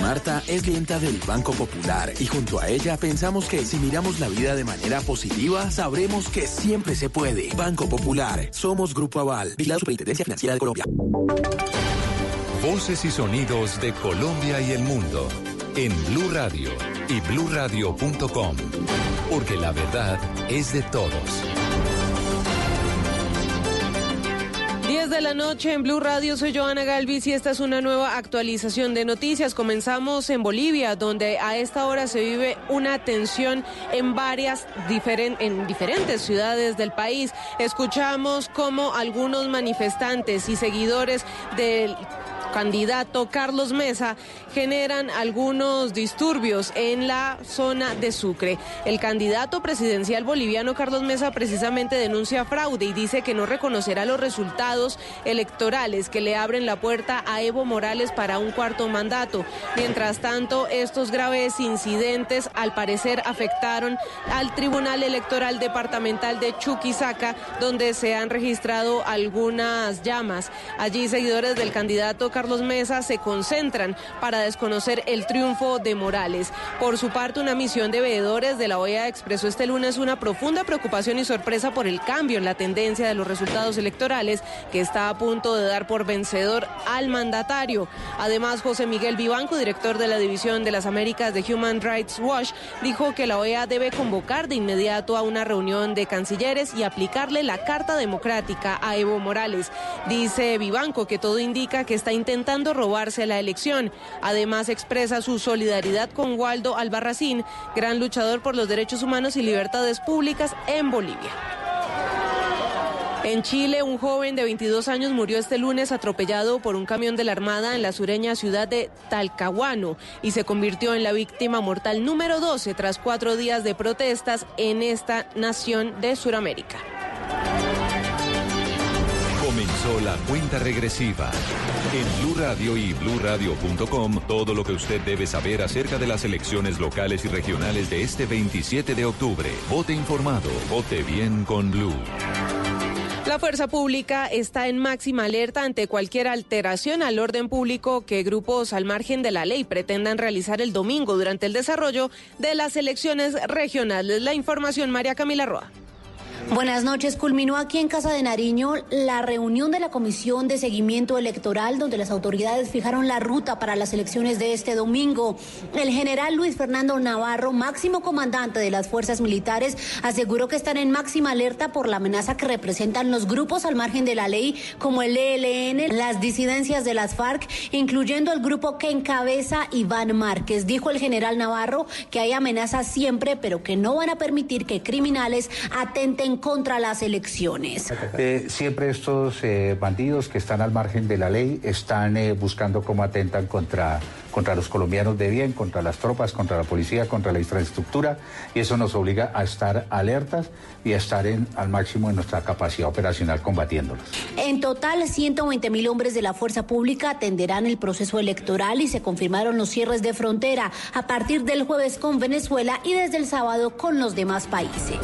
Marta es clienta del Banco Popular y junto a ella pensamos que si miramos la vida de manera positiva, sabremos que siempre se puede. Banco Popular, somos Grupo Aval, la Superintendencia Financiera de Colombia. Voces y sonidos de Colombia y el mundo en Blue Radio y bluradio.com, porque la verdad es de todos. 10 de la noche en Blue Radio, soy Joana Galvis y esta es una nueva actualización de noticias. Comenzamos en Bolivia, donde a esta hora se vive una tensión en varias diferen en diferentes ciudades del país. Escuchamos cómo algunos manifestantes y seguidores del candidato Carlos Mesa generan algunos disturbios en la zona de Sucre. El candidato presidencial boliviano Carlos Mesa precisamente denuncia fraude y dice que no reconocerá los resultados electorales que le abren la puerta a Evo Morales para un cuarto mandato. Mientras tanto, estos graves incidentes al parecer afectaron al Tribunal Electoral Departamental de Chuquisaca, donde se han registrado algunas llamas. Allí seguidores del candidato Carlos Mesa se concentran para desconocer el triunfo de Morales. Por su parte, una misión de veedores de la OEA expresó este lunes una profunda preocupación y sorpresa por el cambio en la tendencia de los resultados electorales que está a punto de dar por vencedor al mandatario. Además, José Miguel Vivanco, director de la División de las Américas de Human Rights Watch, dijo que la OEA debe convocar de inmediato a una reunión de cancilleres y aplicarle la Carta Democrática a Evo Morales. Dice Vivanco que todo indica que está intentando robarse la elección. Además, expresa su solidaridad con Waldo Albarracín, gran luchador por los derechos humanos y libertades públicas en Bolivia. En Chile, un joven de 22 años murió este lunes atropellado por un camión de la Armada en la sureña ciudad de Talcahuano y se convirtió en la víctima mortal número 12 tras cuatro días de protestas en esta nación de Sudamérica. La cuenta regresiva. En Blue Radio y bluradio.com, todo lo que usted debe saber acerca de las elecciones locales y regionales de este 27 de octubre. Vote informado, vote bien con Blue. La fuerza pública está en máxima alerta ante cualquier alteración al orden público que grupos al margen de la ley pretendan realizar el domingo durante el desarrollo de las elecciones regionales. La información, María Camila Roa. Buenas noches. Culminó aquí en Casa de Nariño la reunión de la Comisión de Seguimiento Electoral, donde las autoridades fijaron la ruta para las elecciones de este domingo. El general Luis Fernando Navarro, máximo comandante de las fuerzas militares, aseguró que están en máxima alerta por la amenaza que representan los grupos al margen de la ley, como el ELN, las disidencias de las FARC, incluyendo el grupo que encabeza Iván Márquez. Dijo el general Navarro que hay amenazas siempre, pero que no van a permitir que criminales atenten contra las elecciones. Eh, siempre estos eh, bandidos que están al margen de la ley están eh, buscando cómo atentan contra, contra los colombianos de bien, contra las tropas, contra la policía, contra la infraestructura y eso nos obliga a estar alertas y a estar en, al máximo en nuestra capacidad operacional combatiéndolos. En total, 120 mil hombres de la fuerza pública atenderán el proceso electoral y se confirmaron los cierres de frontera a partir del jueves con Venezuela y desde el sábado con los demás países.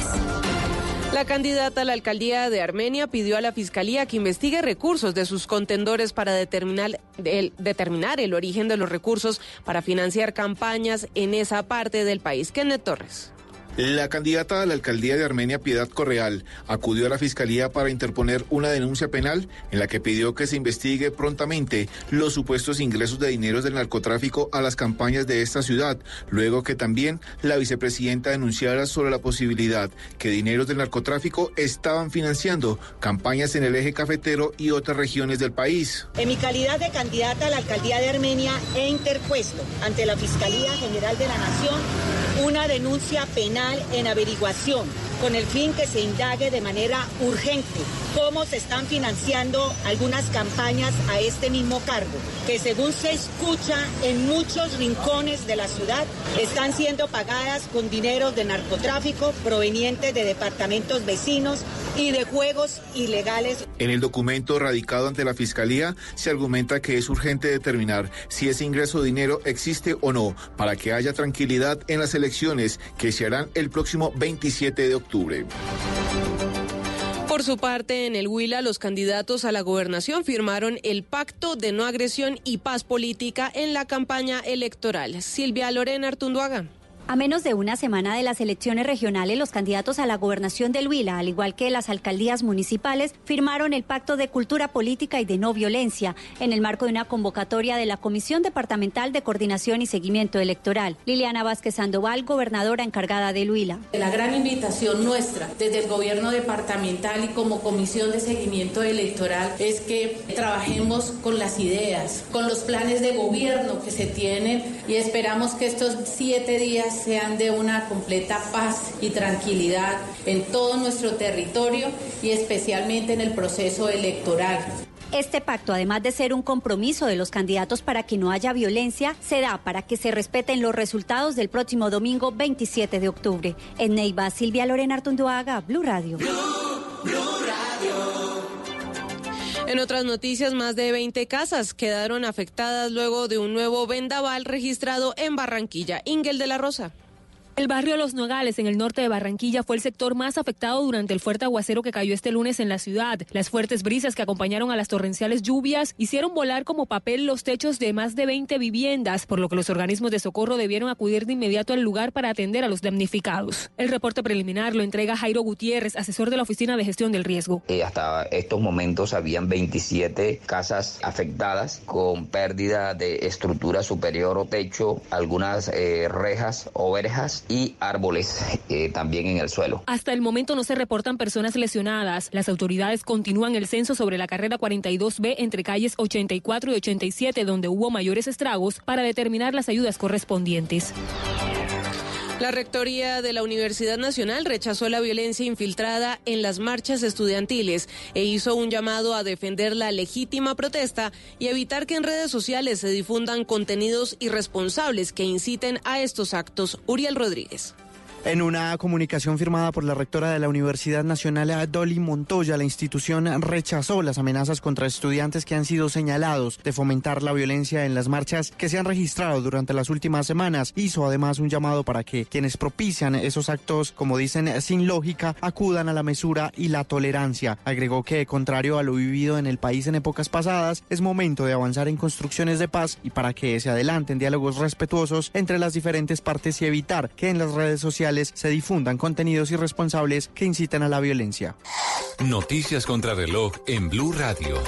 La candidata a la alcaldía de Armenia pidió a la fiscalía que investigue recursos de sus contendores para determinar el, determinar el origen de los recursos para financiar campañas en esa parte del país. Kenneth Torres. La candidata a la alcaldía de Armenia, Piedad Correal, acudió a la fiscalía para interponer una denuncia penal en la que pidió que se investigue prontamente los supuestos ingresos de dineros del narcotráfico a las campañas de esta ciudad, luego que también la vicepresidenta denunciara sobre la posibilidad que dineros del narcotráfico estaban financiando campañas en el eje cafetero y otras regiones del país. En mi calidad de candidata a la alcaldía de Armenia, he interpuesto ante la Fiscalía General de la Nación una denuncia penal en averiguación con el fin que se indague de manera urgente cómo se están financiando algunas campañas a este mismo cargo, que según se escucha en muchos rincones de la ciudad, están siendo pagadas con dinero de narcotráfico provenientes de departamentos vecinos y de juegos ilegales. En el documento radicado ante la Fiscalía se argumenta que es urgente determinar si ese ingreso de dinero existe o no para que haya tranquilidad en las elecciones que se harán el próximo 27 de octubre. Por su parte, en el Huila, los candidatos a la gobernación firmaron el Pacto de No Agresión y Paz Política en la campaña electoral. Silvia Lorena Artunduaga. A menos de una semana de las elecciones regionales, los candidatos a la gobernación del Huila, al igual que las alcaldías municipales, firmaron el Pacto de Cultura Política y de No Violencia en el marco de una convocatoria de la Comisión Departamental de Coordinación y Seguimiento Electoral. Liliana Vázquez Sandoval, gobernadora encargada del Huila. La gran invitación nuestra desde el gobierno departamental y como Comisión de Seguimiento Electoral es que trabajemos con las ideas, con los planes de gobierno que se tienen y esperamos que estos siete días sean de una completa paz y tranquilidad en todo nuestro territorio y especialmente en el proceso electoral. Este pacto, además de ser un compromiso de los candidatos para que no haya violencia, se da para que se respeten los resultados del próximo domingo 27 de octubre. En Neiva, Silvia Lorena Artunduaga, Blue Radio. En otras noticias, más de 20 casas quedaron afectadas luego de un nuevo vendaval registrado en Barranquilla. Ingel de la Rosa. El barrio Los Nogales, en el norte de Barranquilla, fue el sector más afectado durante el fuerte aguacero que cayó este lunes en la ciudad. Las fuertes brisas que acompañaron a las torrenciales lluvias hicieron volar como papel los techos de más de 20 viviendas, por lo que los organismos de socorro debieron acudir de inmediato al lugar para atender a los damnificados. El reporte preliminar lo entrega Jairo Gutiérrez, asesor de la Oficina de Gestión del Riesgo. Eh, hasta estos momentos habían 27 casas afectadas con pérdida de estructura superior o techo, algunas eh, rejas o verjas y árboles eh, también en el suelo. Hasta el momento no se reportan personas lesionadas. Las autoridades continúan el censo sobre la carrera 42B entre calles 84 y 87, donde hubo mayores estragos, para determinar las ayudas correspondientes. La Rectoría de la Universidad Nacional rechazó la violencia infiltrada en las marchas estudiantiles e hizo un llamado a defender la legítima protesta y evitar que en redes sociales se difundan contenidos irresponsables que inciten a estos actos. Uriel Rodríguez. En una comunicación firmada por la rectora de la Universidad Nacional, Dolly Montoya, la institución rechazó las amenazas contra estudiantes que han sido señalados de fomentar la violencia en las marchas que se han registrado durante las últimas semanas. Hizo además un llamado para que quienes propician esos actos, como dicen, sin lógica, acudan a la mesura y la tolerancia. Agregó que, contrario a lo vivido en el país en épocas pasadas, es momento de avanzar en construcciones de paz y para que se adelanten diálogos respetuosos entre las diferentes partes y evitar que en las redes sociales se difundan contenidos irresponsables que inciten a la violencia. Noticias contra reloj en Blue Radio.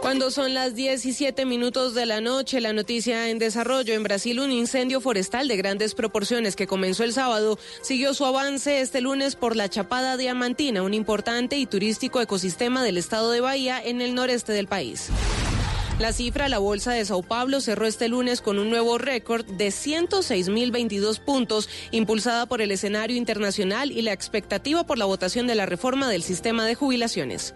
Cuando son las 17 minutos de la noche, la noticia en desarrollo. En Brasil, un incendio forestal de grandes proporciones que comenzó el sábado siguió su avance este lunes por la Chapada Diamantina, un importante y turístico ecosistema del estado de Bahía en el noreste del país. La cifra, la bolsa de Sao Paulo cerró este lunes con un nuevo récord de 106.022 puntos, impulsada por el escenario internacional y la expectativa por la votación de la reforma del sistema de jubilaciones.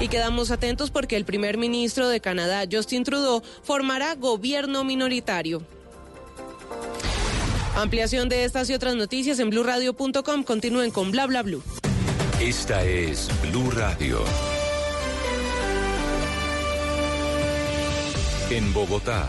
Y quedamos atentos porque el primer ministro de Canadá, Justin Trudeau, formará gobierno minoritario. Ampliación de estas y otras noticias en blurradio.com. Continúen con bla bla blue. Esta es Blue Radio. En Bogotá,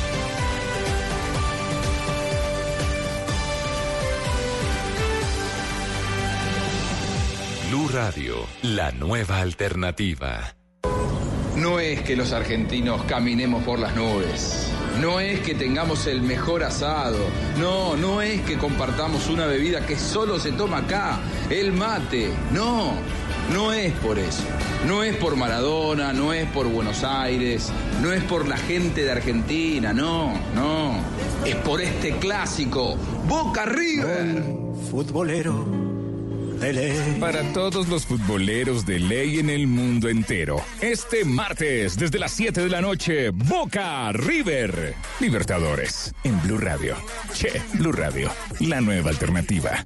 Blue Radio, la nueva alternativa. No es que los argentinos caminemos por las nubes. No es que tengamos el mejor asado. No, no es que compartamos una bebida que solo se toma acá, el mate. No, no es por eso. No es por Maradona, no es por Buenos Aires, no es por la gente de Argentina, no, no. Es por este clásico, Boca River. Futbolero para todos los futboleros de ley en el mundo entero. Este martes, desde las 7 de la noche, Boca River. Libertadores, en Blue Radio. Che, Blue Radio, la nueva alternativa.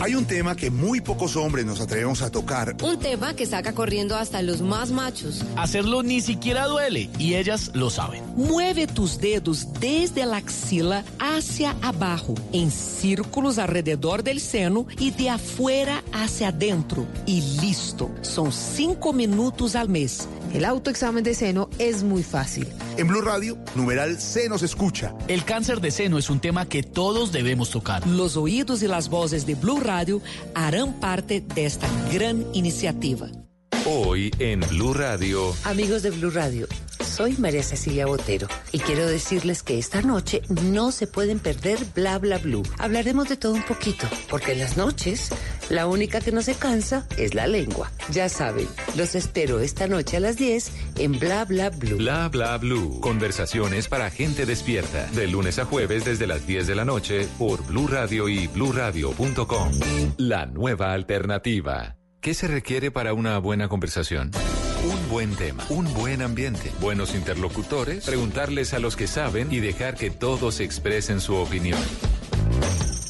Hay un tema que muy pocos hombres nos atrevemos a tocar. Un tema que saca corriendo hasta los más machos. Hacerlo ni siquiera duele y ellas lo saben. Mueve tus dedos desde la axila hacia abajo, en círculos alrededor del seno y de afuera hacia adentro. Y listo. Son cinco minutos al mes. El autoexamen de seno es muy fácil. En Blue Radio, numeral se nos escucha. El cáncer de seno es un tema que todos debemos tocar. Los oídos y las voces de Blue Radio harán parte de esta gran iniciativa. Hoy en Blue Radio. Amigos de Blue Radio, soy María Cecilia Botero y quiero decirles que esta noche no se pueden perder Bla Bla Blue. Hablaremos de todo un poquito, porque en las noches la única que no se cansa es la lengua. Ya saben, los espero esta noche a las 10 en Bla Bla Blue. Bla Bla Blue. Conversaciones para gente despierta. De lunes a jueves desde las 10 de la noche por Blue Radio y bluradio.com. La nueva alternativa. ¿Qué se requiere para una buena conversación? Un buen tema, un buen ambiente, buenos interlocutores, preguntarles a los que saben y dejar que todos expresen su opinión.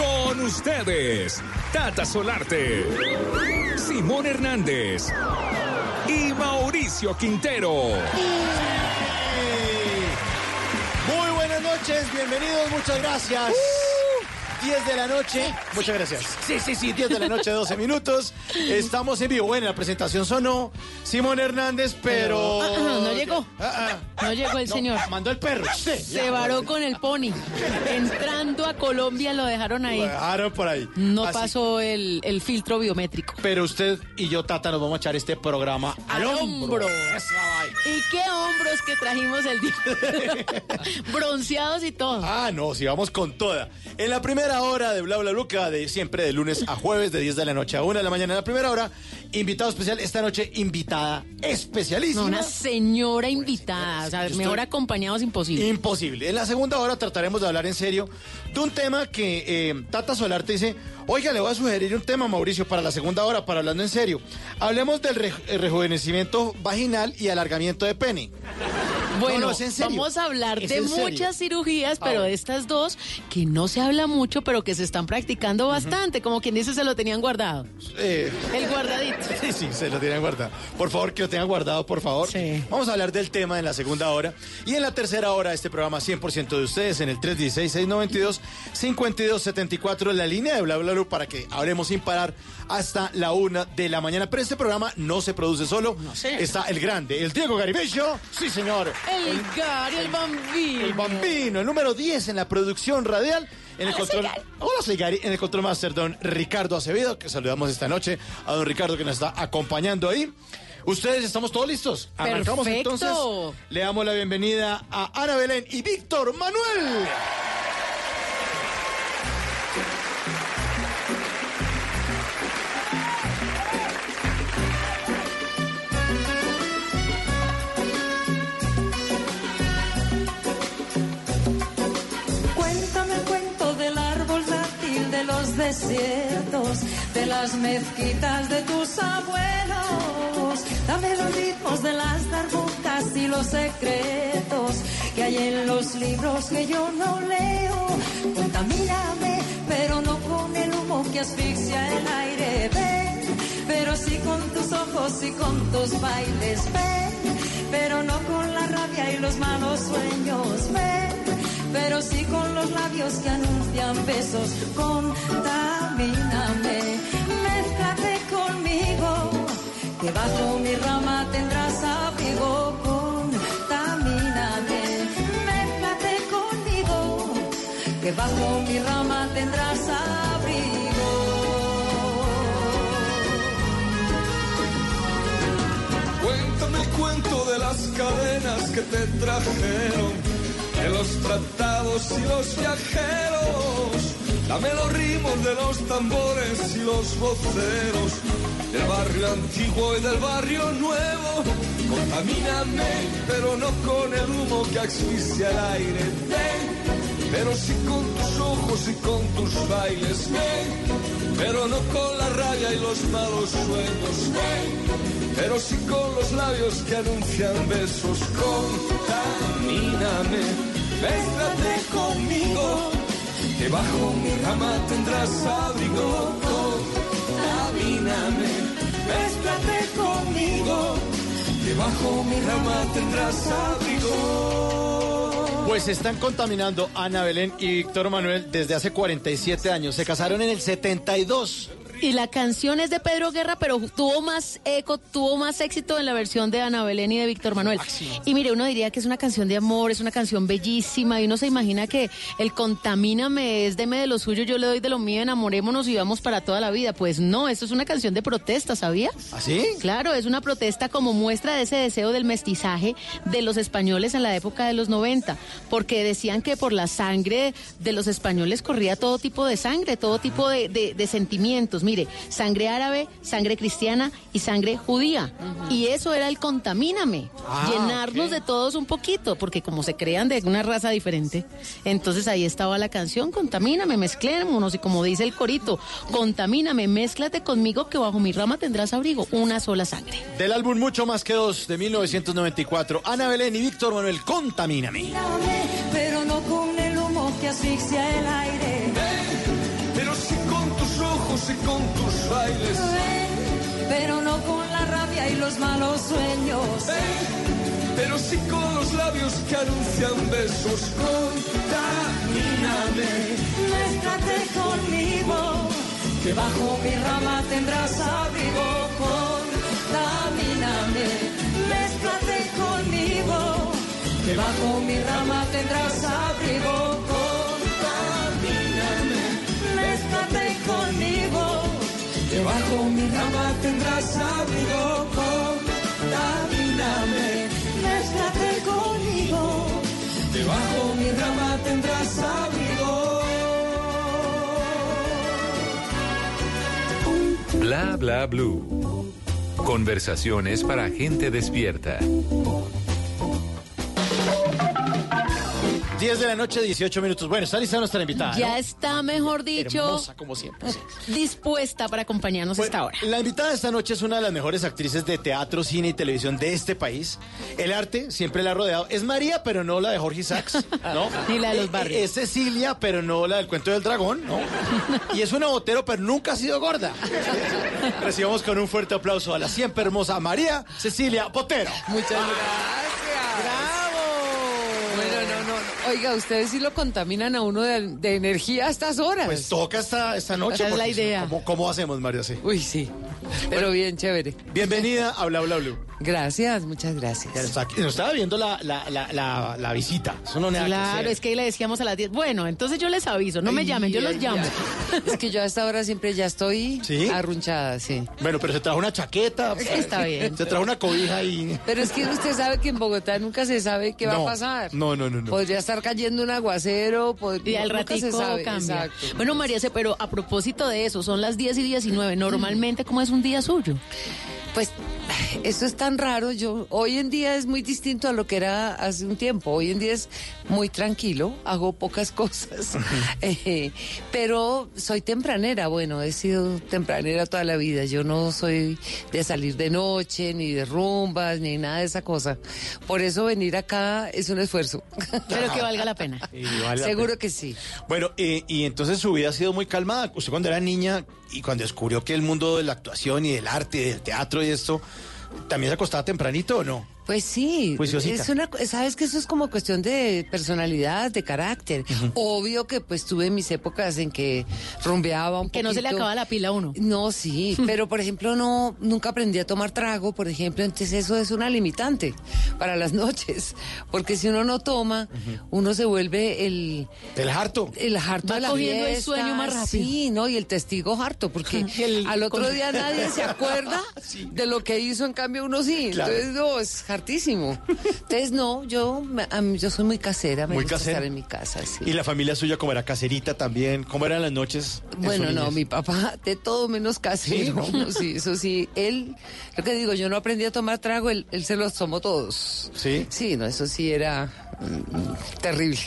Con ustedes, Tata Solarte, Simón Hernández y Mauricio Quintero. Muy buenas noches, bienvenidos, muchas gracias. 10 de la noche. Muchas gracias. Sí, sí, sí, 10 de la noche, 12 minutos. Estamos en vivo. Bueno, la presentación sonó Simón Hernández, pero. Ah, ah, no llegó. Ah, No llegó el No, señor. Mandó el perro. Sí, Se varó con el pony. Entrando a Colombia lo dejaron ahí. Lo dejaron por ahí. No Así- pasó el, el filtro biométrico. Pero usted y yo, Tata, nos vamos a echar este programa al, Al hombro. ¿Y qué hombros que trajimos el día? Bronceados y todo. Ah, no, si vamos con toda. En la primera hora de Bla Bla va de siempre de lunes a jueves, de 10 de la noche a 1 de la mañana. En la primera hora, invitado especial. Esta noche, invitada especialísima. Una señora invitada. O sea, mejor acompañados imposible. Imposible. En la segunda hora trataremos de hablar en serio de un tema que eh, Tata Solarte dice, oiga, le voy a sugerir un tema, Mauricio, para la segunda hora, para hablando en serio. Hablemos del eh, rejuvenecimiento vaginal y alargamiento de pene. Bueno, No, no, vamos a hablar de muchas cirugías, pero de estas dos que no se habla mucho, pero que se están practicando bastante, como quien dice se lo tenían guardado. Eh, El guardadito. Sí, sí, se lo tienen guardado. Por favor, que lo tengan guardado, por favor. Vamos a hablar del tema en la segunda hora. Y en la tercera hora, este programa 100% de ustedes en el 316-692-5274, la línea de bla bla bla, para que hablemos sin parar hasta la una de la mañana. Pero este programa no se produce solo. Está el grande, el Diego Garibello. Sí, señor. El Gary, el bambino. El bambino, el número 10 en la producción radial. En el Hola, soy control, hola, soy Gary. En el control master, don Ricardo Acevedo, que saludamos esta noche a don Ricardo que nos está acompañando ahí. Ustedes estamos todos listos. Arrancamos Perfecto. entonces. Le damos la bienvenida a Ana Belén y Víctor Manuel. Desiertos, de las mezquitas de tus abuelos. Dame los ritmos de las darbucas y los secretos que hay en los libros que yo no leo. Contamíname, pero no con el humo que asfixia el aire. Ven, pero sí con tus ojos y con tus bailes. Ven, pero no con la rabia y los malos sueños. Ven, pero sí con los labios que anuncian besos. Contamíname, mézclate conmigo, que bajo mi rama tendrás abrigo. Contamíname, mézclate conmigo, que bajo mi rama tendrás abrigo. Cuéntame el cuento de las cadenas que te trajeron, de los tratados y los viajeros. Dame los ritmos de los tambores y los voceros, del barrio antiguo y del barrio nuevo. Contamíname, pero no con el humo que asfixia el aire. Ven, pero sí con tus ojos y con tus bailes. Ven, pero no con la rabia y los malos sueños. Pero sí con los labios que anuncian besos. Contamíname, mézclate conmigo, que bajo mi rama tendrás abrigo. Contamíname, mézclate conmigo, que bajo mi rama tendrás abrigo. Pues están contaminando Ana Belén y Víctor Manuel desde hace 47 años. Se casaron en el 72. Y la canción es de Pedro Guerra, pero tuvo más eco, tuvo más éxito en la versión de Ana Belén y de Víctor Manuel. Y mire, uno diría que es una canción de amor, es una canción bellísima, y uno se imagina que el contamíname es deme de lo suyo, yo le doy de lo mío, enamorémonos y vamos para toda la vida. Pues no, esto es una canción de protesta, ¿sabía? ¿Así? Claro, es una protesta como muestra de ese deseo del mestizaje de los españoles en la época de los 90, porque decían que por la sangre de los españoles corría todo tipo de sangre, todo tipo de, de- de sentimientos. Mire, sangre árabe, sangre cristiana y sangre judía. Y eso era el contamíname, Ah, llenarnos de todos un poquito, porque como se crean de una raza diferente, entonces ahí estaba la canción, contamíname, mezclémonos, y como dice el corito, contamíname, mézclate conmigo que bajo mi rama tendrás abrigo, una sola sangre. Del álbum Mucho Más que Dos de 1994, Ana Belén y Víctor Manuel, Contamíname. pero no con el humo que asfixia el aire. Pero sí y con tus bailes. Ven, pero no con la rabia y los malos sueños. Pero sí con los labios que anuncian besos. Contamíname. Mézclate conmigo, que bajo mi rama tendrás abrigo. Contamíname, mézclate conmigo, que bajo mi rama tendrás abrigo. Que bajo mi rama tendrás abrigo. contamíname, mézclate conmigo, Que bajo mi rama tendrás abrigo. Bla bla blue. Conversaciones para gente despierta. 10 de la noche, 18 minutos. Bueno, está lista nuestra invitada. Ya ¿no? está, mejor dicho, Hermosa, como siempre. sí. dispuesta para acompañarnos Pues, esta hora. La invitada de esta noche es una de las mejores actrices de teatro, cine y televisión de este país. El arte siempre la ha rodeado. Es María, pero no la de Jorge Sachs, ¿no? Ni la de los Eh, barrios. Es Cecilia, pero no la del cuento del dragón, ¿no? Y es una botero, pero nunca ha sido gorda. Recibamos con un fuerte aplauso a la siempre hermosa María Cecilia Botero. Muchas gracias. Bueno, no, no, no. Oiga, ustedes sí lo contaminan a uno de, de energía a estas horas. Pues toca esta, esta noche. Esa es la idea. ¿Cómo, cómo hacemos, María? Sí. Uy, sí. Pero bien, chévere. Bienvenida a Bla Bla Blue. Gracias, muchas gracias. Nos estaba viendo la, la, la, la, visita. Eso no que Claro, es que le decíamos a las 10. Bueno, entonces yo les aviso, no me llamen, yo los ay, llamo. Es que yo a esta hora siempre ya estoy ¿Sí? arrunchada, sí. Bueno, pero se trajo una chaqueta. Está bien. Se trajo una cobija y... Pero es que usted sabe que en Bogotá nunca se sabe qué va a pasar. No, no, no. no. Podría estar cayendo un aguacero. pod- Y al ratico cambia. Exacto. Bueno, María, pero a propósito de eso, son las 10 y 19. Normalmente, ¿cómo es un día suyo? Pues Eso es tan raro. Yo hoy en día es muy distinto a lo que era hace un tiempo. Hoy en día es muy tranquilo, hago pocas cosas, Eh, pero soy tempranera. Bueno, he sido tempranera toda la vida. Yo no soy de salir de noche, ni de rumbas, ni nada de esa cosa. Por eso venir acá es un esfuerzo. Pero que valga la pena. Y vale la Seguro pena. que sí. Bueno, eh, y entonces su vida ha sido muy calmada. Usted cuando era niña y cuando descubrió que el mundo de la actuación y del arte y del teatro y esto, ¿también se acostaba tempranito o no? Pues sí, Juiciosita. es una, sabes que eso es como cuestión de personalidad, de carácter. Obvio que pues tuve mis épocas en que rumbeaba un Que no se le acaba la pila a uno. No, sí, pero por ejemplo no nunca aprendí a tomar trago, por ejemplo, entonces eso es una limitante para las noches, porque si uno no toma, uno se vuelve el El harto. el harto Va de la cogiendo el fiesta, sueño más rápido. Sí, no, y el testigo harto, porque El- al otro con- día nadie se acuerda de lo que hizo, en cambio uno sí. Claro. Entonces, no, es hartísimo. Entonces, no, yo, yo soy muy casera, me Muy gusta casera. estar en mi casa, sí. Y la familia suya, como era caserita también, ¿cómo eran las noches? Bueno, no, mi papá de todo menos casero. Sí, eso sí. Él, lo que digo, yo no aprendí a tomar trago, él, él se los tomó todos. ¿Sí? Sí, no, eso sí era terrible.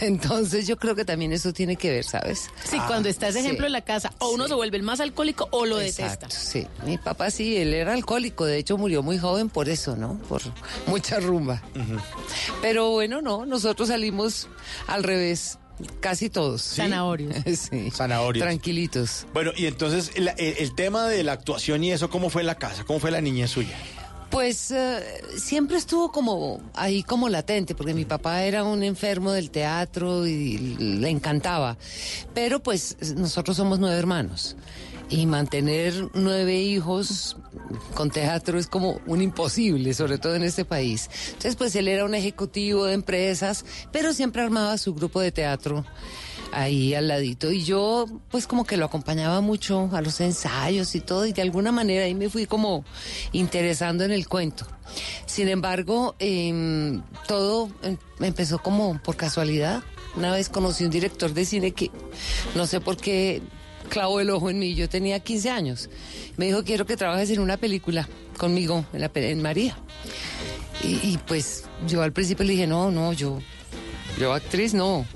Entonces yo creo que también eso tiene que ver, ¿sabes? Sí, cuando está ese sí. ejemplo en la casa, o uno se vuelve el más alcohólico o lo Exacto, detesta. sí. Mi papá sí, él era alcohólico, de hecho murió muy joven por eso, ¿no? Por mucha rumba. Pero bueno, no, nosotros salimos al revés, casi todos. Zanahorios. sí. Zanahorios. Tranquilitos. Bueno, y entonces el, el tema de la actuación y eso, ¿cómo fue en la casa? ¿Cómo fue la niñez suya? Pues eh, siempre estuvo como ahí como latente, porque mi papá era un enfermo del teatro y le encantaba. Pero pues nosotros somos nueve hermanos. Y mantener nueve hijos con teatro es como un imposible, sobre todo en este país. Entonces, pues él era un ejecutivo de empresas, pero siempre armaba su grupo de teatro ahí al ladito. Y yo, pues como que lo acompañaba mucho a los ensayos y todo, y de alguna manera ahí me fui como interesando en el cuento. Sin embargo, em, todo em, empezó como por casualidad. Una vez conocí un director de cine que no sé por qué clavó el ojo en mí. Yo tenía 15 años. Me dijo, quiero que trabajes en una película conmigo, en, la, en María. Y, pues yo al principio le dije, no, no, yo, yo actriz no.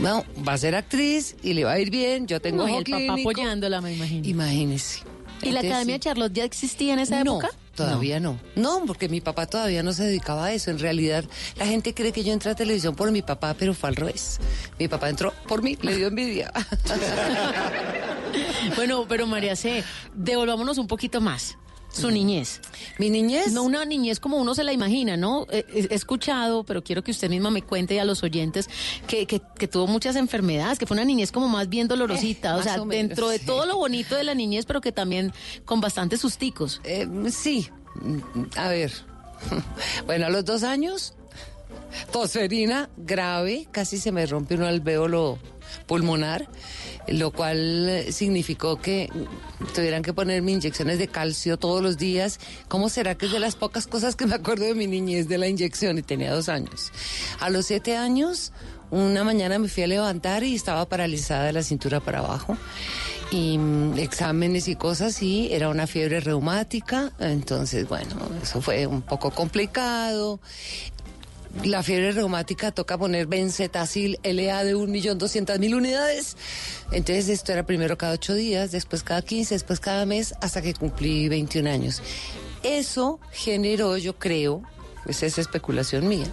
No, va a ser actriz y le va a ir bien. Yo tengo No, el papá clínico. apoyándola, me imagino. Imagínese. ¿Y la Academia. Charlotte ya existía en esa no, época? Todavía no. no. porque mi papá todavía no se dedicaba a eso. En realidad, la gente cree que yo entré a televisión por mi papá, pero fue al revés. Mi papá entró por mí, le dio envidia. Bueno, pero María C., devolvámonos un poquito más. Su niñez. Mi niñez. No una niñez como uno se la imagina, ¿no? Eh, He, he escuchado, pero quiero que usted misma me cuente a los oyentes que, que, que tuvo muchas enfermedades, que fue una niñez como más bien dolorosita. Eh, o sea, o menos, dentro de sí. todo lo bonito de la niñez, pero que también con bastantes susticos. Eh, sí, a ver. Bueno, a los dos años, tosferina grave, casi se me rompe un alvéolo pulmonar, lo cual significó que tuvieran que ponerme inyecciones de calcio todos los días. ¿Cómo será que es de las pocas cosas que me acuerdo de mi niñez de la inyección? Y tenía dos años. A los siete años, una mañana me fui a levantar y estaba paralizada de la cintura para abajo y mm, exámenes y cosas y era una fiebre reumática, entonces bueno, eso fue un poco complicado. La fiebre reumática toca poner benzetacil LA de 1.200.000 unidades. Entonces esto era primero cada ocho días, después cada 15, después cada mes, hasta que cumplí 21 años. Eso generó, yo creo, pues es especulación mía,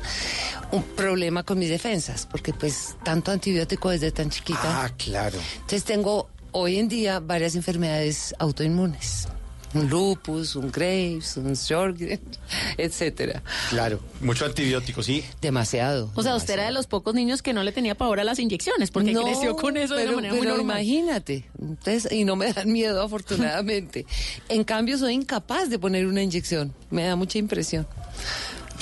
un problema con mis defensas, porque pues tanto antibiótico desde tan chiquita. Ah, claro. Entonces tengo hoy en día varias enfermedades autoinmunes. Un lupus, un Graves, un Sjögren, etcétera. Claro, mucho antibiótico, sí. Demasiado. O sea, usted era de los pocos niños que no le tenía pavor a las inyecciones, porque No, creció con eso de pero, una manera muy pero normal. imagínate. Entonces, y no me dan miedo, afortunadamente. en cambio, soy incapaz de poner una inyección. Me da mucha impresión.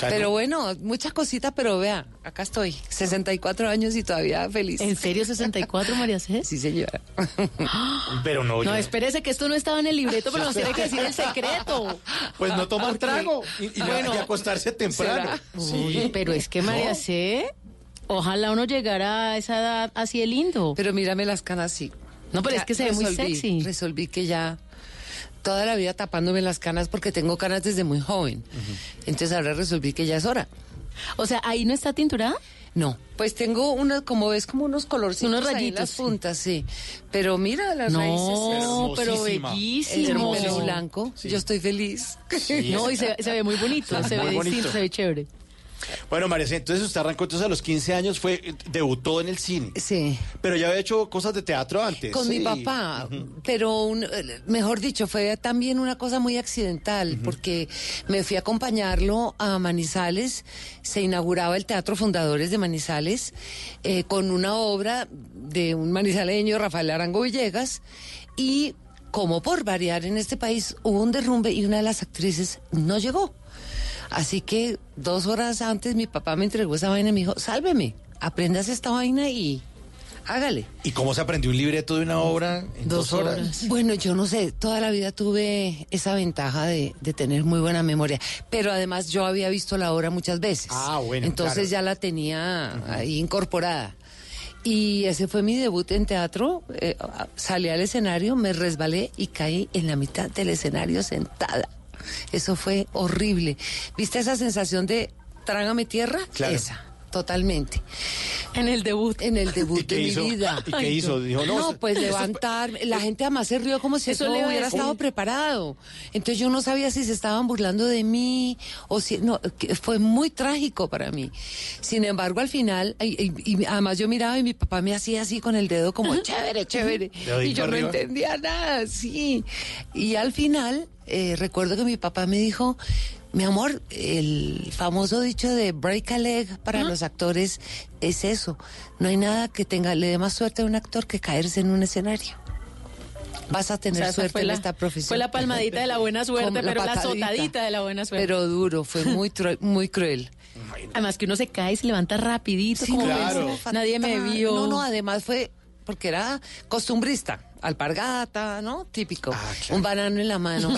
Pero bueno, muchas cositas, pero vea, acá estoy, 64 años y todavía feliz. ¿En serio 64, María C? Sí, señora. Pero no, No, yo- espérese que esto no estaba en el libreto, pero nos tiene que decir el secreto. Pues no tomar trago y, y, Bueno, y acostarse temprano. Uy, pero es que María No. C., ojalá uno llegara a esa edad así de lindo. Pero mírame las canas así. No, pero Ya es que se ve muy resolví, sexy. Resolví que ya toda la vida tapándome las canas porque tengo canas desde muy joven. Entonces ahora resolví que ya es hora. O sea, ¿ahí no está tinturada? No, pues tengo unas, como ves, como unos colorcitos Unos ahí en rayitos, las puntas, sí. Pero mira, las No, raíces. pero Hermosísima. bellísimo. El pelo blanco. Yo estoy feliz. No, y se, se ve muy bonito, se ve Muy bonito. distinto, se ve chévere. Bueno, María, entonces usted arrancó entonces a los 15 años, fue debutó en el cine. Sí. Pero ya había hecho cosas de teatro antes. Con mi papá, pero un- eh, mejor dicho, fue también una cosa muy accidental, porque me fui a acompañarlo a Manizales, se inauguraba el Teatro Fundadores de Manizales, eh, con una obra de un manizaleño, Rafael Arango Villegas, y como por variar en este país, hubo un derrumbe y una de las actrices no llegó. Así que dos horas antes mi papá me entregó esa vaina y me dijo, sálveme, aprendas esta vaina y hágale. ¿Y cómo se aprendió un libreto de una obra en dos, horas? Bueno, yo no sé, toda la vida tuve esa ventaja de, de tener muy buena memoria, pero además yo había visto la obra muchas veces. Ah, bueno, Entonces claro. ya la tenía ahí incorporada. Y ese fue mi debut en teatro. eh, salí al escenario, me resbalé y caí en la mitad del escenario sentada. Eso fue horrible. ¿Viste esa sensación de trágame tierra? Claro. Esa. Totalmente. En el debut. En el debut ¿Y qué de mi vida. ¿Y qué hizo? Dijo, no, no, pues eso- levantarme. La gente además se rió como si Eso le hubiera estado preparado. Entonces yo no sabía si se estaban burlando de mí o si... No, fue muy trágico para mí. Sin embargo, al final, y, y- y además yo miraba y mi papá me hacía así con el dedo como chévere, chévere. Y yo no entendía nada, sí. Y al final, eh, recuerdo que mi papá me dijo... Mi amor, el famoso dicho de break a leg para los actores es eso. No hay nada que tenga, le dé más suerte a un actor que caerse en un escenario. Vas a O tener sea, suerte en la- esta profesión. Fue la palmadita de la buena suerte, Como pero la azotadita de la buena suerte. Pero duro, fue muy, muy cruel. Además que uno se cae y se levanta rapidito, Sí, como claro. ves, nadie me vio. No, no, además fue porque era costumbrista. Alpargata, ¿no? Típico. Ah, Un banano en la mano.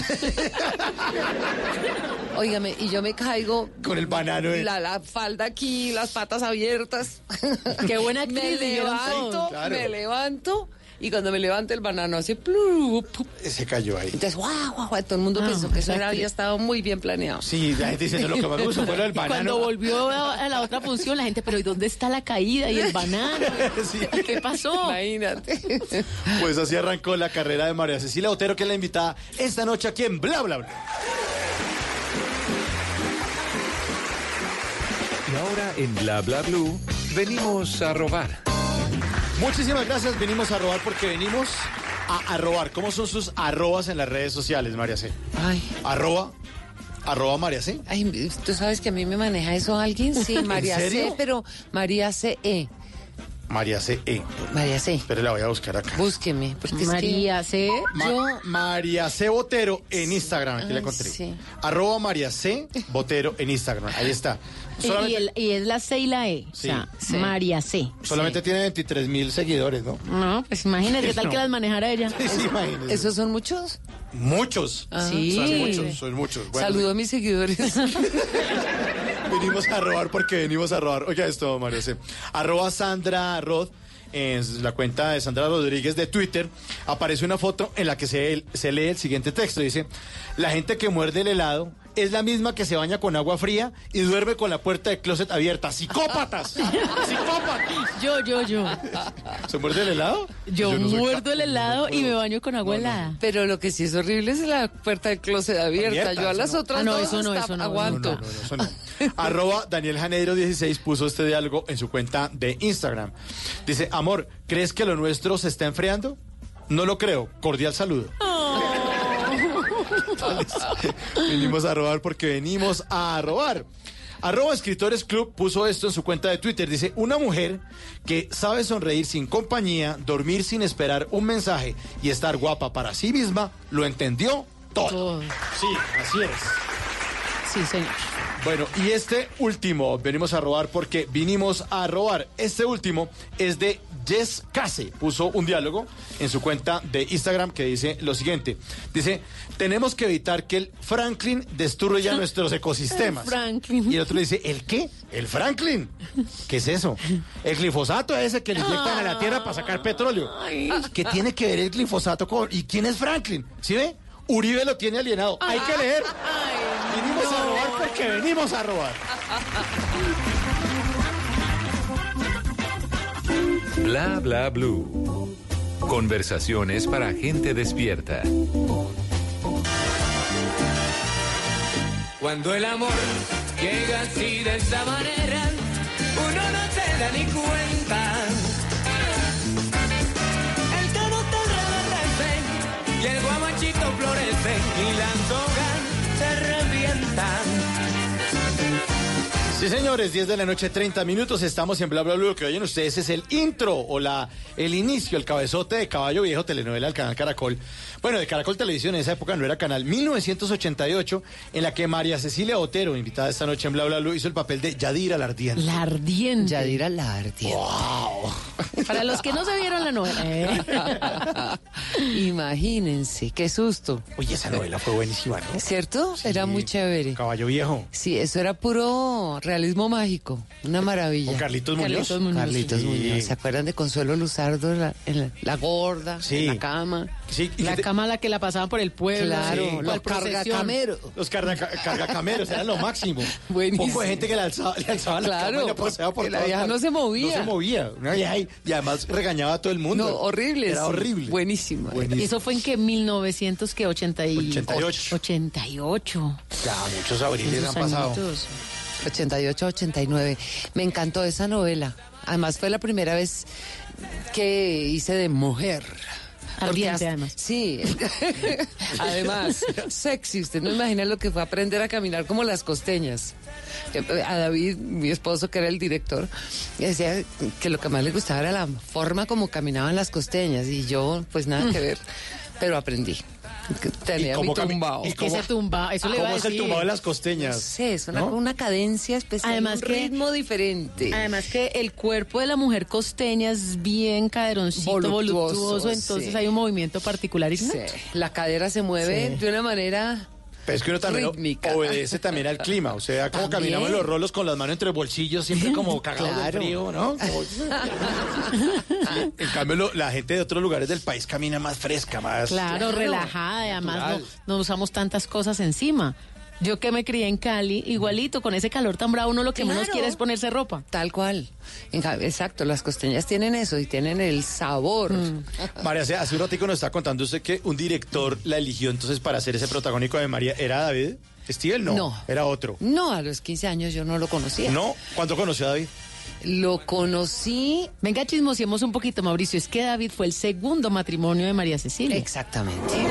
Óigame, y yo me caigo. Con el banano en- La, la falda aquí, las patas abiertas. Qué buena me actriz, dijeron levanto. Claro. me levanto. Y cuando me levanto el banano hace plu, Se cayó ahí. Entonces, guau, guau, guau, todo el mundo Ah, pensó que eso era- había estado muy bien planeado. Sí, la gente dice, "Eso es lo que me gusta fue lo del Y banano. cuando volvió a a la otra función, la gente, pero ¿y dónde está la caída y el banano? Sí. ¿Qué pasó? Imagínate. Pues así arrancó la carrera de María Cecilia Otero, que es la invitada esta noche aquí en Bla Bla Bla. Y ahora en Bla Bla Blue venimos a robar. Muchísimas gracias, venimos a robar porque venimos a, a robar. ¿Cómo son sus arrobas en las redes sociales, María C? Ay. Arroba, arroba María C. Ay, ¿tú sabes que a mí me maneja eso alguien? Sí, María serio? C, pero María C. E. María C. E. María C. Pero la voy a buscar acá. Búsqueme. Porque es que María C. Ma- yo- María C. Botero en Instagram, aquí la encontré. sí. Arroba María C. Botero en Instagram, ahí está. Y, Solamente, y el- y es la C y la E. Sí. O sea, Sí. María C. solamente tiene 23 mil seguidores, ¿no? No, pues imagínate, ¿qué tal No. que las manejara ella? Sí, imagínese. ¿Esos son muchos? Muchos. Ah. Sí. Son muchos, son muchos. Bueno, Saludo a mis seguidores. Venimos a robar porque venimos a robar. Oiga esto, Mario C. Arroba Sandra Rod. En la cuenta de Sandra Rodríguez de Twitter aparece una foto en la que se, se lee el siguiente texto. Dice, la gente que muerde el helado es la misma que se baña con agua fría y duerme con la puerta del closet abierta. ¡Psicópatas! ¡Psicópatas! Yo, yo, yo. ¿Se muerde el helado? Yo, no muerdo el no helado y me baño con agua helada. Pero lo que sí es horrible es la puerta del closet abierta. Abierta, Yo a las no. otras Ah, no, eso no, eso no, aguanto. No, no, no, eso no. Arroba Daniel Janeiro 16 puso este diálogo en su cuenta de Instagram. Dice, amor, ¿crees que lo nuestro se está enfriando? No lo creo. Cordial saludo. venimos a robar porque venimos a robar. Arroba Escritores Club puso esto en su cuenta de Twitter. Dice, una mujer que sabe sonreír sin compañía, dormir sin esperar un mensaje y estar guapa para sí misma, lo entendió todo. Todo. Sí, así es. Sí, señor. Bueno, y este último, venimos a robar porque vinimos a robar. Este último es de Jess Case. Puso un diálogo en su cuenta de Instagram que dice lo siguiente. Dice, tenemos que evitar que el Franklin destruya nuestros ecosistemas. El Franklin. Y el otro le dice, ¿el qué? ¿El Franklin? ¿Qué es eso? El glifosato ese que le inyectan a la tierra para sacar petróleo. ¿Qué tiene que ver el glifosato con... ¿Y quién es Franklin? ¿Sí ve? Uribe lo tiene alienado. Hay que leer. Vinimos porque venimos a robar. Bla bla blue. Conversaciones para gente despierta. Cuando el amor llega así de esa manera, uno no se da ni cuenta. El carotel reverdece y el guamachito florece y las Sí, señores, 10 de la noche, 30 minutos. Estamos en Bla Bla Bla. Lo que oyen ustedes es el intro o la, el inicio, el cabezote de Caballo Viejo, telenovela del canal Caracol. Bueno, de Caracol Televisión en esa época no era canal. 1988, en la que María Cecilia Otero, invitada esta noche en Bla Bla Bla, hizo el papel de Yadira la Ardiente. La ardiente. Yadira la ardiente. Para los que no se vieron la novela. ¿eh? Imagínense, qué susto. Oye, esa novela fue buenísima, ¿no? ¿Cierto? Era muy chévere. Caballo Viejo. Sí, eso era puro realismo mágico. Una maravilla. Con Carlitos Muñoz. Carlitos Muñoz. Carlitos Sí. Muñoz. ¿Se acuerdan de Consuelo Luzardo en la, en la- la gorda? Sí. En la cama. Sí, La te- cama a la que la pasaban por el pueblo. Claro, sí, los cargacameros. Los carga- cargacameros eran lo máximo. Buenísimo. Poco de gente que le alzaba, le alzaba la Claro, cama y la paseaba por la vieja no se movía. No se movía. Y además regañaba a todo el mundo. No, horrible. Era sí. horrible. Buenísimo. Buenísimo. ¿Y eso fue en que 1988? 88. 88. Ya, muchos abriles han pasado. añitos. 88, 89. Me encantó esa novela. Además fue la primera vez que hice de mujer. Ardiente, además. Sí. además, sexy. Usted no imagina lo que fue aprender a caminar como las costeñas. Eh, A David, mi esposo, que era el director, decía que lo que más le gustaba era la forma como caminaban las costeñas. Y yo, pues nada que ver. Pero aprendí. Tenía mi tumbao. y Es que ese tumba, eso le iba a ¿Cómo es el decir. tumbado de las costeñas? Sí, es una, ¿No? una cadencia especial, Además un que- ritmo diferente. Además que el cuerpo de la mujer costeña es bien caderoncito, Voluptuoso, voluptuoso, entonces sí. hay un movimiento particular. y- Sí, la cadera se mueve Sí. de una manera Pero es que uno también Rítmica. obedece también al clima. O sea, como También. caminamos los rolos con las manos entre bolsillos, siempre como cagados de Claro. frío, ¿no? Como- Sí. En cambio, lo- la gente de otros lugares del país camina más fresca, más... Claro, relajada, y además no, no usamos tantas cosas encima. Yo que me crié en Cali, igualito, con ese calor tan bravo, uno lo que menos quiere es ponerse ropa. tal cual. Exacto, las costeñas tienen eso y tienen el sabor. Mm. María, hace, un ratico nos está contando usted que un director la eligió entonces para ser ese protagónico de María. ¿Era David Stivel? No, No. era otro. No, a los 15 años yo no lo conocía. ¿No? ¿Cuándo conoció a David? Lo conocí Venga, chismosiemos un poquito, Mauricio. Es que David fue el segundo matrimonio de María Cecilia. exactamente. De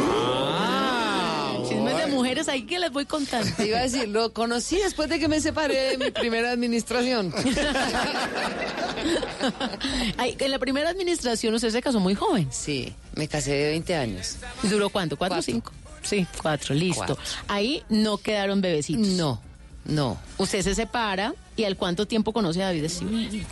mujeres ahí que les voy contando. Te iba a decir, lo conocí después de que me separé de mi primera administración. Ay, en la primera administración usted se casó muy joven. Sí, me casé de 20 años. ¿Y ¿Duró cuánto? ¿Cuatro o cinco? Sí, cuatro, listo. Cuatro. Ahí no quedaron bebecitos. No, no. Usted se separa y al cuánto tiempo conoce a David Stivel?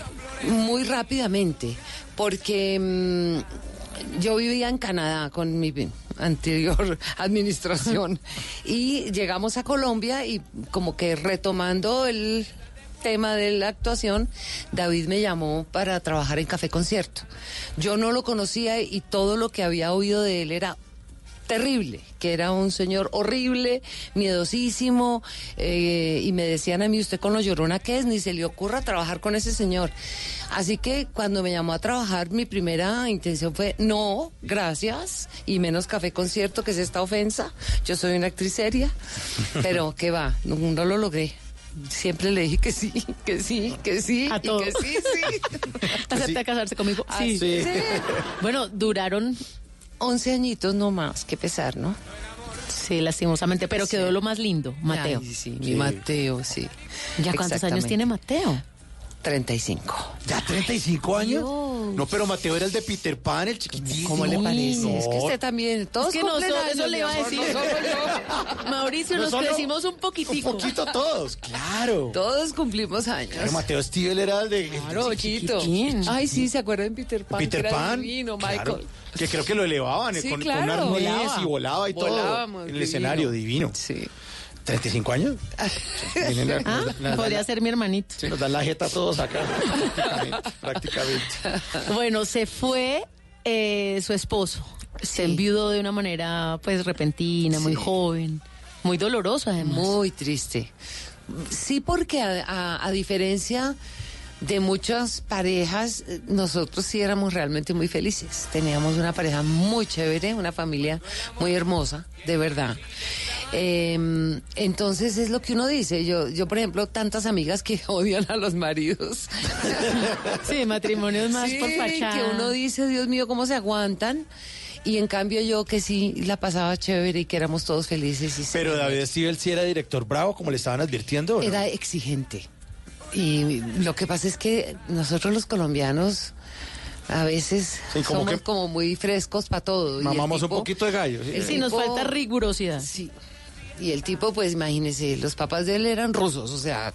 Muy rápidamente, porque mm, yo vivía en Canadá con mi anterior administración y llegamos a Colombia y como que retomando el tema de la actuación, David me llamó para trabajar en Café Concierto. Yo no lo conocía y todo lo que había oído de él era terrible, que era un señor horrible, miedosísimo, eh, y me decían a mí, usted con lo llorona que es, ni se le ocurra trabajar con ese señor. Así que cuando me llamó a trabajar, mi primera intención fue, no, gracias, y menos café concierto, que es esta ofensa. Yo soy una actriz seria, pero que va, no, no lo logré. Siempre le dije que sí, que sí, que sí, A y todo. que sí, sí. ¿Acepta casarse conmigo? Sí. Sí. Bueno, duraron, 11 añitos no más, qué pesar, ¿no? sí, lastimosamente, pero quedó lo más lindo, Mateo. Ay, sí, mi Mateo, sí. ¿Ya cuántos años tiene Mateo? 35. ¿Ya 35 años? No, pero Mateo era el de Peter Pan, el chiquitísimo. ¿Cómo le parece? No. Es que usted también, todos Es que no so- años, eso le iba a decir. no yo. Mauricio, No nos crecimos un poquitico. Un poquito todos, claro. Todos cumplimos años. Pero Mateo Stivel era el de... Claro, chiquito. chiquitín. Ay, sí, ¿se acuerdan de Peter Pan? Peter Que era Pan. divino, claro, Michael. que creo que lo elevaban eh, Sí, con, con claro, arnés volaba. y volaba y todo. Volábamos, En el divino. escenario, divino. Sí. ¿35 años? Vienen la- Ah, nos- podría ser mi hermanito. Sí, nos dan la jeta a todos acá. prácticamente, prácticamente. Bueno, se fue eh, su esposo Se enviudó de una manera pues repentina, muy joven, muy doloroso además. Muy triste. Sí, porque a, a- a diferencia de muchas parejas, nosotros sí éramos realmente muy felices. Teníamos una pareja muy chévere, una familia muy hermosa, de verdad. Eh, entonces es lo que uno dice. Yo, yo, por ejemplo, tantas amigas que odian a los maridos. Sí, matrimonios más Sí, por fachada. que uno dice, Dios mío, cómo se aguantan. Y en cambio yo que sí la pasaba chévere y que éramos todos felices. Y Pero David Stivel sí era director bravo, como le estaban advirtiendo. ¿o no? Era exigente. Y lo que pasa es que nosotros los colombianos a veces Sí, como somos que- como muy frescos para todo. y el Mamamos un tipo- poquito de gallo. sí. el Sí, nos tipo- falta rigurosidad. Sí. Y el tipo, pues imagínese, los papás de él eran rusos, o sea,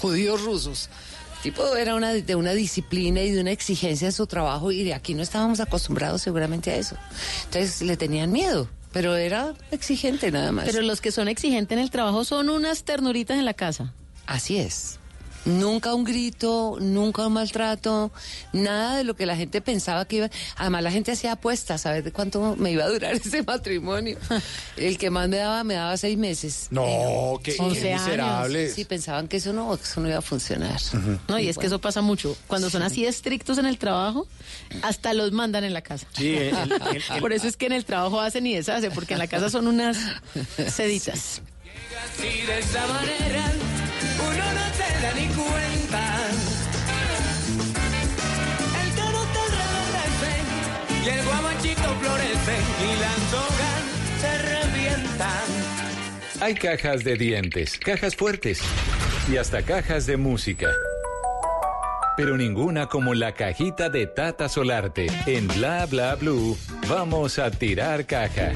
judíos rusos. El tipo era una, de una disciplina y de una exigencia en su trabajo y de aquí no estábamos acostumbrados seguramente a eso. Entonces le tenían miedo, pero era exigente nada más. Pero los que son exigentes en el trabajo son unas ternuritas en la casa. Así es. Nunca un grito, nunca un maltrato, nada de lo que la gente pensaba que iba. Además, la gente hacía apuestas a ver de cuánto me iba a durar ese matrimonio. El que más me daba, me daba seis meses. No, qué, qué 11 años. miserable. Sí, pensaban que eso no, que eso no iba a funcionar. No, y es que eso pasa mucho. Cuando son así estrictos en el trabajo, hasta los mandan en la casa. Sí, el- el- el- Por eso es que en el trabajo hacen y deshacen, porque en la casa son unas seditas. Y de esa manera uno no se da ni cuenta. El toro te y el guamachito florece y las hojas se revientan. Hay cajas de dientes, cajas fuertes y hasta cajas de música. Pero ninguna como la cajita de Tata Solarte. En Bla Bla Blue, vamos a tirar caja.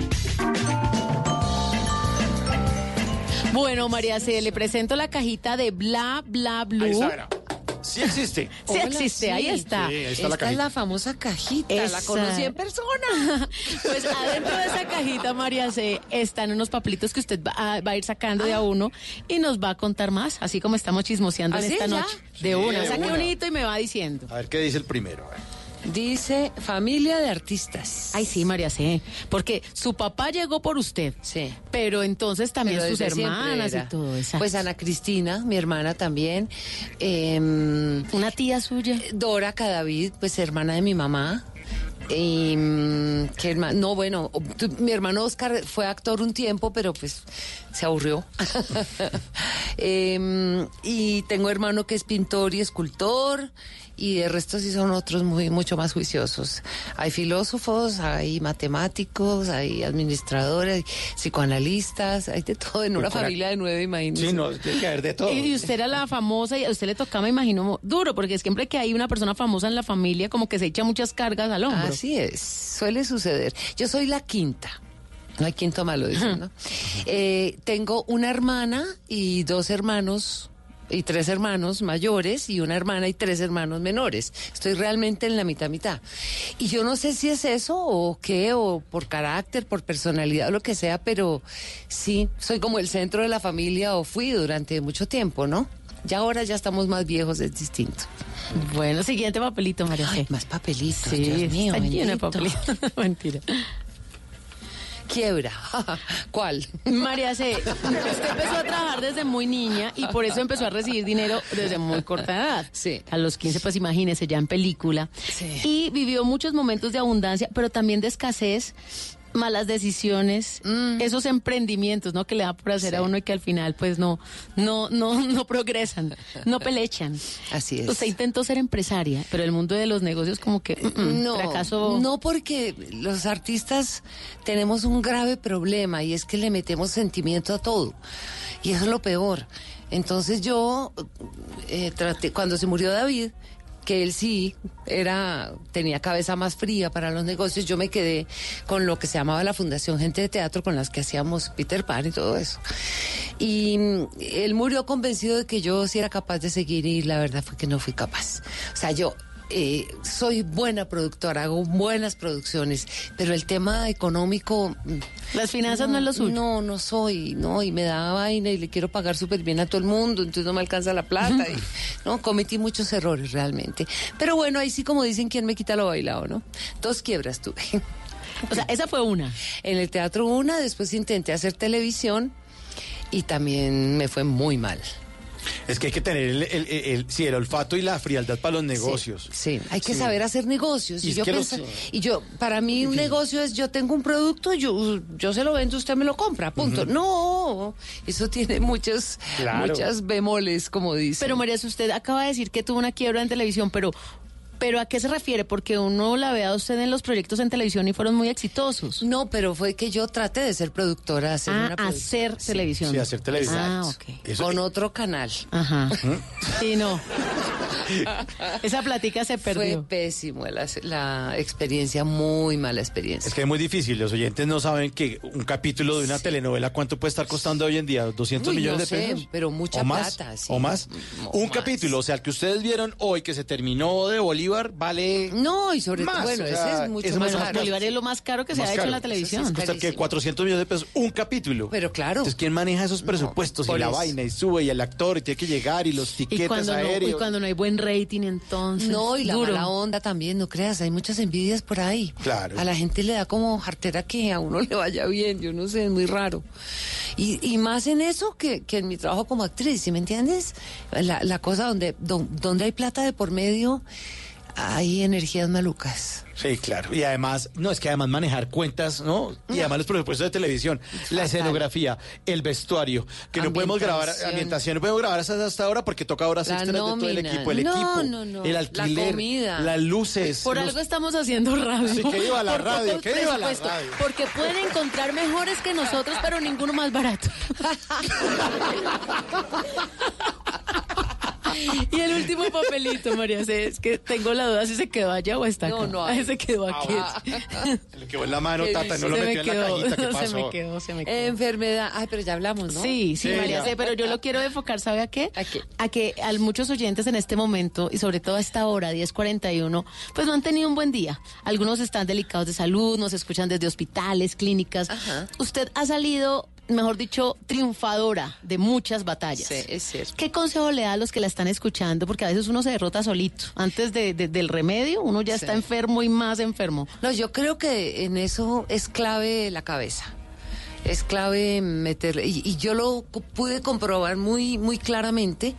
Bueno, María C, le presento la cajita de Bla Bla Blue. Ahí está. Sí existe. Sí existe, ahí está. Sí, ahí está Esta la es la famosa cajita, la Esa. conocí en persona. Pues adentro de esa cajita, María C, están unos papelitos que usted va a, va a ir sacando de a uno y nos va a contar más, así como estamos chismoseando en ¿Ah, esta ya? noche. De Sí, una, saque hito y me va diciendo. A ver qué dice el primero. a ver. Dice familia de artistas. Ay, sí, María C, porque su papá llegó por usted, Sí. pero entonces también Pero sus hermanas y todo eso. Pues Ana Cristina, mi hermana también. em, Una tía suya. Dora Cadavid, pues hermana de mi mamá. Y, mm, ¿qué herma- no, bueno, tu- mi hermano Oscar fue actor un tiempo, pero pues se aburrió. Em, y tengo hermano que es pintor y escultor, y de resto sí son otros muy mucho más juiciosos. Hay filósofos, hay matemáticos, hay administradores, psicoanalistas, hay de todo en una familia de nueve, imagínense. Sí, no, tiene que haber de todo. Y usted era la famosa y a usted le tocaba, me imagino, duro, porque siempre que hay una persona famosa en la familia, como que se echa muchas cargas al hombro. Así es, suele suceder. Yo soy la quinta. No hay quinto malo, dicen, ¿no? Eh, tengo una hermana y dos hermanos y tres hermanos mayores y una hermana y tres hermanos menores. Estoy realmente en la mitad mitad. Y yo no sé si es eso o qué, o por carácter, por personalidad o lo que sea, pero sí, soy como el centro de la familia o fui durante mucho tiempo, ¿no? Ya ahora ya estamos más viejos, es distinto. Bueno, siguiente papelito, María C. Ay, más papelitos, Sí, Dios mío, papelitos. Mentira. Quiebra. ¿Cuál? María C, usted empezó a trabajar desde muy niña y por eso empezó a recibir dinero desde muy corta edad. Sí. A los 15, pues imagínese, ya en película. Sí. Y vivió muchos momentos de abundancia, pero también de escasez, malas decisiones, esos emprendimientos, ¿no? Que le da por hacer a uno y que al final, pues no, no, no, no progresan, no pelechan. Así es. Usted intentó ser empresaria, pero el mundo de los negocios como que mm, mm, No, fracasó. no porque los artistas tenemos un grave problema y es que le metemos sentimiento a todo y eso es lo peor. Entonces yo eh, traté cuando se murió David que él sí era tenía cabeza más fría para los negocios, yo me quedé con lo que se llamaba la Fundación Gente de Teatro con las que hacíamos Peter Pan y todo eso. Y mm, él murió convencido de que yo sí era capaz de seguir y la verdad fue que no fui capaz. O sea, yo eh, soy buena productora, hago buenas producciones, pero el tema económico... mm, Las finanzas no, es lo suyo. No, no soy, no, y me da vaina y le quiero pagar súper bien a todo el mundo, entonces no me alcanza la plata. Y, no, cometí muchos errores realmente. Pero bueno, ahí sí como dicen, ¿quién me quita lo bailado, no? Dos quiebras tuve. O sea, esa fue una. En el teatro una, después intenté hacer televisión y también me fue muy mal. Es que hay que tener el, el- el- el- sí, el olfato y la frialdad para los negocios. Sí, hay que Sí. saber hacer negocios. Y yo los- pensa- y yo, para mí un negocio es yo tengo un producto, yo, yo se lo vendo, usted me lo compra, punto. No, eso tiene muchas, Claro. muchas bemoles, como dice. Pero María, usted acaba de decir que tuvo una quiebra en televisión, pero, pero ¿a qué se refiere? Porque uno la ve a usted en los proyectos en televisión y fueron muy exitosos. No, pero fue que yo traté de ser productora, hacer Ah, una hacer televisión. Sí, hacer televisión. Ah, Exacto. ok. Con otro canal. Ajá. Sí, no. Esa platica se Fue perdió. pésimo la, la experiencia, muy mala experiencia. Es que es muy difícil, los oyentes no saben que un capítulo de una telenovela, ¿cuánto puede estar costando hoy en día? ¿200 Uy, millones no de sé, pesos? pero mucha ¿O más? plata, sí. ¿O más? O un más. capítulo, o sea, el que ustedes vieron hoy que se terminó de Bolívar, vale... No, y sobre más, todo, bueno, o ese es mucho ese más más caro. Bolívar es lo más caro que se ha hecho en la televisión. Cuesta que 400 millones de pesos un capítulo. Pero claro. Entonces, ¿quién maneja esos presupuestos? y la eso. vaina, y sube, y el actor, y tiene que llegar, y los Y tiquetes cuando, no, y aéreos. cuando no hay buen rating, entonces. No, y la duro. mala onda también, no creas, hay muchas envidias por ahí. Claro. A la gente le da como jartera que a uno le vaya bien, yo no sé, es muy raro. Y, y más en eso que, que en mi trabajo como actriz, ¿sí me entiendes? La, la cosa donde, don- donde hay plata de por medio, hay energías malucas. Sí, claro. Y además, no, es que además manejar cuentas, ¿no? Y además los presupuestos de televisión, la escenografía, el vestuario, que no podemos grabar, Ambientación. no podemos grabar hasta, hasta ahora porque toca horas La extras de todo el equipo, el No, equipo, no, no. el La alquiler, comida. las luces. Por los- algo estamos haciendo radio. Sí, que viva la radio, que viva la presupuestos, radio. Porque pueden encontrar mejores que nosotros, pero ninguno más barato. y el último papelito, María, C, es que tengo la duda si se quedó allá o está No, acá. no hay. Ay, se quedó aquí. Le quedó en la mano, ¿Qué Tata, no lo Se metió me en la quedó, cajita, ¿qué se pasó? me quedó, se me quedó. Enfermedad, ay, pero ya hablamos, ¿no? Sí, sí, Sí, María. C, pero yo lo quiero enfocar, ¿sabe a qué? ¿A qué? A que a muchos oyentes en este momento, y sobre todo a esta hora, 10.41, pues no han tenido un buen día. Algunos están delicados de salud, nos escuchan desde hospitales, clínicas. Usted ha salido, mejor dicho, triunfadora de muchas batallas. Sí, es cierto. ¿Qué consejo le da a los que la están escuchando? Porque a veces uno se derrota solito. Antes de- de- del remedio, uno ya está enfermo y más enfermo. No, yo creo que en eso es clave la cabeza. Es clave meterle. Y, y yo lo pude comprobar muy, muy claramente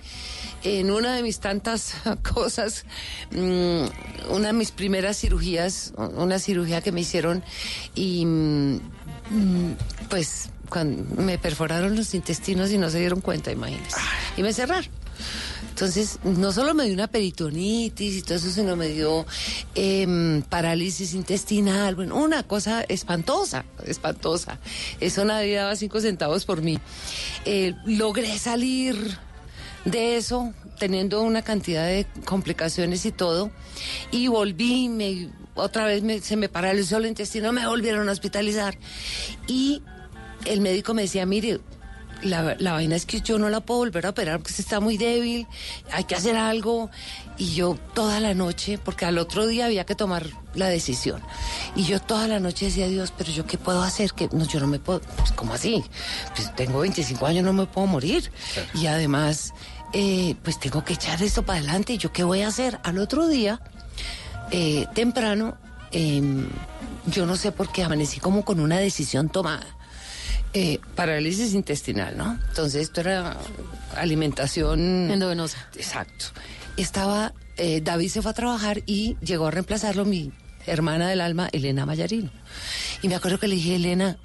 en una de mis tantas cosas, mm, una de mis primeras cirugías, una cirugía que me hicieron y mm, pues cuando me perforaron los intestinos y no se dieron cuenta, imagínense. Y me cerraron. Entonces, no solo me dio una peritonitis y todo eso, sino me dio em, parálisis intestinal, bueno, una cosa espantosa, espantosa. Eso nadie daba cinco centavos por mí. Eh, logré salir de eso, teniendo una cantidad de complicaciones y todo, y volví, me, otra vez me- se me paralizó el intestino, me volvieron a hospitalizar. Y el médico me decía, mire, la, la vaina es que yo no la puedo volver a operar porque se está muy débil, hay que hacer algo. Y yo toda la noche, porque al otro día había que tomar la decisión. Y yo toda la noche decía, Dios, pero yo qué puedo hacer? que no, Yo no me puedo, pues, ¿cómo así? Pues tengo 25 años, no me puedo morir. Y además, eh, pues tengo que echar esto para adelante. ¿Y yo qué voy a hacer? Al otro día, eh, temprano, em, yo no sé por qué amanecí como con una decisión tomada. Eh, parálisis intestinal, ¿no? Entonces esto era alimentación endovenosa. Exacto. Estaba, eh, David se fue a trabajar y llegó a reemplazarlo mi hermana del alma, Elena Mayarino. Y me acuerdo que le dije, Elena,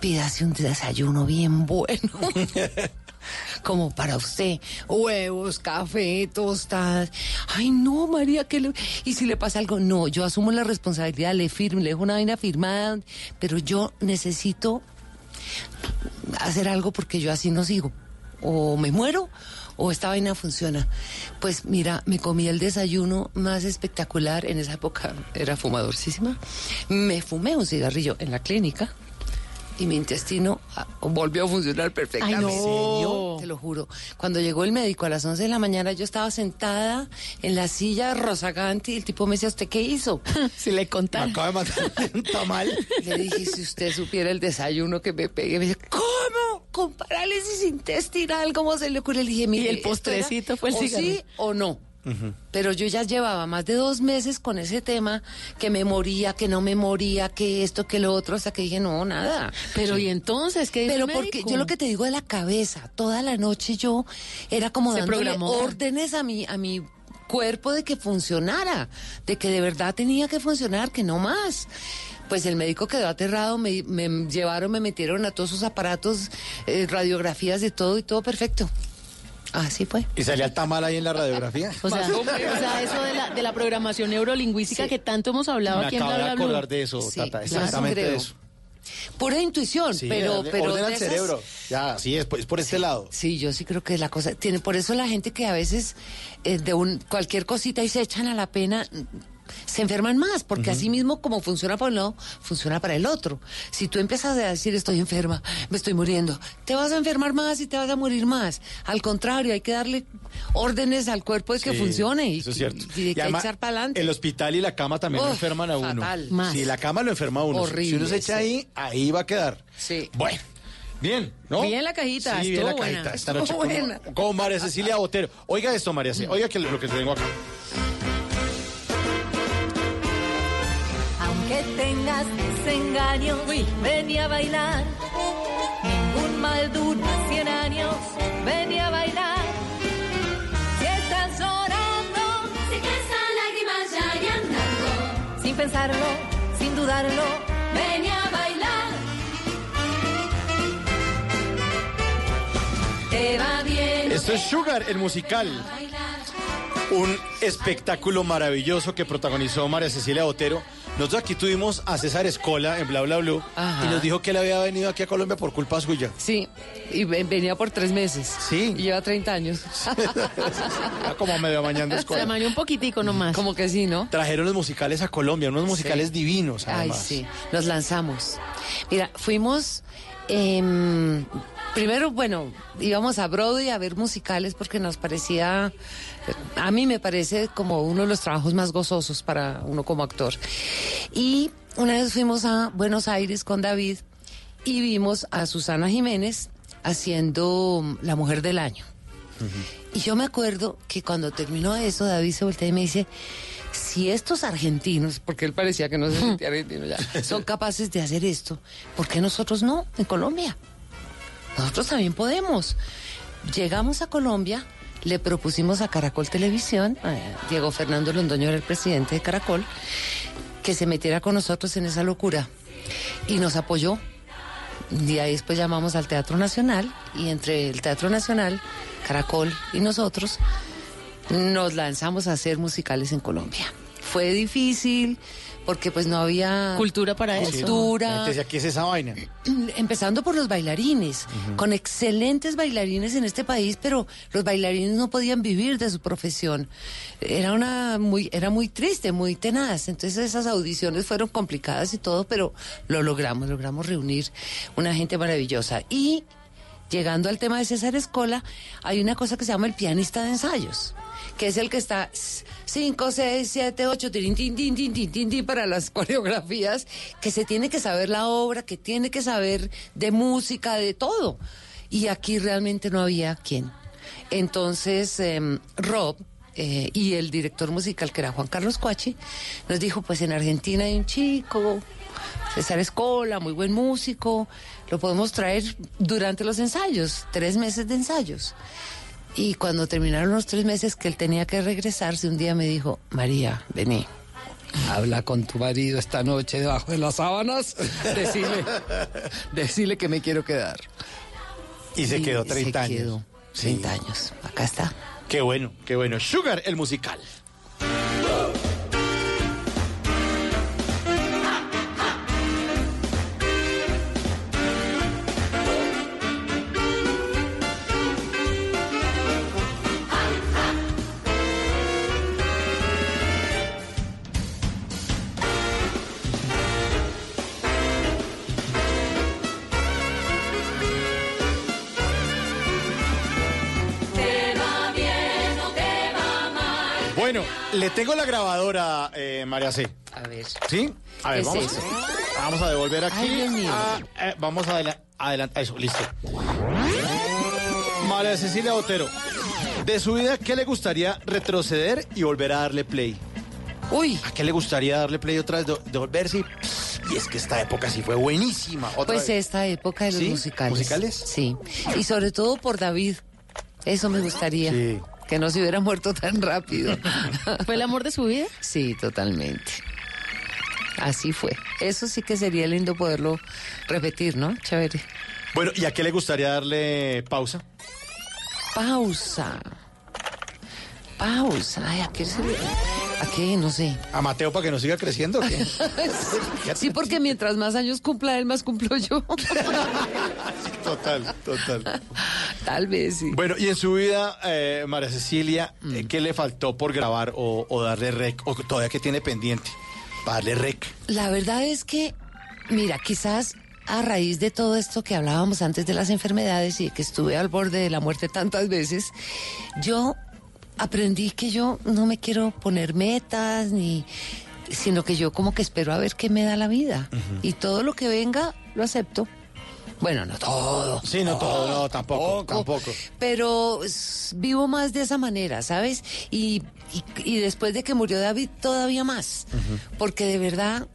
pídase un desayuno bien bueno. Como para usted, huevos, café, tostadas. Ay, no, María, que le... y si le pasa algo, no, yo asumo la responsabilidad, le firmo, le dejo una vaina firmada, pero yo necesito hacer algo porque yo así no sigo. O me muero o esta vaina funciona. Pues mira, me comí el desayuno más espectacular. En esa época era fumadorcísima. Me fumé un cigarrillo en la clínica y mi intestino ah, volvió a funcionar perfectamente. Ay. Te lo juro. Cuando llegó el médico a las 11 de la mañana, yo estaba sentada en la silla rozagante y el tipo me decía, ¿usted qué hizo? si le contara. Acaba de matar un tamal. Le dije, si usted supiera el desayuno que me pegué, me dice, ¿cómo? Con parálisis intestinal, ¿cómo se le ocurre? Le dije, mire, Y el postrecito fue el o cigarrillo. sí o no. Pero yo ya llevaba más de dos meses con ese tema, que me moría, que no me moría, que esto, que lo otro, hasta que dije, no, nada. Pero ¿y entonces qué Pero porque médico? yo lo que te digo de la cabeza, toda la noche yo era como Se dándole programó. órdenes a mi, a mi cuerpo de que funcionara, de que de verdad tenía que funcionar, que no más. Pues el médico quedó aterrado, me, me llevaron, me metieron a todos sus aparatos, eh, radiografías de todo y todo perfecto. Así fue. ¿Y salía el tamal ahí en la radiografía? O sea, o sea, eso de la, de la programación neurolingüística que tanto hemos hablado Me aquí en acabo Bla de acordar de eso, Sí, Tata, exactamente de eso. Pura intuición, Sí, pero, darle pero orden de al esas- cerebro. Ya, así es, pues por este lado. Sí, yo sí creo que la cosa tiene por eso la gente que a veces eh, de un cualquier cosita y se echan a la pena se enferman más, porque así mismo como funciona para un lado, funciona para el otro. Si tú empiezas a decir estoy enferma, me estoy muriendo, te vas a enfermar más y te vas a morir más. Al contrario, hay que darle órdenes al cuerpo de que Sí, funcione y, Eso es cierto. y de que además, echar para adelante. El hospital y la cama también lo enferman a uno. Si la cama lo enferma a uno. Si- uno se echa sí. ahí, ahí va a quedar. Sí. Bueno. Bien, ¿no? Bien la cajita, Sí, bien la estuvo cajita. buena. Esta noche buena. con María Cecilia Botero. Oiga esto, María Cecilia. Oiga que lo que tengo acá. Aunque tengas desengaños, ven a bailar. Ningún mal dura cien años, ven a bailar. Si estás llorando, si que esas lágrimas ya hay andando. Sin pensarlo, sin dudarlo, ven a bailar. Te va bien. Esto es Sugar, el musical. Un espectáculo maravilloso que protagonizó María Cecilia Botero. Nosotros aquí tuvimos a César Escola en Bla Bla Blue Ajá. y nos dijo que él había venido aquí a Colombia por culpa suya. Sí, y ven- venía por tres meses. Sí. Y lleva 30 años. Era como medio amañando Se Escola. amañó un poquitico nomás. Como que sí, ¿no? Trajeron los musicales a Colombia, unos musicales divinos Ay, además. sí, nos lanzamos. Mira, fuimos, em, primero, bueno, íbamos a Broadway a ver musicales porque nos parecía, a mí me parece como uno de los trabajos más gozosos para uno como actor. Y una vez fuimos a Buenos Aires con David y vimos a Susana Jiménez haciendo La Mujer del Año. Y yo me acuerdo que cuando terminó eso, David se voltea y me dice, si estos argentinos, porque él parecía que no se sentía argentino ya, son capaces de hacer esto, ¿por qué nosotros no en Colombia? Nosotros también podemos. Llegamos a Colombia, le propusimos a Caracol Televisión, eh, Diego Fernando Londoño era el presidente de Caracol, que se metiera con nosotros en esa locura. Y nos apoyó. Y ahí después llamamos al Teatro Nacional y entre el Teatro Nacional, Caracol y nosotros nos lanzamos a hacer musicales en Colombia. Fue difícil porque pues no había Cultura para eso. cultura. Entonces, ¿qué es esa vaina? Empezando por los bailarines, con excelentes bailarines en este país, pero los bailarines no podían vivir de su profesión. Era una muy, era muy triste, muy tenaz. Entonces esas audiciones fueron complicadas y todo, pero lo logramos, logramos reunir una gente maravillosa. Y llegando al tema de César Escola, hay una cosa que se llama el pianista de ensayos, que es el que está 5, 6, 7, 8, tin, tin, para las coreografías, que se tiene que saber la obra, que tiene que saber de música, de todo. Y aquí realmente no había quien. Entonces, em, Rob, eh, y el director musical, que era Juan Carlos Cuachi, nos dijo, pues en Argentina hay un chico, César Escola, muy buen músico, lo podemos traer durante los ensayos, tres meses de ensayos. Y cuando terminaron los tres meses que él tenía que regresarse, un día me dijo, María, vení. Habla con tu marido esta noche debajo de las sábanas. Decile, decile que me quiero quedar. Y se quedó se 30 años. quedó 30 años. Acá está. Qué bueno, qué bueno. Sugar, el musical. Tengo la grabadora, eh, María C. A ver. ¿Sí? A ver, ¿Qué es vamos, eso? vamos a devolver aquí. Ay. Ah, eh, vamos a adelantar. Eso, listo. María Cecilia Botero. De su vida, ¿qué le gustaría retroceder y volver a darle play? Uy. ¿A qué le gustaría darle play otra vez? De, devolverse y... y es que esta época sí fue buenísima. Otra Pues vez. esta época de los ¿Sí? musicales. ¿Musicales? Sí. Y sobre todo por David. Eso me gustaría. Sí. Que no se hubiera muerto tan rápido. ¿Fue el amor de su vida? Sí, totalmente. Así fue. Eso sí que sería lindo poderlo repetir, ¿no? Chévere. Bueno, ¿y a qué le gustaría darle pausa? Pausa. Pausa. Ay, ¿a qué se le- ¿A qué? No sé. ¿A Mateo para que no siga creciendo? qué? Sí, porque mientras más años cumpla él, más cumplo yo. Total, total. Tal vez sí. Bueno, y en su vida, eh, María Cecilia, Mm. eh, ¿qué le faltó por grabar o, o darle rec? ¿O todavía que tiene pendiente? Para darle rec. La verdad es que, mira, quizás a raíz de todo esto que hablábamos antes de las enfermedades y que estuve al borde de la muerte tantas veces, yo aprendí que yo no me quiero poner metas ni sino que yo como que espero a ver qué me da la vida y todo lo que venga lo acepto. Bueno, no todo. Sí, no todo, no, tampoco, tampoco. Pero vivo más de esa manera, ¿sabes? Y, y, y después de que murió David, todavía más. Porque de verdad,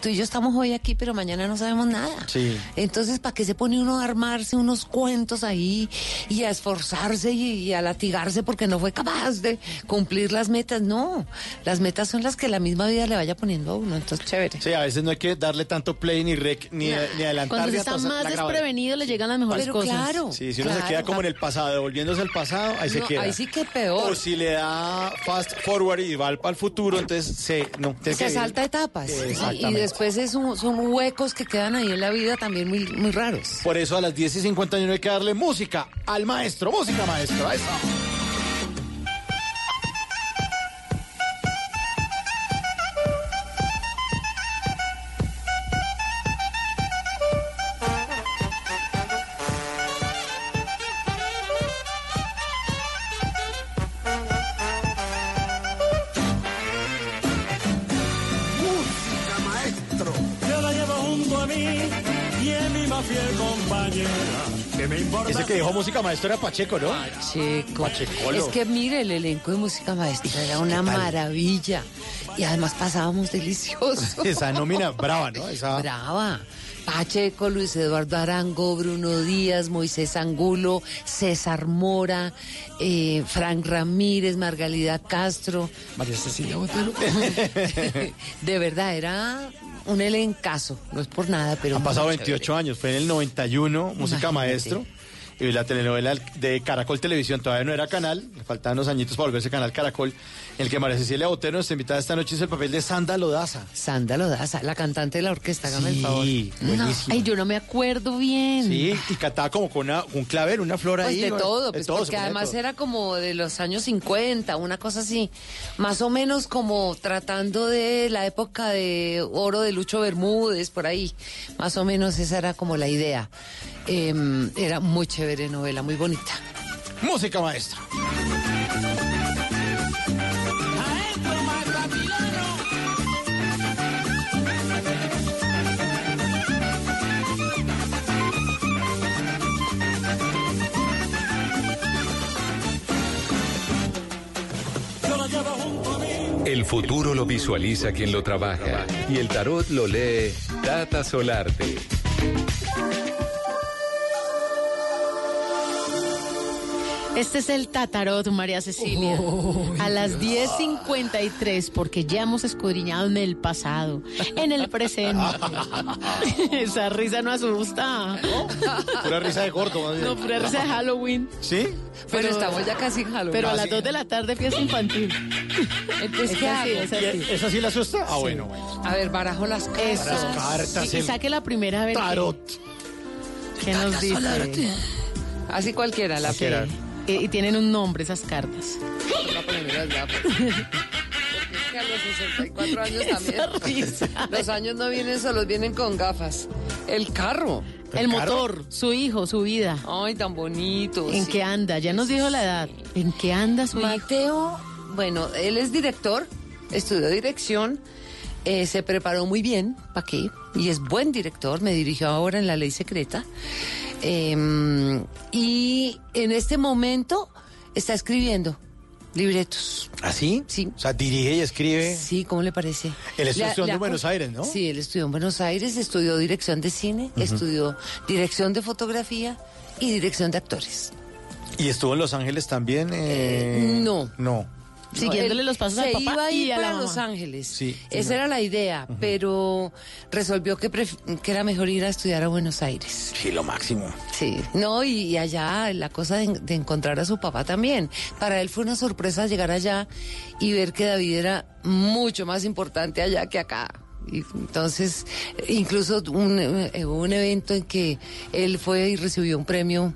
tú y yo estamos hoy aquí, pero mañana no sabemos nada. Sí. Entonces, ¿para qué se pone uno a armarse unos cuentos ahí y a esforzarse y, y a latigarse porque no fue capaz de cumplir las metas? No, las metas son las que la misma vida le vaya poniendo a uno. Entonces, chévere. Sí, a veces no hay que darle tanto play ni rec ni, ni adelantar. Cuando se está más desprevenido le llegan las mejores Pero cosas. claro. Sí, si uno se queda como en el pasado, devolviéndose al pasado, ahí se queda. ahí sí que peor. O si le da fast forward y va al, al futuro, entonces se, no, Se que- salta etapas. Y, después es un- son huecos que quedan ahí en la vida también muy, muy raros. Por eso a las 10 y 51 hay que darle música al maestro. Música, maestro. a eso. Fiel compañera. Que me importa. Ese que dijo música maestro era Pacheco, ¿no? Pacheco. Pachecolo. Es que mire, el elenco de música maestra era una maravilla. Y además pasábamos delicioso. Esa nómina brava, ¿no? Esa... Brava. Pacheco, Luis Eduardo Arango, Bruno Díaz, Moisés Angulo, César Mora, eh, Frank Ramírez, Margalida Castro. María Cecilia Botero. De verdad, era un elencazo. No es por nada, pero. Han pasado muy 28 años, fue en el 91, música Imagínate. maestro. Y la telenovela de Caracol Televisión todavía no era canal, le faltaban unos añitos para volverse canal Caracol, en el que María Cecilia Botero, nuestra invitada esta noche, hizo el papel de Sanda Lodaza. Sanda Lodaza, la cantante de la orquesta, hágame el favor. Sí. Ay, yo no me acuerdo bien. Sí, y cantaba como con una- un clavel, una flor Pues ahí. de todo, de pues todo, se porque además todo. era como de los años 50, una cosa así, más o menos como tratando de la época de oro de Lucho Bermúdez, por ahí, más o menos esa era como la idea. Em, era muy chévere novela, muy bonita. Música maestro. Yo la llevo junto a mí. El futuro lo visualiza quien lo trabaja y el tarot lo lee Tata Solarte. Este es el Tatarot, María Cecilia. a las 10.53, porque ya hemos escudriñado en el pasado, en el presente. Esa risa no asusta. Pura risa de gordo, más bien. No, pura risa de Halloween. ¿Sí? Pero estamos ya casi en Halloween. Pero a Ah, las sí. 2 de la tarde, fiesta infantil. Entonces, Es ¿qué así, hago? es así. ¿Esa sí le asusta? Ah, bueno, bueno. A ver, barajo las cartas. Eso. Las cartas, el saque la primera vez. Tarot. ¿Qué nos dice? Así cualquiera, la Cualquiera. Y, y tienen un nombre esas cartas. Que a los 64 años también. Los años no vienen solos, vienen con gafas. El carro. El motor, su hijo, su vida. Ay, tan bonito. ¿En sí. qué anda? Ya nos dijo la edad. ¿En qué anda su hijo? Mateo, bueno, él es director, estudió dirección, eh, se preparó muy bien, ¿para qué? Y es buen director, me dirigió ahora en la ley secreta. Eh, y en este momento Está escribiendo libretos. ¿Así? Sí. O sea, dirige y escribe. Sí, ¿cómo le parece? Él estudió en Buenos Aires, ¿no? Sí, él estudió en Buenos Aires, estudió dirección de cine, estudió dirección de fotografía y dirección de actores. Y estuvo en Los Ángeles también. eh, no. No. Siguiéndole los pasos se al papá iba a ir y a la para mamá. Los Ángeles. Sí. Esa era la idea, pero resolvió que, pref- que era mejor ir a estudiar a Buenos Aires. Sí, lo máximo. Sí, no, y, y allá la cosa de, de encontrar a su papá también. Para él fue una sorpresa llegar allá y ver que David era mucho más importante allá que acá. Y entonces, incluso un, eh, hubo un evento en que él fue y recibió un premio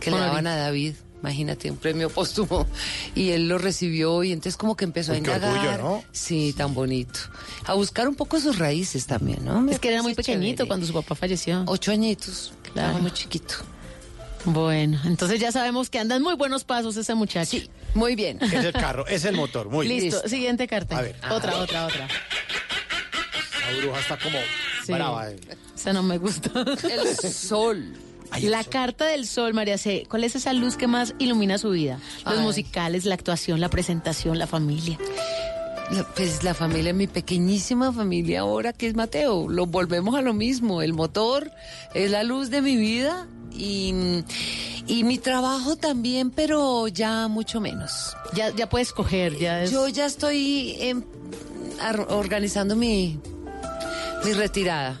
que le daban a David. Imagínate, un premio póstumo. Y él lo recibió y entonces como que empezó a qué indagar. orgullo, ¿no? Sí, tan bonito. A buscar un poco sus raíces también, ¿no? Me Es que era muy pequeñito chévere. cuando su papá falleció. Ocho añitos. Claro. Estaba muy chiquito. Bueno, entonces ya sabemos que anda en muy buenos pasos ese muchacho. Sí, muy bien. Es el carro, es el motor. Muy bien. Listo, siguiente carta. A ver. Otra, otra, otra. La bruja está como Sí. brava. eh. Esa no me gusta. El sol. La carta del sol, María C. ¿Cuál es esa luz que más ilumina su vida? Los Ay. musicales, la actuación, la presentación, la familia. Pues la familia, mi pequeñísima familia ahora que es Mateo, lo volvemos a lo mismo. El motor es la luz de mi vida y, y mi trabajo también, pero ya mucho menos. Ya, ya puedes coger, ya es... Yo ya estoy organizando mi, mi retirada.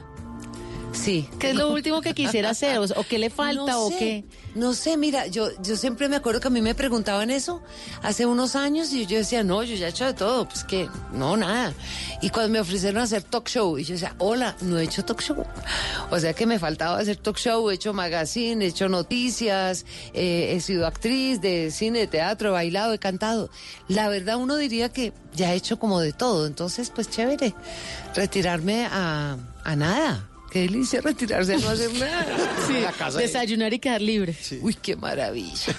Sí. ¿Qué es lo último que quisiera hacer? ¿O, o qué le falta? No ¿O sé, qué? No sé, mira, yo, yo siempre me acuerdo que a mí me preguntaban eso hace unos años y yo decía, no, yo ya he hecho de todo, pues que, no, nada. Y cuando me ofrecieron hacer talk show, y yo decía, hola, no he hecho talk show. O sea que me faltaba hacer talk show, he hecho magazine, he hecho noticias, eh, he sido actriz de cine, de teatro, he bailado, he cantado. La verdad, uno diría que ya he hecho como de todo, entonces, pues chévere, retirarme a, a nada. Qué delicia retirarse a no hacer nada. Sí, La casa ahí. desayunar y quedar libre. Uy, qué maravilla.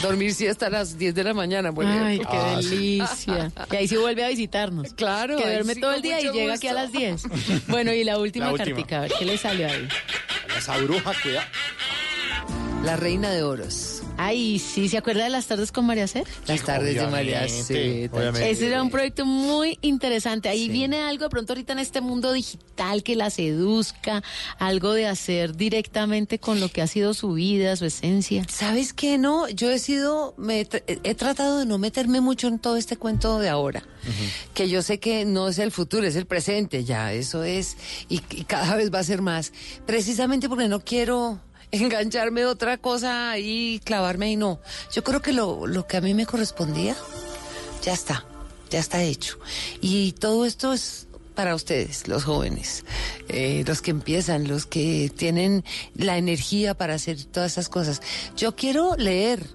Dormir siesta a las 10 de la mañana, por Ay, qué Ah, sí. delicia. Y ahí sí vuelve a visitarnos. Claro, Que duerme sí, todo el día y llega aquí a las 10. Bueno, y la última La última. cartica, a ver, ¿qué le salió ahí? Esa bruja, cuidado. La reina de oros. Ay, sí, ¿se acuerda de las tardes con María C? Las tardes de María C. Ese era un proyecto muy interesante. Ahí Sí. viene algo de pronto ahorita en este mundo digital que la seduzca, algo de hacer directamente con lo que ha sido su vida, su esencia. ¿Sabes qué? No, yo he sido, me he, tra- he tratado de no meterme mucho en todo este cuento de ahora, que yo sé que no es el futuro, es el presente ya, eso es, y, y cada vez va a ser más, precisamente porque no quiero engancharme otra cosa y clavarme y no. Yo creo que lo, lo que a mí me correspondía, ya está, ya está hecho. Y todo esto es para ustedes, los jóvenes, eh, los que empiezan, los que tienen la energía para hacer todas esas cosas. Yo quiero leer,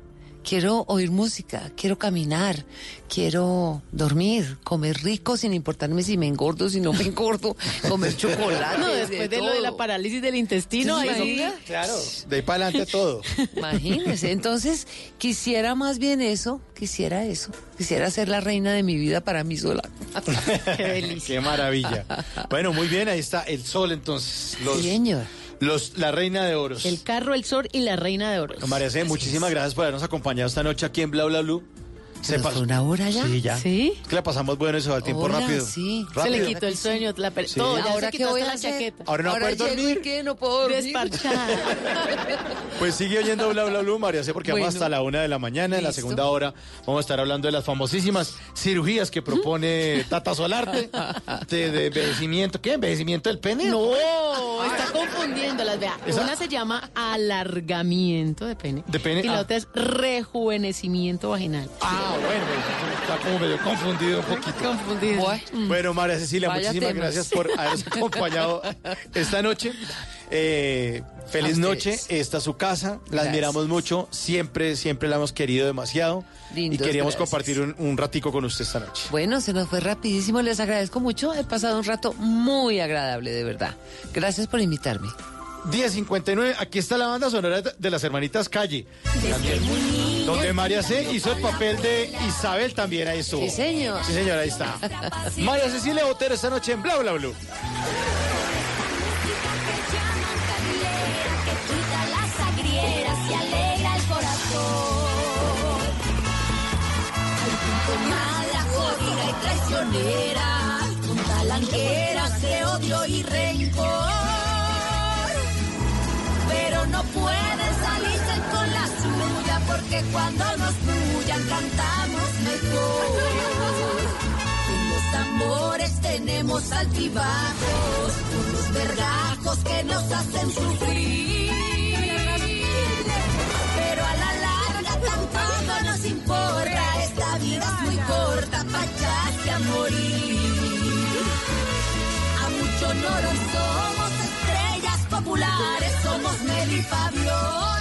quiero oír música, quiero caminar, quiero dormir, comer rico sin importarme si me engordo, si no me engordo, comer chocolate. No, después de, lo de la parálisis del intestino, ¿Sí, ahí? Claro, de ahí para adelante todo. Imagínese, entonces quisiera más bien eso, quisiera eso, quisiera ser la reina de mi vida para mí sola. Qué delicia. Qué maravilla. Bueno, muy bien, ahí está el sol entonces. Los, Sí, señor. Los, la reina de oros. El carro, el sol y la reina de oro. María C, muchísimas gracias por habernos acompañado esta noche aquí en Bla Bla Blue. ¿Se fue una hora ya? Sí, ya. ¿Sí? Que la pasamos bueno eso al tiempo Hola, rápido. sí. Se le Rápido. quitó el sueño, la per- Sí. todo, ya ¿Ahora se qué quitó voy hasta a la hacer? chaqueta. Ahora no va a poder llego dormir. no puedo dormir. Pues sigue oyendo Bla Bla Blue, María C, porque vamos Bueno. hasta la una de la mañana. En la Listo. segunda hora vamos a estar hablando de las famosísimas cirugías que propone Tata Solarte de, de envejecimiento. ¿Qué? ¿Envejecimiento del pene? No, está confundiéndolas. Vea, ¿Esa? una se llama alargamiento de pene. De pene, Y la ah. otra es rejuvenecimiento vaginal. Ah, bueno, está como medio confundido un poquito. Confundido. Bueno. Bueno, María Cecilia, Vaya muchísimas temas. gracias por habernos acompañado esta noche. Eh, feliz A noche, ustedes. esta es su casa, la Gracias. admiramos mucho, siempre, siempre la hemos querido demasiado Lindos, y queríamos gracias. compartir un, un ratico con usted esta noche. Bueno, se nos fue rapidísimo, les agradezco mucho, he pasado un rato muy agradable, de verdad. Gracias por invitarme. 10.59, aquí está la banda sonora de las hermanitas Calle, donde María C hizo el papel de Isabel también, ahí estuvo. Sí, señor. Sí, señor, ahí está. María Cecilia Botero esta noche en Bla Bla Blue. traicionera, con talanqueras de odio y rencor. Pero no puedes salir porque cuando nos bullan cantamos mejor. Con los tambores tenemos altibajos, con los vergajos que nos hacen sufrir. Pero a la larga tampoco nos importa, esta vida es muy corta, pa' a morir. A mucho honor hoy somos estrellas populares, somos Nelly Fabiola,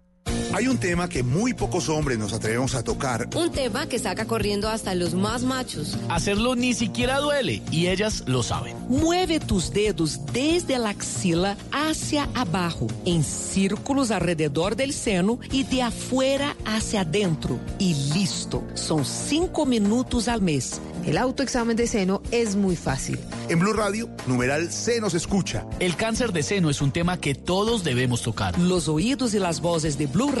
Hay un tema que muy pocos hombres nos atrevemos a tocar. Un tema que saca corriendo hasta los más machos. Hacerlo ni siquiera duele y ellas lo saben. Mueve tus dedos desde la axila hacia abajo, en círculos alrededor del seno y de afuera hacia adentro. Y listo. Son cinco minutos al mes. El autoexamen de seno es muy fácil. En Blue Radio, numeral se nos escucha. El cáncer de seno es un tema que todos debemos tocar. Los oídos y las voces de Blue Radio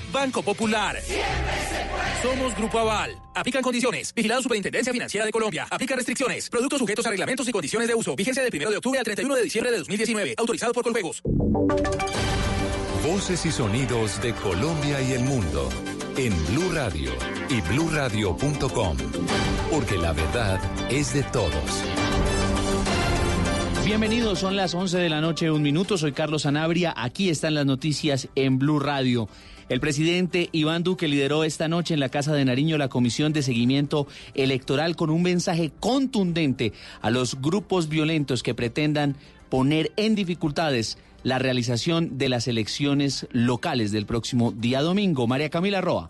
Banco Popular. Somos Grupo Aval. Aplican condiciones. Vigilado Superintendencia Financiera de Colombia. Aplica restricciones. Productos sujetos a reglamentos y condiciones de uso. Vigencia del 1 de octubre al 31 de diciembre de 2019. Autorizado por Colpegos. Voces y sonidos de Colombia y el mundo en Blue Radio y bluradio.com, porque la verdad es de todos. Bienvenidos, son las 11 de la noche, un minuto. Soy Carlos Anabria. Aquí están las noticias en Blue Radio. El presidente Iván Duque lideró esta noche en la Casa de Nariño la comisión de seguimiento electoral con un mensaje contundente a los grupos violentos que pretendan poner en dificultades la realización de las elecciones locales del próximo día domingo. María Camila Roa.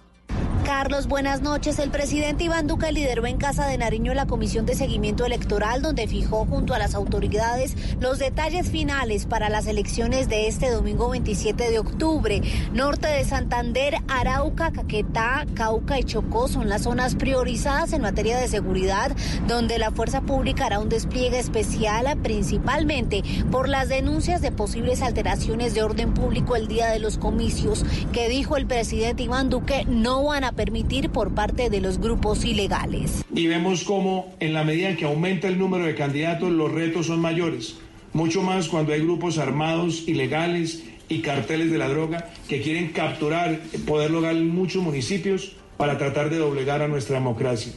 Carlos, buenas noches. El presidente Iván Duque lideró en Casa de Nariño la comisión de seguimiento electoral donde fijó junto a las autoridades los detalles finales para las elecciones de este domingo 27 de octubre. Norte de Santander, Arauca, Caquetá, Cauca y Chocó son las zonas priorizadas en materia de seguridad donde la fuerza pública hará un despliegue especial principalmente por las denuncias de posibles alteraciones de orden público el día de los comicios que dijo el presidente Iván Duque no van a permitir por parte de los grupos ilegales. Y vemos cómo en la medida en que aumenta el número de candidatos los retos son mayores, mucho más cuando hay grupos armados, ilegales y carteles de la droga que quieren capturar poder local en muchos municipios para tratar de doblegar a nuestra democracia.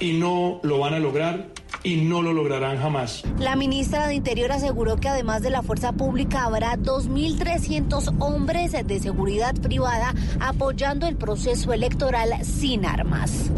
Y no lo van a lograr y no lo lograrán jamás. La ministra de Interior aseguró que además de la fuerza pública habrá 2.300 hombres de seguridad privada apoyando el proceso electoral sin armas.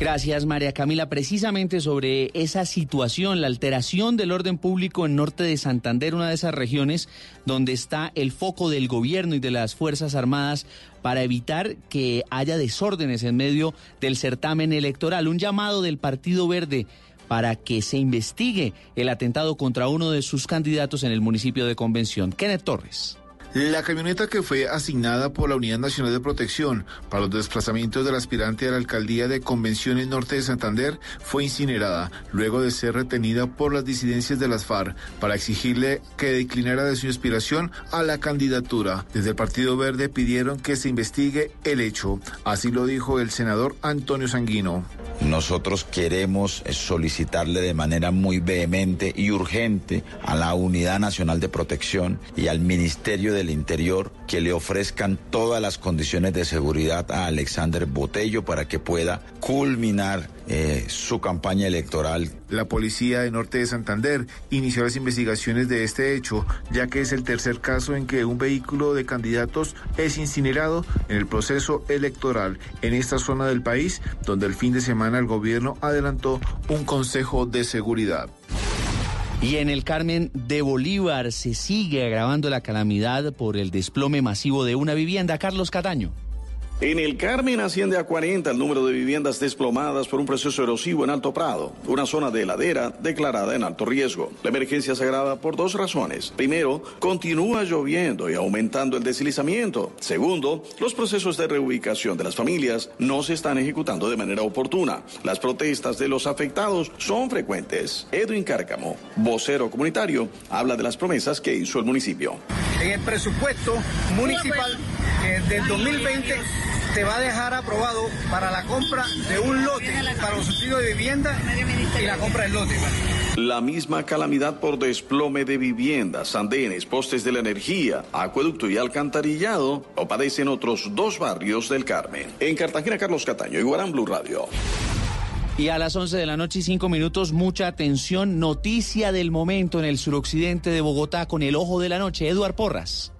Gracias, María Camila. Precisamente sobre esa situación, la alteración del orden público en norte de Santander, una de esas regiones donde está el foco del gobierno y de las Fuerzas Armadas para evitar que haya desórdenes en medio del certamen electoral. Un llamado del Partido Verde para que se investigue el atentado contra uno de sus candidatos en el municipio de Convención. Kenneth Torres. La camioneta que fue asignada por la Unidad Nacional de Protección para los desplazamientos del aspirante a la alcaldía de Convenciones Norte de Santander fue incinerada luego de ser retenida por las disidencias de las FARC para exigirle que declinara de su aspiración a la candidatura. Desde el Partido Verde pidieron que se investigue el hecho. Así lo dijo el senador Antonio Sanguino. nosotros queremos solicitarle de manera muy vehemente y urgente a la Unidad Nacional de Protección y al Ministerio del Interior que le ofrezcan todas las condiciones de seguridad a Alexander Botello para que pueda culminar eh, su campaña electoral. La policía de Norte de Santander inició las investigaciones de este hecho, ya que es el tercer caso en que un vehículo de candidatos es incinerado en el proceso electoral en esta zona del país, donde el fin de semana el gobierno adelantó un consejo de seguridad. Y en el Carmen de Bolívar se sigue agravando la calamidad por el desplome masivo de una vivienda. Carlos Cataño. En el Carmen asciende a 40 el número de viviendas desplomadas por un proceso erosivo en Alto Prado, una zona de heladera declarada en alto riesgo. La emergencia se agrava por dos razones. Primero, continúa lloviendo y aumentando el deslizamiento. Segundo, los procesos de reubicación de las familias no se están ejecutando de manera oportuna. Las protestas de los afectados son frecuentes. Edwin Cárcamo, vocero comunitario, habla de las promesas que hizo el municipio. En el presupuesto municipal eh, del 2020 se va a dejar aprobado para la compra de un lote para los subsidios de vivienda y la compra del lote. La misma calamidad por desplome de viviendas, andenes, postes de la energía, acueducto y alcantarillado lo padecen otros dos barrios del Carmen. En Cartagena, Carlos Cataño, Iguarán Blue Radio. Y a las 11 de la noche y 5 minutos, mucha atención, noticia del momento en el suroccidente de Bogotá con el ojo de la noche. Eduard Porras.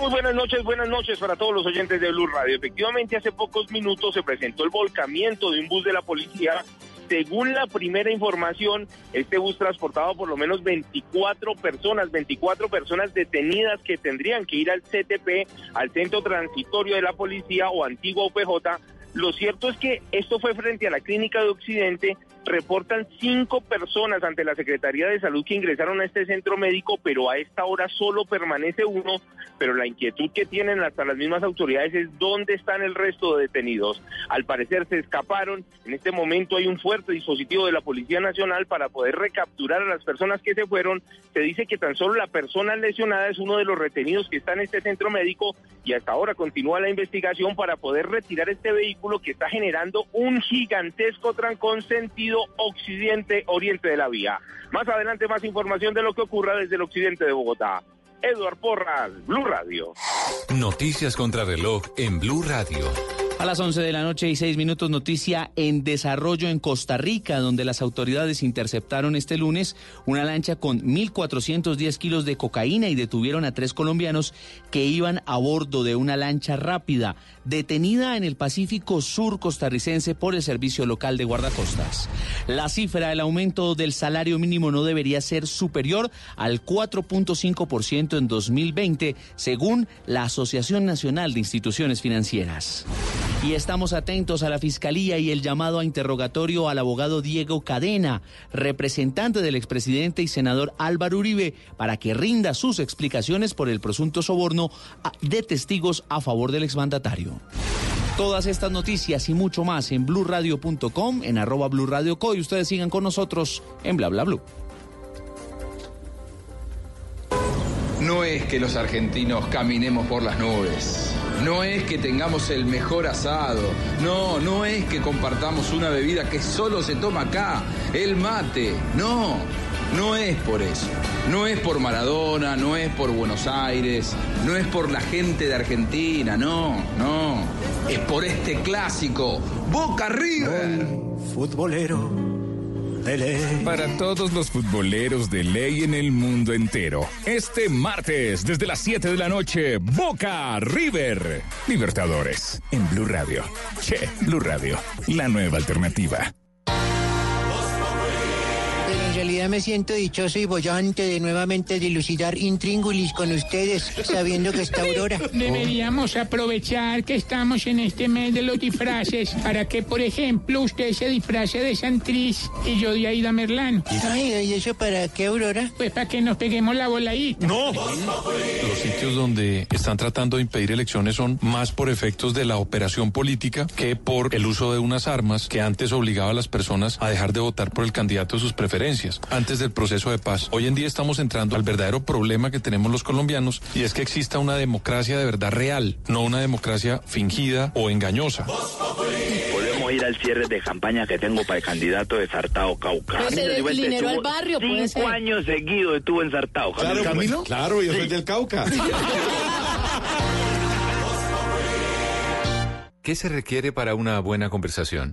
Muy buenas noches, buenas noches para todos los oyentes de Blue Radio. Efectivamente, hace pocos minutos se presentó el volcamiento de un bus de la policía. Según la primera información, este bus transportaba por lo menos 24 personas, 24 personas detenidas que tendrían que ir al CTP, al Centro Transitorio de la Policía o Antigua UPJ. Lo cierto es que esto fue frente a la Clínica de Occidente, reportan cinco personas ante la Secretaría de Salud que ingresaron a este centro médico, pero a esta hora solo permanece uno, pero la inquietud que tienen hasta las mismas autoridades es dónde están el resto de detenidos. Al parecer se escaparon, en este momento hay un fuerte dispositivo de la Policía Nacional para poder recapturar a las personas que se fueron. Se dice que tan solo la persona lesionada es uno de los retenidos que está en este centro médico y hasta ahora continúa la investigación para poder retirar este vehículo que está generando un gigantesco trancón sentido occidente-oriente de la vía. Más adelante más información de lo que ocurra desde el occidente de Bogotá. Eduard Porras, Blue Radio. Noticias contra reloj en Blue Radio. A las 11 de la noche y 6 minutos, noticia en desarrollo en Costa Rica, donde las autoridades interceptaron este lunes una lancha con 1.410 kilos de cocaína y detuvieron a tres colombianos que iban a bordo de una lancha rápida, detenida en el Pacífico Sur costarricense por el Servicio Local de Guardacostas. La cifra del aumento del salario mínimo no debería ser superior al 4.5% en 2020, según la Asociación Nacional de Instituciones Financieras. Y estamos atentos a la Fiscalía y el llamado a interrogatorio al abogado Diego Cadena, representante del expresidente y senador Álvaro Uribe, para que rinda sus explicaciones por el presunto soborno de testigos a favor del exmandatario. Todas estas noticias y mucho más en blurradio.com, en arroba blurradioco y ustedes sigan con nosotros en bla bla blue. No es que los argentinos caminemos por las nubes. No es que tengamos el mejor asado. No, no es que compartamos una bebida que solo se toma acá, el mate. No, no es por eso. No es por Maradona, no es por Buenos Aires, no es por la gente de Argentina, no, no. Es por este clásico, Boca River. Futbolero Para todos los futboleros de ley en el mundo entero. Este martes, desde las 7 de la noche, Boca River. Libertadores, en Blue Radio. Che, Blue Radio, la nueva alternativa. En realidad me siento dichoso y bollante de nuevamente dilucidar intríngulis con ustedes, sabiendo que está Aurora. Deberíamos aprovechar que estamos en este mes de los disfraces para que, por ejemplo, usted se disfrace de Santriz y yo de Aida Merlano. Ay, ¿y eso para qué, Aurora? Pues para que nos peguemos la voladita. ¡No! Los sitios donde están tratando de impedir elecciones son más por efectos de la operación política que por el uso de unas armas que antes obligaba a las personas a dejar de votar por el candidato de sus preferencias, antes del proceso de paz. Hoy en día estamos entrando al verdadero problema que tenemos los colombianos y es que exista una democracia de verdad real, no una democracia fingida o engañosa. Volvemos a ir al cierre de campaña que tengo para el candidato de Sartao Cauca. Puede ser Camilo el Cifuentes dinero al barrio, puede Cinco ser. años seguidos estuvo en Sartao. Claro, Camilo. Claro, yo soy del Cauca. ¿Qué se requiere para una buena conversación?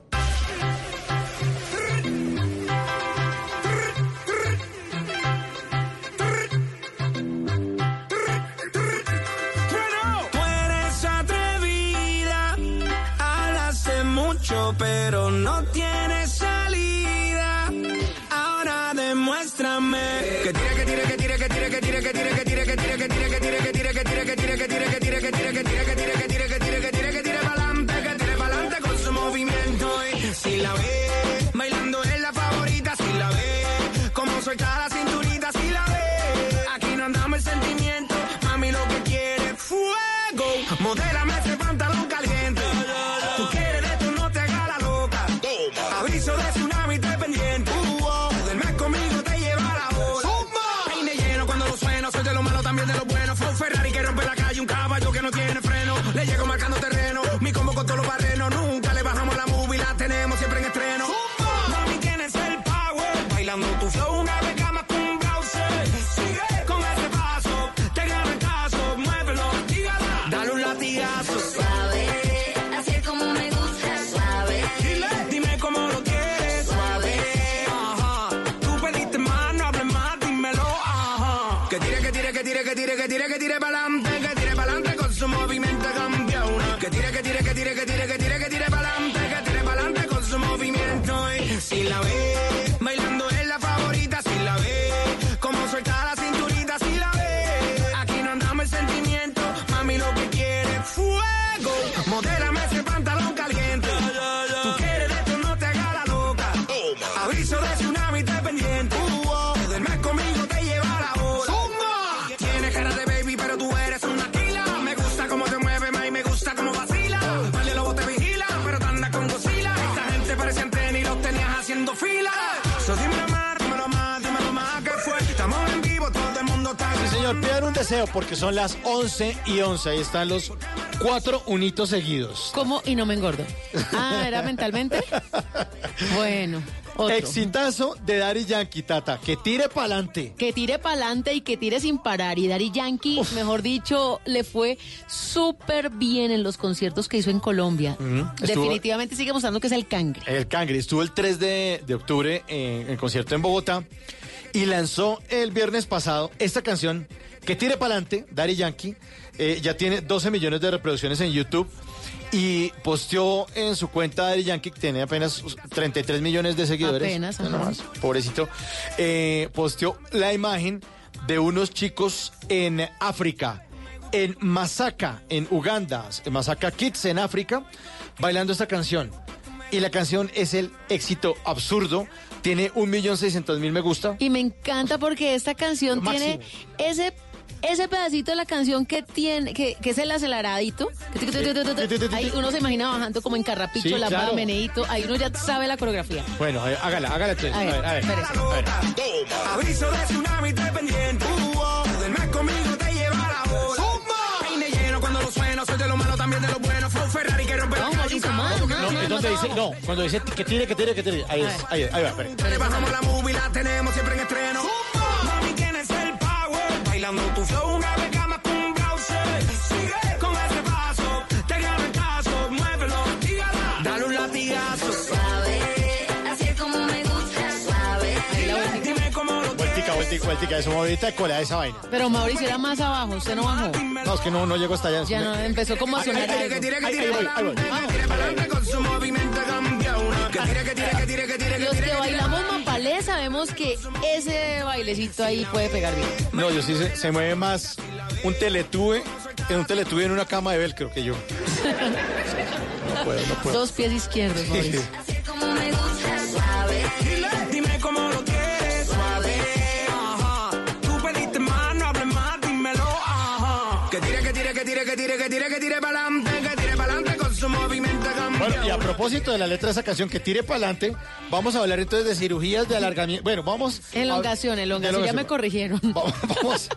Deseo porque son las 11 y 11. Ahí están los cuatro unitos seguidos. ¿Cómo? Y no me engordo. Ah, ¿era mentalmente? Bueno, otro. Exitazo de Daddy Yankee, Tata. Que tire pa'lante. Que tire pa'lante y que tire sin parar. Y Daddy Yankee, mejor dicho, le fue súper bien en los conciertos que hizo en Colombia. Estuvo- Definitivamente sigue mostrando que es el cangre. El Cangre estuvo el 3 de, de octubre en el concierto en Bogotá y lanzó el viernes pasado esta canción que tire pa'lante, Daddy Yankee. eh, ya tiene 12 millones de reproducciones en YouTube y posteó en su cuenta Daddy Yankee, que tiene apenas 33 millones de seguidores. Apenas, no más, pobrecito. eh, posteó la imagen de unos chicos en África, en Masaka, en Uganda, en Masaka Kids en África, bailando esta canción. Y la canción es el éxito absurdo. Tiene un millón seiscientos mil me gusta. Y me encanta porque esta canción Lo tiene ese ese pedacito de la canción que tiene que, que es el aceleradito. Ahí uno se imagina bajando como en carrapicho Sí, la claro. mano meneíto. Ahí uno ya sabe la coreografía. Bueno, a ver, hágala, hágala. entonces. A A ver, ver, a ver. a ver. Aviso de tsunami, estoy pendiente. Del mes conmigo te lleva la hora. Peine lleno cuando lo sueno, soy de lo malo también de lo bueno. Fue un Ferrari No, dice, no, cuando dice que tire, que tire, que tire. Ahí es, ahí, ahí va, espere. Le bajamos la movie, la tenemos siempre en estreno. Mami, tienes el power. Bailando tu flow, una beca más que un browser. Sigue Vueltica. Eso movita de cola esa vaina. Pero Mauricio era más abajo, usted no bajó. No, es que no, no llego hasta allá. Ya no, empezó como a sonar Que que tire, que pa'lante, que con su movimiento Los que bailamos mapalé sabemos que ese bailecito ahí puede pegar bien. No, yo sí se, se mueve más un teletube, en un teletube en una cama de velcro que yo. No puedo, no puedo. Dos pies izquierdos, Mauricio. que tire, que tire, que tire para adelante. Bueno, y a propósito de la letra de esa canción que tire para adelante, vamos a hablar entonces de cirugías de alargamiento. Bueno, vamos. a- Elongación, elongación, ya me corrigieron. Vamos,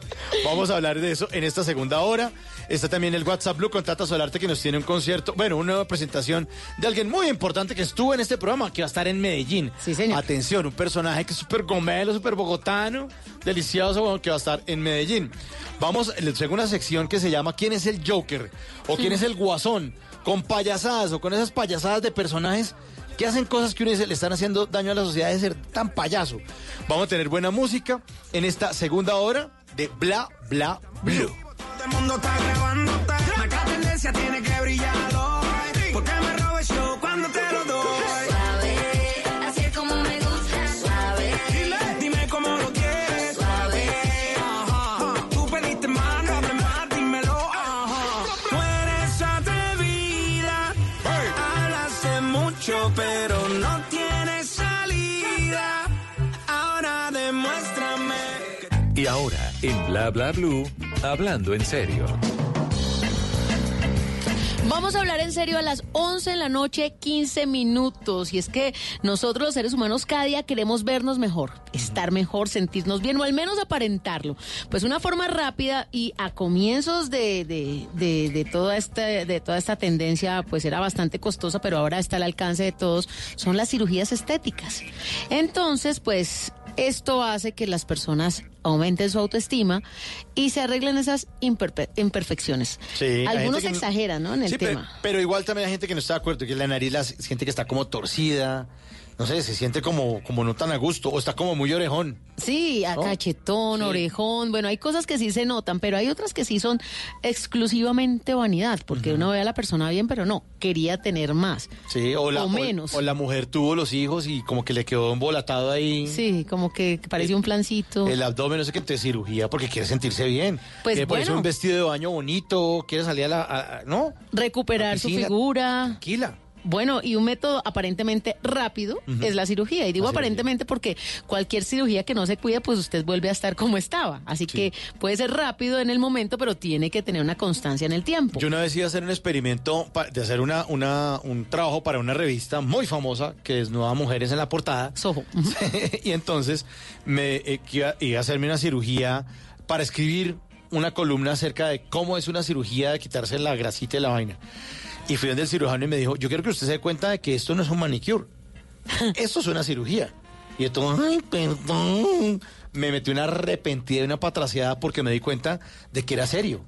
vamos a hablar de eso en esta segunda hora. Está también el WhatsApp Blue con Tata Solarte que nos tiene un concierto, bueno, una nueva presentación de alguien muy importante que estuvo en este programa, que va a estar en Medellín. Sí, señor. Atención, un personaje que es súper gomelo, súper bogotano, delicioso, bueno, que va a estar en Medellín. Vamos, les traigo una sección que se llama ¿Quién es el Joker? o ¿Quién es el Guasón? Con payasadas o con esas payasadas de personajes que hacen cosas que uno dice le están haciendo daño a la sociedad de ser tan payaso. Vamos a tener buena música en esta segunda hora de Bla Bla Blue. En Bla Bla Blue, hablando en serio. Vamos a hablar en serio a las 11 de la noche, 15 minutos. Y es que nosotros los seres humanos cada día queremos vernos mejor, estar mejor, sentirnos bien o al menos aparentarlo. Pues una forma rápida y a comienzos de, de, de, de toda, esta, de toda esta tendencia, pues era bastante costosa, pero ahora está al alcance de todos, son las cirugías estéticas. Entonces, pues esto hace que las personas aumenten su autoestima y se arreglen esas imperfe- imperfecciones. Sí, Algunos gente no- exageran, ¿no? En el Sí, tema. Pero, igual también hay gente que no está de acuerdo, que la nariz la siente que está como torcida, no sé, se siente como, como no tan a gusto, o está como muy orejón. Sí, a ¿No? cachetón, orejón, bueno, hay cosas que sí se notan, pero hay otras que sí son exclusivamente vanidad, porque uno ve a la persona bien, pero no, quería tener más. Sí, o, la, O menos. O, la mujer tuvo los hijos y como que le quedó embolatado ahí. Sí, como que parecía un plancito. El abdomen, no sé qué, te cirugía porque quiere sentirse bien. Pues bueno. un vestido de baño bonito, quiere salir a la. a- a- ¿No? Recuperar su figura. Tranquila. Bueno, y un método aparentemente rápido es la cirugía. Y digo aparentemente porque cualquier cirugía que no se cuide, pues usted vuelve a estar como estaba. Así que puede ser rápido en el momento, pero tiene que tener una constancia en el tiempo. Yo una vez iba a hacer un experimento de hacer una, una, un trabajo para una revista muy famosa que desnuda a mujeres en la portada. Soho. y entonces me eh, iba, iba a hacerme una cirugía para escribir una columna acerca de cómo es una cirugía de quitarse la grasita y la vaina. Y fui donde el cirujano y me dijo, yo quiero que usted se dé cuenta de que esto no es un manicure. Esto es una cirugía. Y yo todo, ay, perdón. Me metí una arrepentida y una patraciada porque me di cuenta de que era serio.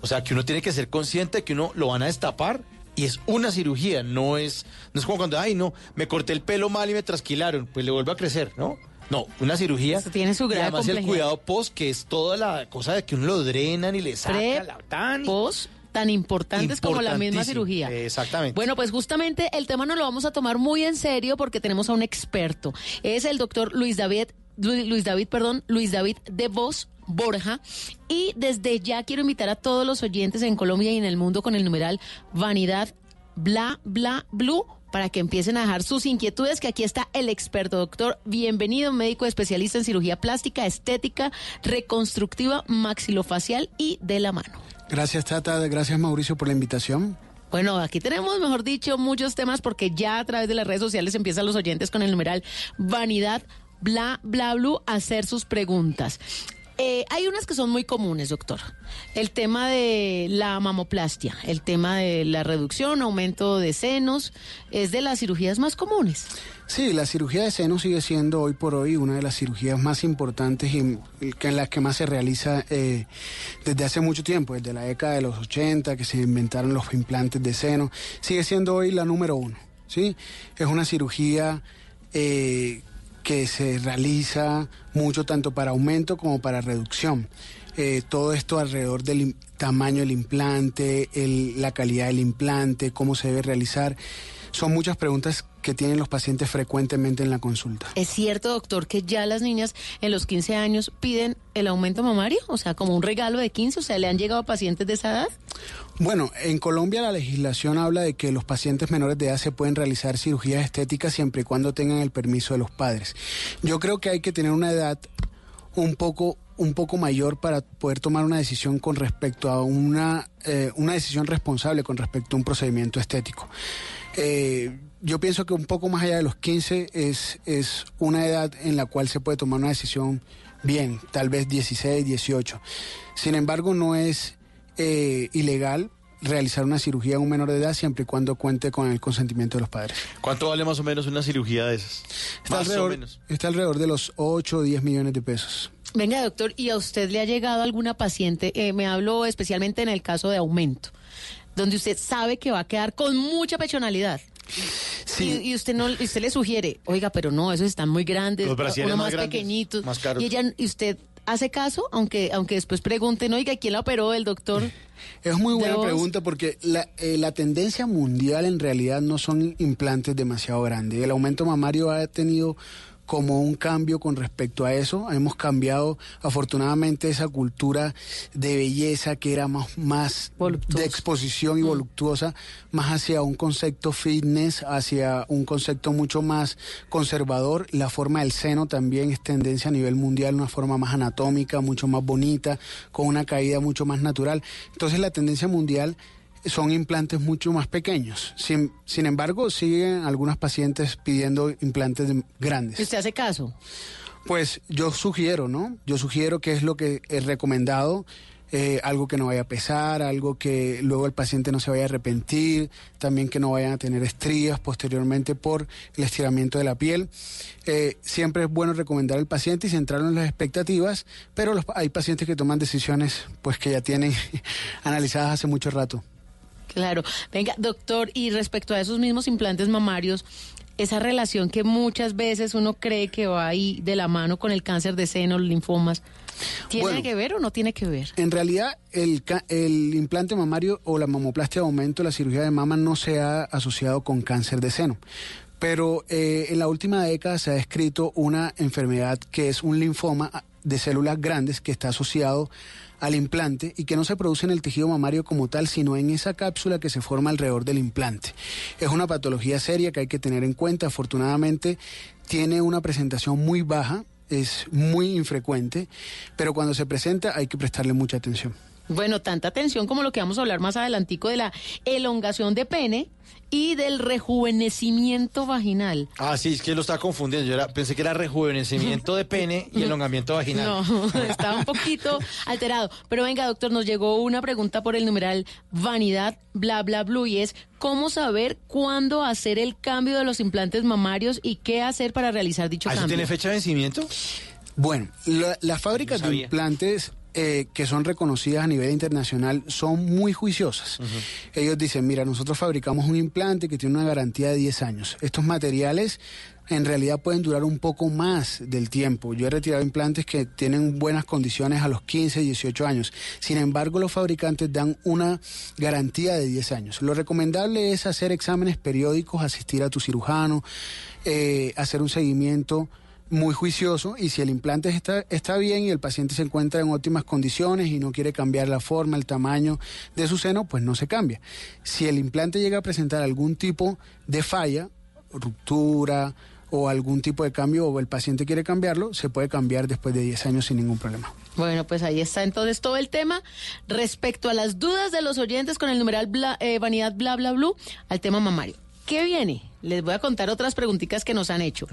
O sea, que uno tiene que ser consciente de que uno lo van a destapar y es una cirugía, no es, no es como cuando, ay, no, me corté el pelo mal y me trasquilaron, pues le vuelve a crecer, ¿no? No, una cirugía. tiene su grado de además el cuidado post, que es toda la cosa de que uno lo drenan y le saca Pre, la tan post, tan importantes como la misma cirugía. Exactamente. Bueno, pues justamente el tema nos lo vamos a tomar muy en serio porque tenemos a un experto. Es el doctor Luis David, Lu- Luis David, perdón, Luis David de Vos Borja. Y desde ya quiero invitar a todos los oyentes en Colombia y en el mundo con el numeral Vanidad Bla Bla Blue para que empiecen a dejar sus inquietudes, que aquí está el experto, doctor. Bienvenido, médico especialista en cirugía plástica, estética, reconstructiva, maxilofacial y de la mano. Gracias Tata, gracias Mauricio por la invitación. Bueno, aquí tenemos, mejor dicho, muchos temas porque ya a través de las redes sociales empiezan los oyentes con el numeral vanidad, bla, bla, blue, a hacer sus preguntas. Eh, hay unas que son muy comunes, doctor. El tema de la mamoplastia, el tema de la reducción, aumento de senos, es de las cirugías más comunes. Sí, la cirugía de seno sigue siendo hoy por hoy una de las cirugías más importantes y en las que más se realiza eh, desde hace mucho tiempo, desde la década de los 80 que se inventaron los implantes de seno. Sigue siendo hoy la número uno, ¿sí? Es una cirugía eh, que se realiza mucho tanto para aumento como para reducción. Eh, todo esto alrededor del tamaño del implante, la calidad del implante, cómo se debe realizar. Son muchas preguntas que tienen los pacientes frecuentemente en la consulta. ¿Es cierto, doctor, que ya las niñas en los 15 años piden el aumento mamario? O sea, como un regalo de 15, o sea, ¿le han llegado pacientes de esa edad? Bueno, en Colombia la legislación habla de que los pacientes menores de edad se pueden realizar cirugías estéticas siempre y cuando tengan el permiso de los padres. Yo creo que hay que tener una edad un poco un poco mayor para poder tomar una decisión con respecto a una, eh, una decisión responsable con respecto a un procedimiento estético. Eh, yo pienso que un poco más allá de los 15 es, es una edad en la cual se puede tomar una decisión bien, tal vez 16, 18. Sin embargo, no es eh, ilegal realizar una cirugía a un menor de edad siempre y cuando cuente con el consentimiento de los padres. ¿Cuánto vale más o menos una cirugía de esas? Está, más alrededor, o menos. está alrededor de los 8 o 10 millones de pesos. Venga, doctor, ¿y a usted le ha llegado alguna paciente? eh, me hablo especialmente en el caso de aumento, donde usted sabe que va a quedar con mucha pechonalidad. Y, y usted no, y usted le sugiere, oiga, pero no, esos están muy grandes, Los uno más más, grandes, pequeñitos. más caros. Y ella, y usted hace caso, aunque, aunque después pregunten, oiga, ¿quién la operó? El doctor. Es muy buena pregunta porque la, eh, la tendencia mundial en realidad no son implantes demasiado grandes. El aumento mamario ha tenido como un cambio con respecto a eso. Hemos cambiado afortunadamente esa cultura de belleza que era más, más de exposición y voluptuosa, más hacia un concepto fitness, hacia un concepto mucho más conservador. La forma del seno también es tendencia a nivel mundial, una forma más anatómica, mucho más bonita, con una caída mucho más natural. Entonces la tendencia mundial son implantes mucho más pequeños. Sin, sin embargo, siguen algunas pacientes pidiendo implantes de- grandes. ¿Y usted hace caso? Pues yo sugiero, ¿no? Yo sugiero que es lo que es recomendado. eh, algo que no vaya a pesar, algo que luego el paciente no se vaya a arrepentir, también que no vayan a tener estrías posteriormente por el estiramiento de la piel. Eh, siempre es bueno recomendar al paciente y centrarlo en las expectativas, pero los- hay pacientes que toman decisiones pues que ya tienen analizadas hace mucho rato. Claro. Venga, doctor, y respecto a esos mismos implantes mamarios, esa relación que muchas veces uno cree que va ahí de la mano con el cáncer de seno, los linfomas, ¿tiene Bueno. que ver o no tiene que ver? En realidad, el, el implante mamario o la mamoplastia de aumento, la cirugía de mama, no se ha asociado con cáncer de seno. Pero eh, en la última década se ha descrito una enfermedad que es un linfoma de células grandes que está asociado al implante y que no se produce en el tejido mamario como tal, sino en esa cápsula que se forma alrededor del implante. Es una patología seria que hay que tener en cuenta. Afortunadamente, tiene una presentación muy baja, es muy infrecuente, pero cuando se presenta hay que prestarle mucha atención. Bueno, tanta atención como lo que vamos a hablar más adelantico de la elongación de pene y del rejuvenecimiento vaginal. Ah, sí, es que lo estaba confundiendo. Yo era- pensé que era rejuvenecimiento de pene y elongamiento vaginal. No, estaba un poquito alterado. Pero venga, doctor, nos llegó una pregunta por el numeral vanidad, bla, bla, blue, y es cómo saber cuándo hacer el cambio de los implantes mamarios y qué hacer para realizar dicho ¿Ah, ¿Eso cambio. tiene fecha de vencimiento? Bueno, la- las fábricas No de implantes eh, que son reconocidas a nivel internacional son muy juiciosas. Ellos dicen, mira, nosotros fabricamos un implante que tiene una garantía de 10 años. Estos materiales en realidad pueden durar un poco más del tiempo. Yo he retirado implantes que tienen buenas condiciones a los 15, 18 años. Sin embargo, los fabricantes dan una garantía de 10 años. Lo recomendable es hacer exámenes periódicos, asistir a tu cirujano, eh, hacer un seguimiento muy juicioso y si el implante está, está bien y el paciente se encuentra en óptimas condiciones y no quiere cambiar la forma, el tamaño de su seno, pues no se cambia. Si el implante llega a presentar algún tipo de falla, ruptura o algún tipo de cambio o el paciente quiere cambiarlo, se puede cambiar después de 10 años sin ningún problema. Bueno, pues ahí está entonces todo el tema respecto a las dudas de los oyentes con el numeral bla- eh, vanidad bla bla blue al tema mamario. ¿Qué viene? Les voy a contar otras preguntitas que nos han hecho.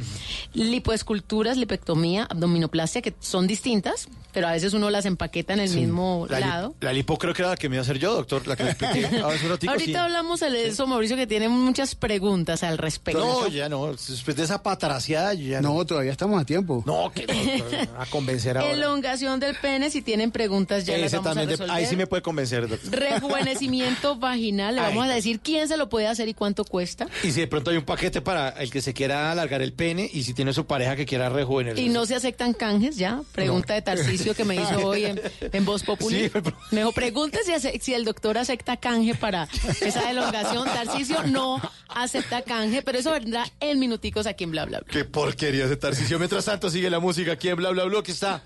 Lipoesculturas, lipectomía, abdominoplastia, que son distintas, pero a veces uno las empaqueta en el mismo La, li- lado. la lipo creo que era la que me iba a hacer yo, doctor. La que me expliqué un ratico, Ahorita sí. hablamos de eso, Mauricio, que tiene muchas preguntas al respecto. No, ya no. Después de esa patraciada, ya no. No, todavía estamos a tiempo. No, que doctor, a convencer ahora. Elongación del pene, si tienen preguntas ya las Ese vamos a también de- resolver. ahí sí me puede convencer, doctor. Rejuvenecimiento vaginal, le Ay, vamos a decir quién se lo puede hacer y cuánto cuesta. Y si de pronto hay un paquete para el que se quiera alargar el pene y si tiene su pareja que quiera rejuvenecer. Y no se aceptan canjes ya. Pregunta de Tarcisio que me hizo hoy en, en Voz Populi. Sí, me dijo, pregunte si el doctor acepta canje para esa elongación. Tarcisio no acepta canje, pero eso vendrá en minuticos aquí en Bla Bla Bla. Qué porquería ese Tarcisio. Mientras tanto, sigue la música aquí en Bla Bla Bla, que está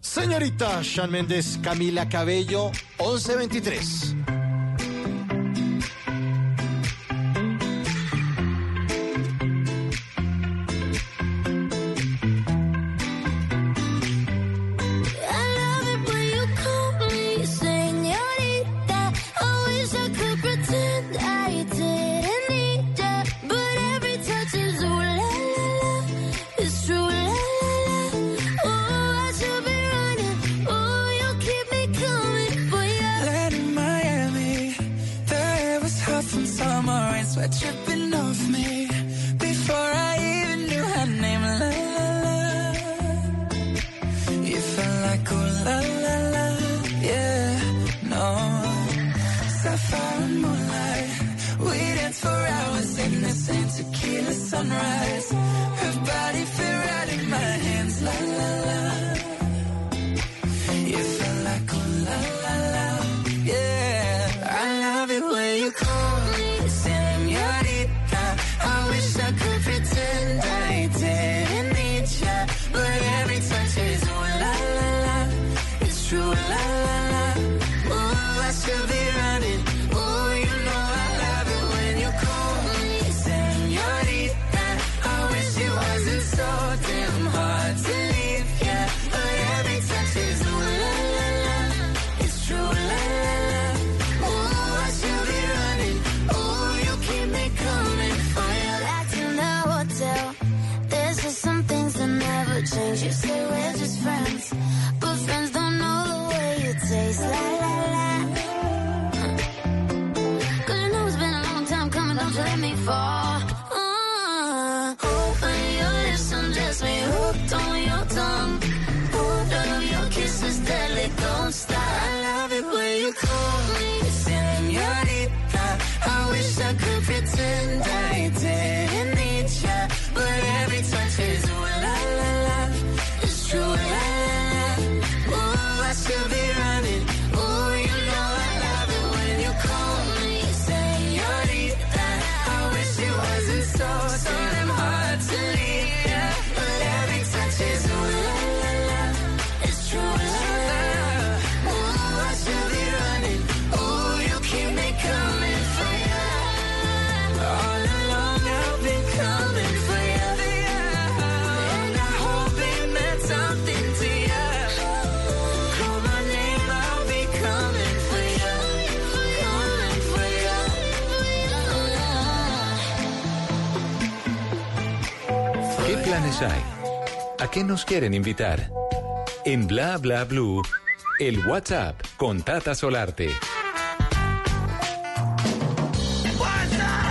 señorita Sean Méndez, Camila Cabello, 1123. Sunrise. Nos quieren invitar? En Bla Bla Blue, el WhatsApp con Tata Solarte. WhatsApp,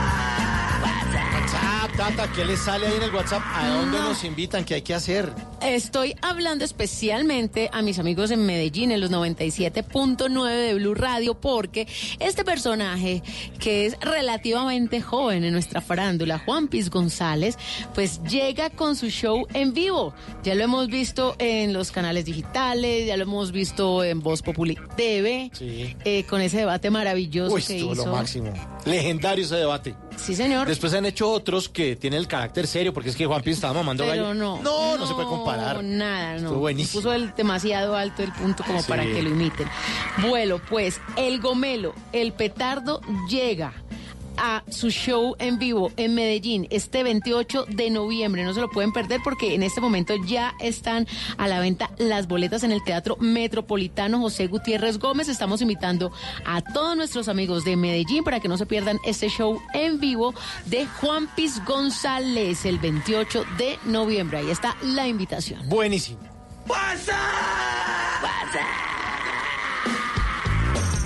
Tata, ¿qué les sale ahí en el WhatsApp? ¿A dónde nos invitan? ¿Qué hay que hacer? Estoy hablando especialmente a mis amigos en Medellín, en los 97.9 de Blue Radio, porque este personaje, que es relativamente joven en nuestra farándula, Juan Piz González, pues llega con su show en vivo. Ya lo hemos visto en los canales digitales, ya lo hemos visto en Voz Populi TV, Sí. eh, con ese debate maravilloso Uy, que hizo. lo máximo. Legendario ese debate. Sí, señor. Después han hecho otros que tienen el carácter serio, porque es que Juan Pi estaba mamando Pero gallo. no. No, no se puede comparar. Nada, no. Estuvo buenísimo. Puso el demasiado alto el punto como Sí. para que lo imiten. Bueno, pues el gomelo, el petardo llega a su show en vivo en Medellín este 28 de noviembre. No se lo pueden perder porque en este momento ya están a la venta las boletas en el Teatro Metropolitano José Gutiérrez Gómez. Estamos invitando a todos nuestros amigos de Medellín para que no se pierdan este show en vivo de Juan Piz González el 28 de noviembre. Ahí está la invitación. Buenísimo.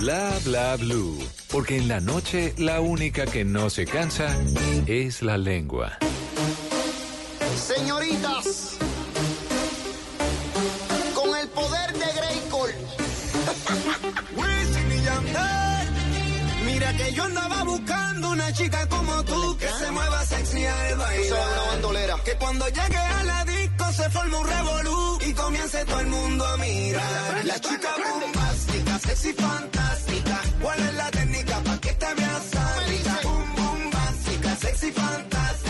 Bla Bla Blue, porque en la noche la única que no se cansa es la lengua. Señoritas, con el poder de Greycol. Wisin y Yandel. Mira que yo andaba buscando una chica como tú que se mueva sexy al bailar. Una bandolera. Que cuando llegue a la disco se forme un revolú y comience todo el mundo a mirar. La chica sexy fantástica. ¿Cuál es la técnica pa' que te veas sádica? Boom, boom, básica, sexy fantástica.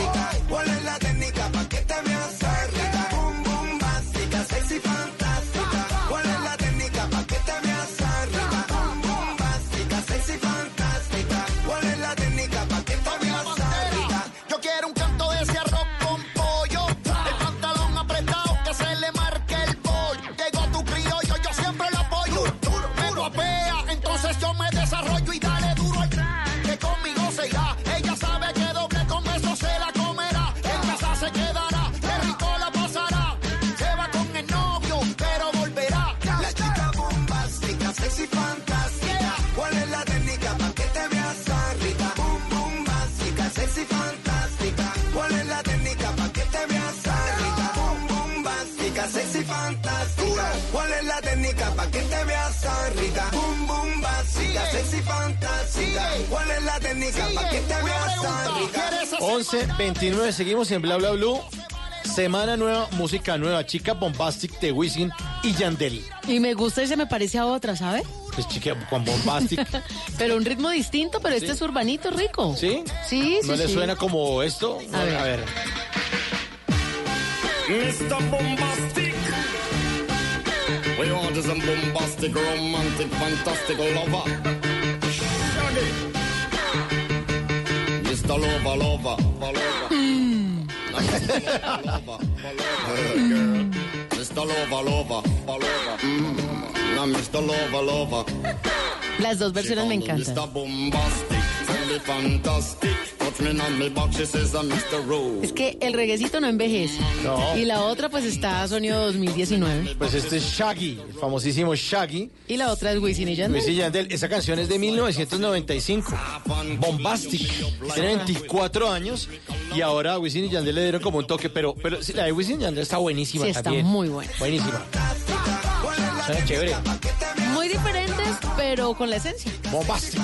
¿Cuál es la técnica para que te veas tan rica? Boom, boom, básica, sexy, fantástica. ¿Cuál es la técnica para que te veas tan rica? 11, 29, seguimos en Bla Bla Blue. Semana nueva, música nueva, Chica Bombastic de Wisin y Yandel. Y me gusta y se me parece a otra, ¿sabe? Es chica con Bombastic. pero un ritmo distinto, pero este es urbanito rico. ¿Sí? Sí, sí, ¿No le sí. suena como esto? A ver. A ver. Mr. Bombastic. We want is a bombastic, romantic, fantastic lover. Shaggy. Mr. Lover, lover, lover. Mr. Lover, lover, girl. Mr. Lover, lover, lover. Mm. Now, Mr. Lover, lover. Las dos versiones me encantan. Mr. Bombastic, fantastic. Es que el reguecito no envejece. No. Y la otra pues está sonido 2019. Pues este es Shaggy, el famosísimo Shaggy. Y la otra es Wisin y Yandel. Wisin y Yandel. Esa canción es de 1995. Bombastic. Tiene 24 años y ahora a Wisin y Yandel le dieron como un toque, pero, pero sí, la de Wisin y Yandel está buenísima Sí, está también. muy buena. Buenísima. Suena chévere. Muy diferentes, pero con la esencia. Bombastic.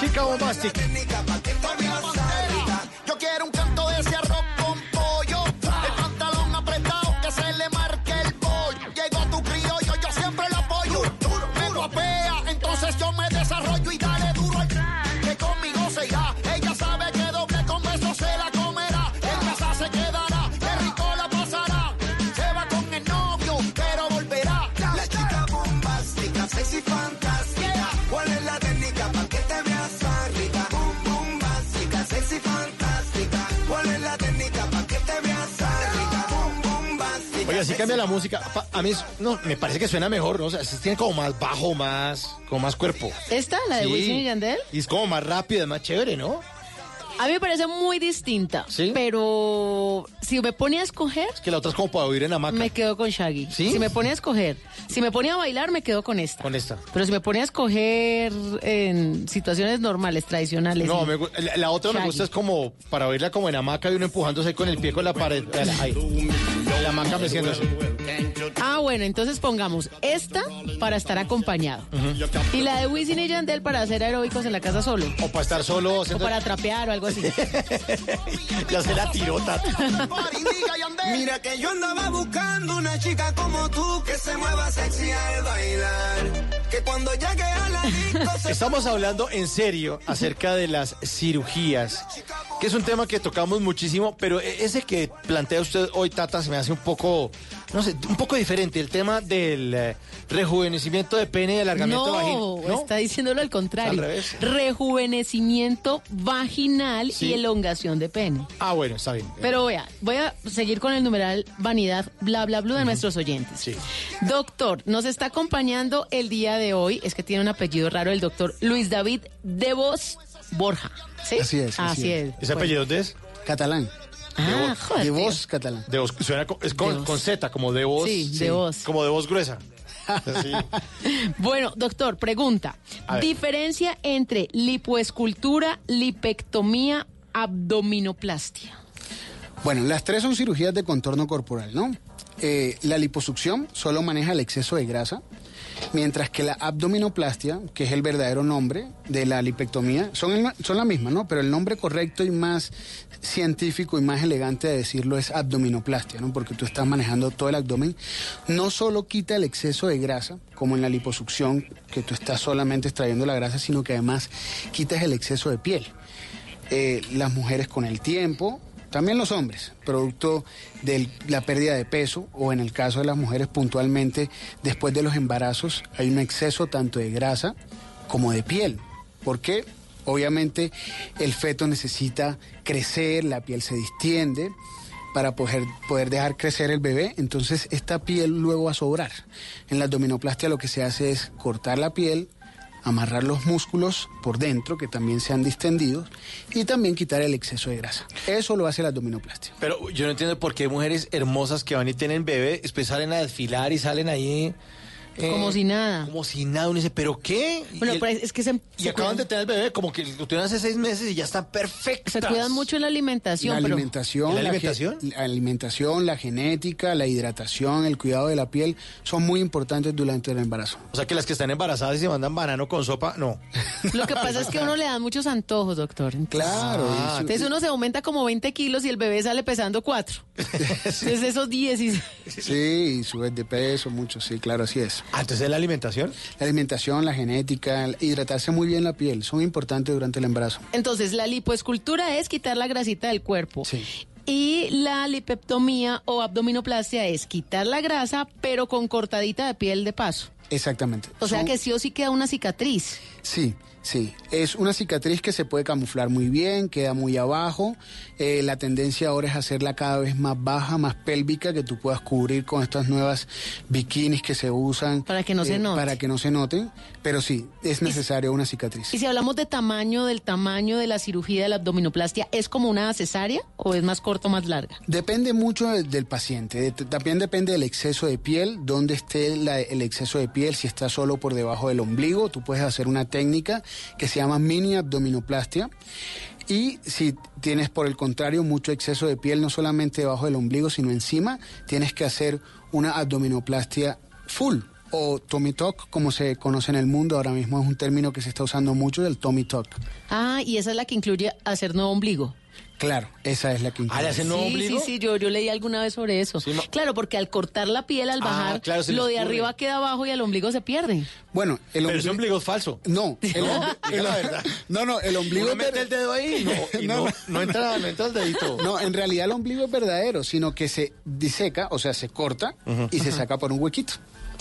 Chica Bombastic. Así cambia la música. A mí no, me parece que suena mejor, ¿no? O sea, se tiene como más bajo, más, como más cuerpo. ¿Esta, la de Sí. Wisin y Yandel? Y es como más rápido, es más chévere, ¿no? A mí me parece muy distinta. Pero si me pone a escoger, Es que la otra es como para oír en hamaca. me quedo con Shaggy. ¿Sí? Si me pone a escoger, si me pone a bailar, me quedo con esta. Con esta. Pero si me pone a escoger en situaciones normales, tradicionales. No, me la, la otra me gusta es como para oírla como en hamaca y uno empujándose con el pie con la pared. Ahí. La hamaca meciéndose. Ah, bueno, entonces pongamos esta para estar acompañado. Y la de Wisin y Yandel para hacer aeróbicos en la casa solo. O para estar solo O haciendo... para trapear o algo así. Ya se la tiró, Tata. Mira que yo andaba buscando una chica como tú que se mueva sexy al bailar. Que cuando llegue a la disco se Estamos hablando en serio acerca de las cirugías, que es un tema que tocamos muchísimo, pero e- ese que plantea usted hoy, Tata, se me hace un poco, no sé, un poco diferente. El tema del eh, rejuvenecimiento de pene y alargamiento No, vaginal. ¿no? está diciéndolo al contrario. Al revés. Rejuvenecimiento vaginal Sí. y elongación de pene. Ah, bueno, está bien. Pero vea, voy a seguir con el numeral vanidad, bla, bla, bla de nuestros oyentes. Doctor, nos está acompañando el día de hoy, es que tiene un apellido raro, el doctor Luis David de Vos Borja. ¿Sí? Así es, así Así es. es. ¿Ese apellido dónde es? Catalán. Ah, joder, de tío. voz catalán. De voz, suena co- es con, De voz. con Z, como de voz. Sí, de voz. Como de voz gruesa. Sí. Bueno, doctor, pregunta. Diferencia entre lipoescultura, lipectomía, abdominoplastia. Bueno, las tres son cirugías de contorno corporal, ¿no? Eh, la liposucción solo maneja el exceso de grasa, mientras que la abdominoplastia, que es el verdadero nombre de la lipectomía, son, son la misma, ¿no? Pero el nombre correcto y más científico y más elegante de decirlo es abdominoplastia, ¿no? Porque tú estás manejando todo el abdomen. No solo quita el exceso de grasa, como en la liposucción, que tú estás solamente extrayendo la grasa, sino que además quitas el exceso de piel eh, las mujeres con el tiempo, también los hombres, producto de la pérdida de peso o en el caso de las mujeres puntualmente después de los embarazos hay un exceso tanto de grasa como de piel. ¿Por qué? Obviamente el feto necesita crecer, la piel se distiende para poder, poder dejar crecer el bebé, entonces esta piel luego va a sobrar. En la abdominoplastia lo que se hace es cortar la piel, amarrar los músculos por dentro, que también sean distendidos, y también quitar el exceso de grasa. Eso lo hace la abdominoplastia. Pero yo no entiendo por qué mujeres hermosas que van y tienen bebé, después salen a desfilar y salen ahí Como si nada. Como si nada. Uno dice, ¿pero qué? Bueno, el- es que se, y se acaban de tener el bebé, como que lo tuvieron hace seis meses y ya están perfectas. se cuidan mucho en la alimentación. La pero- alimentación, ¿La alimentación? La alimentación, la genética, la hidratación, el cuidado de la piel son muy importantes durante el embarazo. O sea que las que están embarazadas y se mandan banano con sopa, no. Lo que pasa es que a uno le dan muchos antojos, doctor. Entonces- Claro. Ah, su- Entonces uno se aumenta como 20 kilos y el bebé sale pesando 4. Entonces esos 10 y... Sí, y subes de peso mucho, sí, claro, así es. Ah, entonces es la alimentación. La alimentación, la genética, hidratarse muy bien la piel, son importantes durante el embarazo. Entonces la lipoescultura es quitar la grasita del cuerpo. Sí. Y la lipeptomía o abdominoplastia es quitar la grasa, pero con cortadita de piel de paso. Exactamente. O sea Son- que sí o sí queda una cicatriz. Sí, sí. Es una cicatriz que se puede camuflar muy bien, queda muy abajo. Eh, la tendencia ahora es hacerla cada vez más baja, más pélvica, que tú puedas cubrir con estas nuevas bikinis que se usan. Para que no se note. Para que no se noten. Pero sí, es necesaria una cicatriz. Y si hablamos de tamaño, del tamaño de la cirugía de la abdominoplastia, ¿es como una cesárea o es más corta o más larga? Depende mucho de- del paciente. De- También depende del exceso de piel, dónde esté la- el exceso de piel. Si está solo por debajo del ombligo, tú puedes hacer una técnica que se llama mini abdominoplastia. Y si tienes, por el contrario, mucho exceso de piel, no solamente debajo del ombligo, sino encima, tienes que hacer una abdominoplastia full o tummy tuck, como se conoce en el mundo. Ahora mismo es un término que se está usando mucho, el tummy tuck. Ah, y esa es la que incluye hacer nuevo ombligo. Claro, esa es la que incluye. sí, sí, sí, yo, yo leí alguna vez sobre eso. claro, porque al cortar la piel, al Ah, bajar, claro, se lo de arriba queda abajo y el ombligo se pierde. Bueno, el Pero ese ombligo es falso. No, el No, ombligo- diga la verdad. no, no, el ombligo Uno mete el dedo ahí no, y no, no entra, no entra el dedito. No, en realidad el ombligo es verdadero, sino que se diseca, o sea, se corta y se saca por un huequito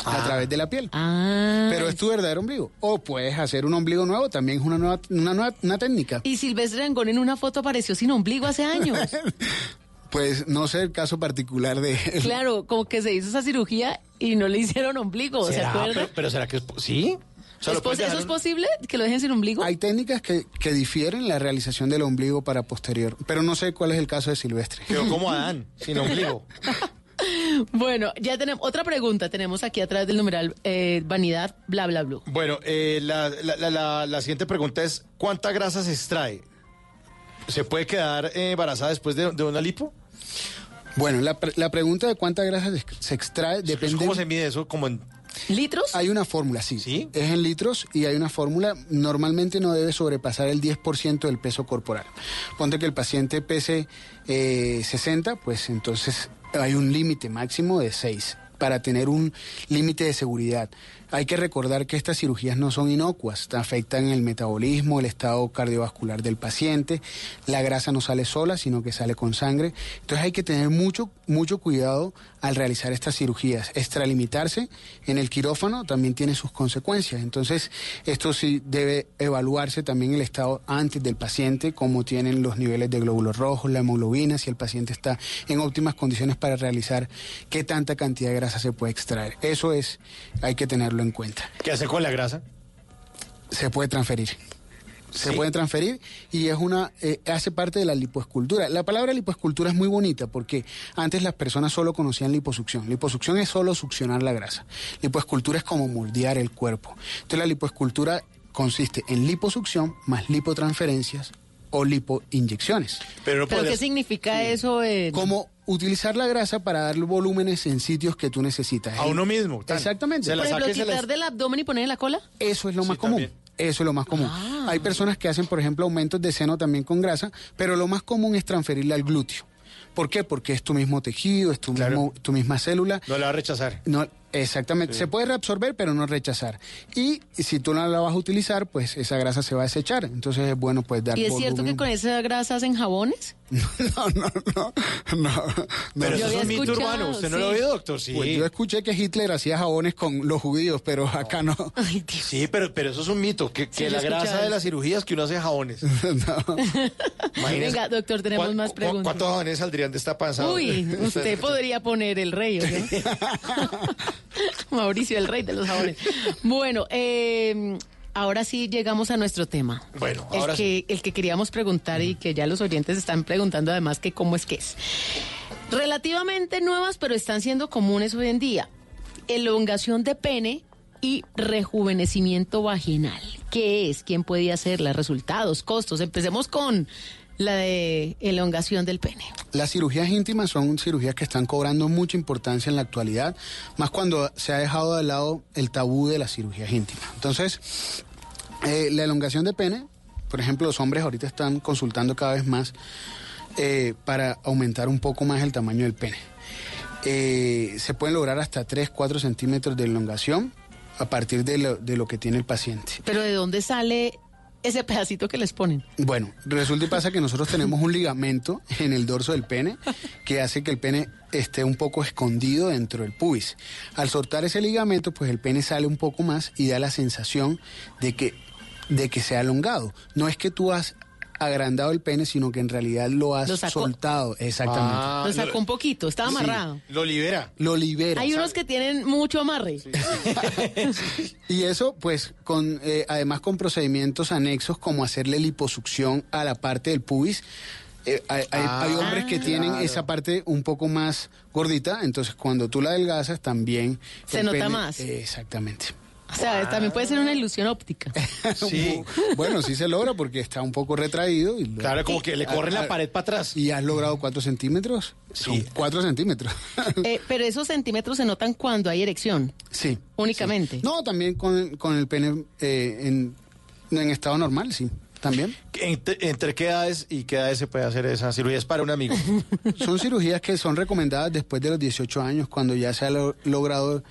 a Ah. través de la piel. Ah. Pero es tu verdadero ombligo. O puedes hacer un ombligo nuevo, también es una nueva, una nueva una técnica. Y Silvestre Angón en una foto apareció sin ombligo hace años. Pues no sé el caso particular de él. claro, como que se hizo esa cirugía y no le hicieron ombligo, ¿se acuerda? Pero, pero ¿será que es sí? O sea, ¿Es lo puedes pos- ¿Eso dejar es posible? ¿Que lo dejen sin ombligo? Hay técnicas que, que difieren la realización del ombligo para posterior, pero no sé cuál es el caso de Silvestre. Quedó como Adán, sin ombligo. Bueno, ya tenemos otra pregunta. Tenemos aquí atrás del numeral eh, vanidad, bla, bla, bla. Bueno, eh, la, la- la- la- la siguiente pregunta es, ¿cuánta grasa se extrae? ¿Se puede quedar eh, embarazada después de, de una lipo? Bueno, la, pre- la pregunta de cuánta grasa se, se extrae depende... ¿Cómo se mide eso? ¿Como en ¿Litros? Hay una fórmula, sí. Es en litros y hay una fórmula. Normalmente no debe sobrepasar el 10% del peso corporal. Ponte que el paciente pese eh, 60, pues entonces hay un límite máximo de 6 para tener un límite de seguridad. Hay que recordar que estas cirugías no son inocuas, afectan el metabolismo, el estado cardiovascular del paciente, la grasa no sale sola, sino que sale con sangre. Entonces hay que tener mucho, mucho cuidado al realizar estas cirugías. Extralimitarse en el quirófano también tiene sus consecuencias. Entonces esto sí debe evaluarse también el estado antes del paciente, cómo tienen los niveles de glóbulos rojos, la hemoglobina, si el paciente está en óptimas condiciones para realizar qué tanta cantidad de grasa se puede extraer. Eso es, hay que tenerlo en cuenta. ¿Qué hace con la grasa? Se puede transferir. Se Sí. puede transferir y es una eh, hace parte de la lipoescultura. La palabra lipoescultura es muy bonita porque antes las personas solo conocían liposucción. Liposucción es solo succionar la grasa. Lipoescultura es como moldear el cuerpo. Entonces la lipoescultura consiste en liposucción más lipotransferencias o lipoinyecciones. Pero, ¿Pero qué significa eso? en- Como utilizar la grasa para darle volúmenes en sitios que tú necesitas. A uno mismo. tan. Exactamente. Se la Por ejemplo, quitar del abdomen y poner en la cola. Eso es lo Sí, más común. también. Eso es lo más común. Ah. Hay personas que hacen, por ejemplo, aumentos de seno también con grasa, pero lo más común es transferirla al glúteo. ¿Por qué? Porque es tu mismo tejido, es tu, mismo, tu misma célula. No la va a rechazar. No, exactamente. Sí. Se puede reabsorber, pero no rechazar. Y si tú no la vas a utilizar, pues esa grasa se va a desechar. Entonces es bueno pues dar ¿Y es cierto que con esa grasa hacen jabones? No, Pero Yo eso es un mito urbano. ¿Usted no sí. lo oído, doctor? Sí. Pues yo escuché que Hitler hacía jabones con los judíos, pero acá no. Sí, pero, pero eso es un mito. Que, la grasa de las cirugías que uno hace jabones. Imagínese. Venga, doctor, tenemos ¿Cuán- más cu- preguntas. ¿Cuántos jabones saldrían de esta panza? Uy, usted podría poner el rey, ¿o qué? Mauricio, el rey de los jabones. Bueno, eh, ahora sí llegamos a nuestro tema. Bueno, el ahora que, el que queríamos preguntar y que ya los oyentes están preguntando además que cómo es que es. Relativamente nuevas, pero están siendo comunes hoy en día. Elongación de pene y rejuvenecimiento vaginal. ¿Qué es? ¿Quién puede hacerla? Resultados, costos. Empecemos con la de elongación del pene. Las cirugías íntimas son cirugías que están cobrando mucha importancia en la actualidad, más cuando se ha dejado de lado el tabú de las cirugías íntimas. Entonces, eh, la elongación de pene, por ejemplo, los hombres ahorita están consultando cada vez más eh, para aumentar un poco más el tamaño del pene. Eh, se pueden lograr hasta 3, 4 centímetros de elongación a partir de lo, de lo que tiene el paciente. Pero ¿de dónde sale ese pedacito que les ponen? Bueno, resulta y pasa que nosotros tenemos un ligamento en el dorso del pene que hace que el pene esté un poco escondido dentro del pubis. Al soltar ese ligamento, pues el pene sale un poco más y da la sensación de que, de que se ha elongado. No es que tú has agrandado el pene, sino que en realidad lo has Lo soltado. Exactamente. Ah, Lo sacó un poquito, estaba Sí. amarrado. Lo libera. Lo libera. Hay unos que tienen mucho amarre. Y eso, pues, con eh, además con procedimientos anexos como hacerle liposucción a la parte del pubis. Eh, hay, hay- Ah, hay hombres que tienen claro. esa parte un poco más gordita, entonces cuando tú la adelgazas también... Se nota más. eh, exactamente. O sea, también puede ser una ilusión óptica. Sí. bueno, sí se logra porque está un poco retraído. Y lo- Claro, como que le corren la Ah, pared para atrás. ¿Y has logrado cuatro centímetros? Son cuatro centímetros. Eh, pero esos centímetros se notan cuando hay erección, sí. únicamente. No, también con, con el pene eh, en, en estado normal, sí. También. ¿Entre, entre qué edades y qué edades se puede hacer esa cirugía? Es para un amigo. Son cirugías que son recomendadas después de los 18 años, cuando ya se ha lo- logrado,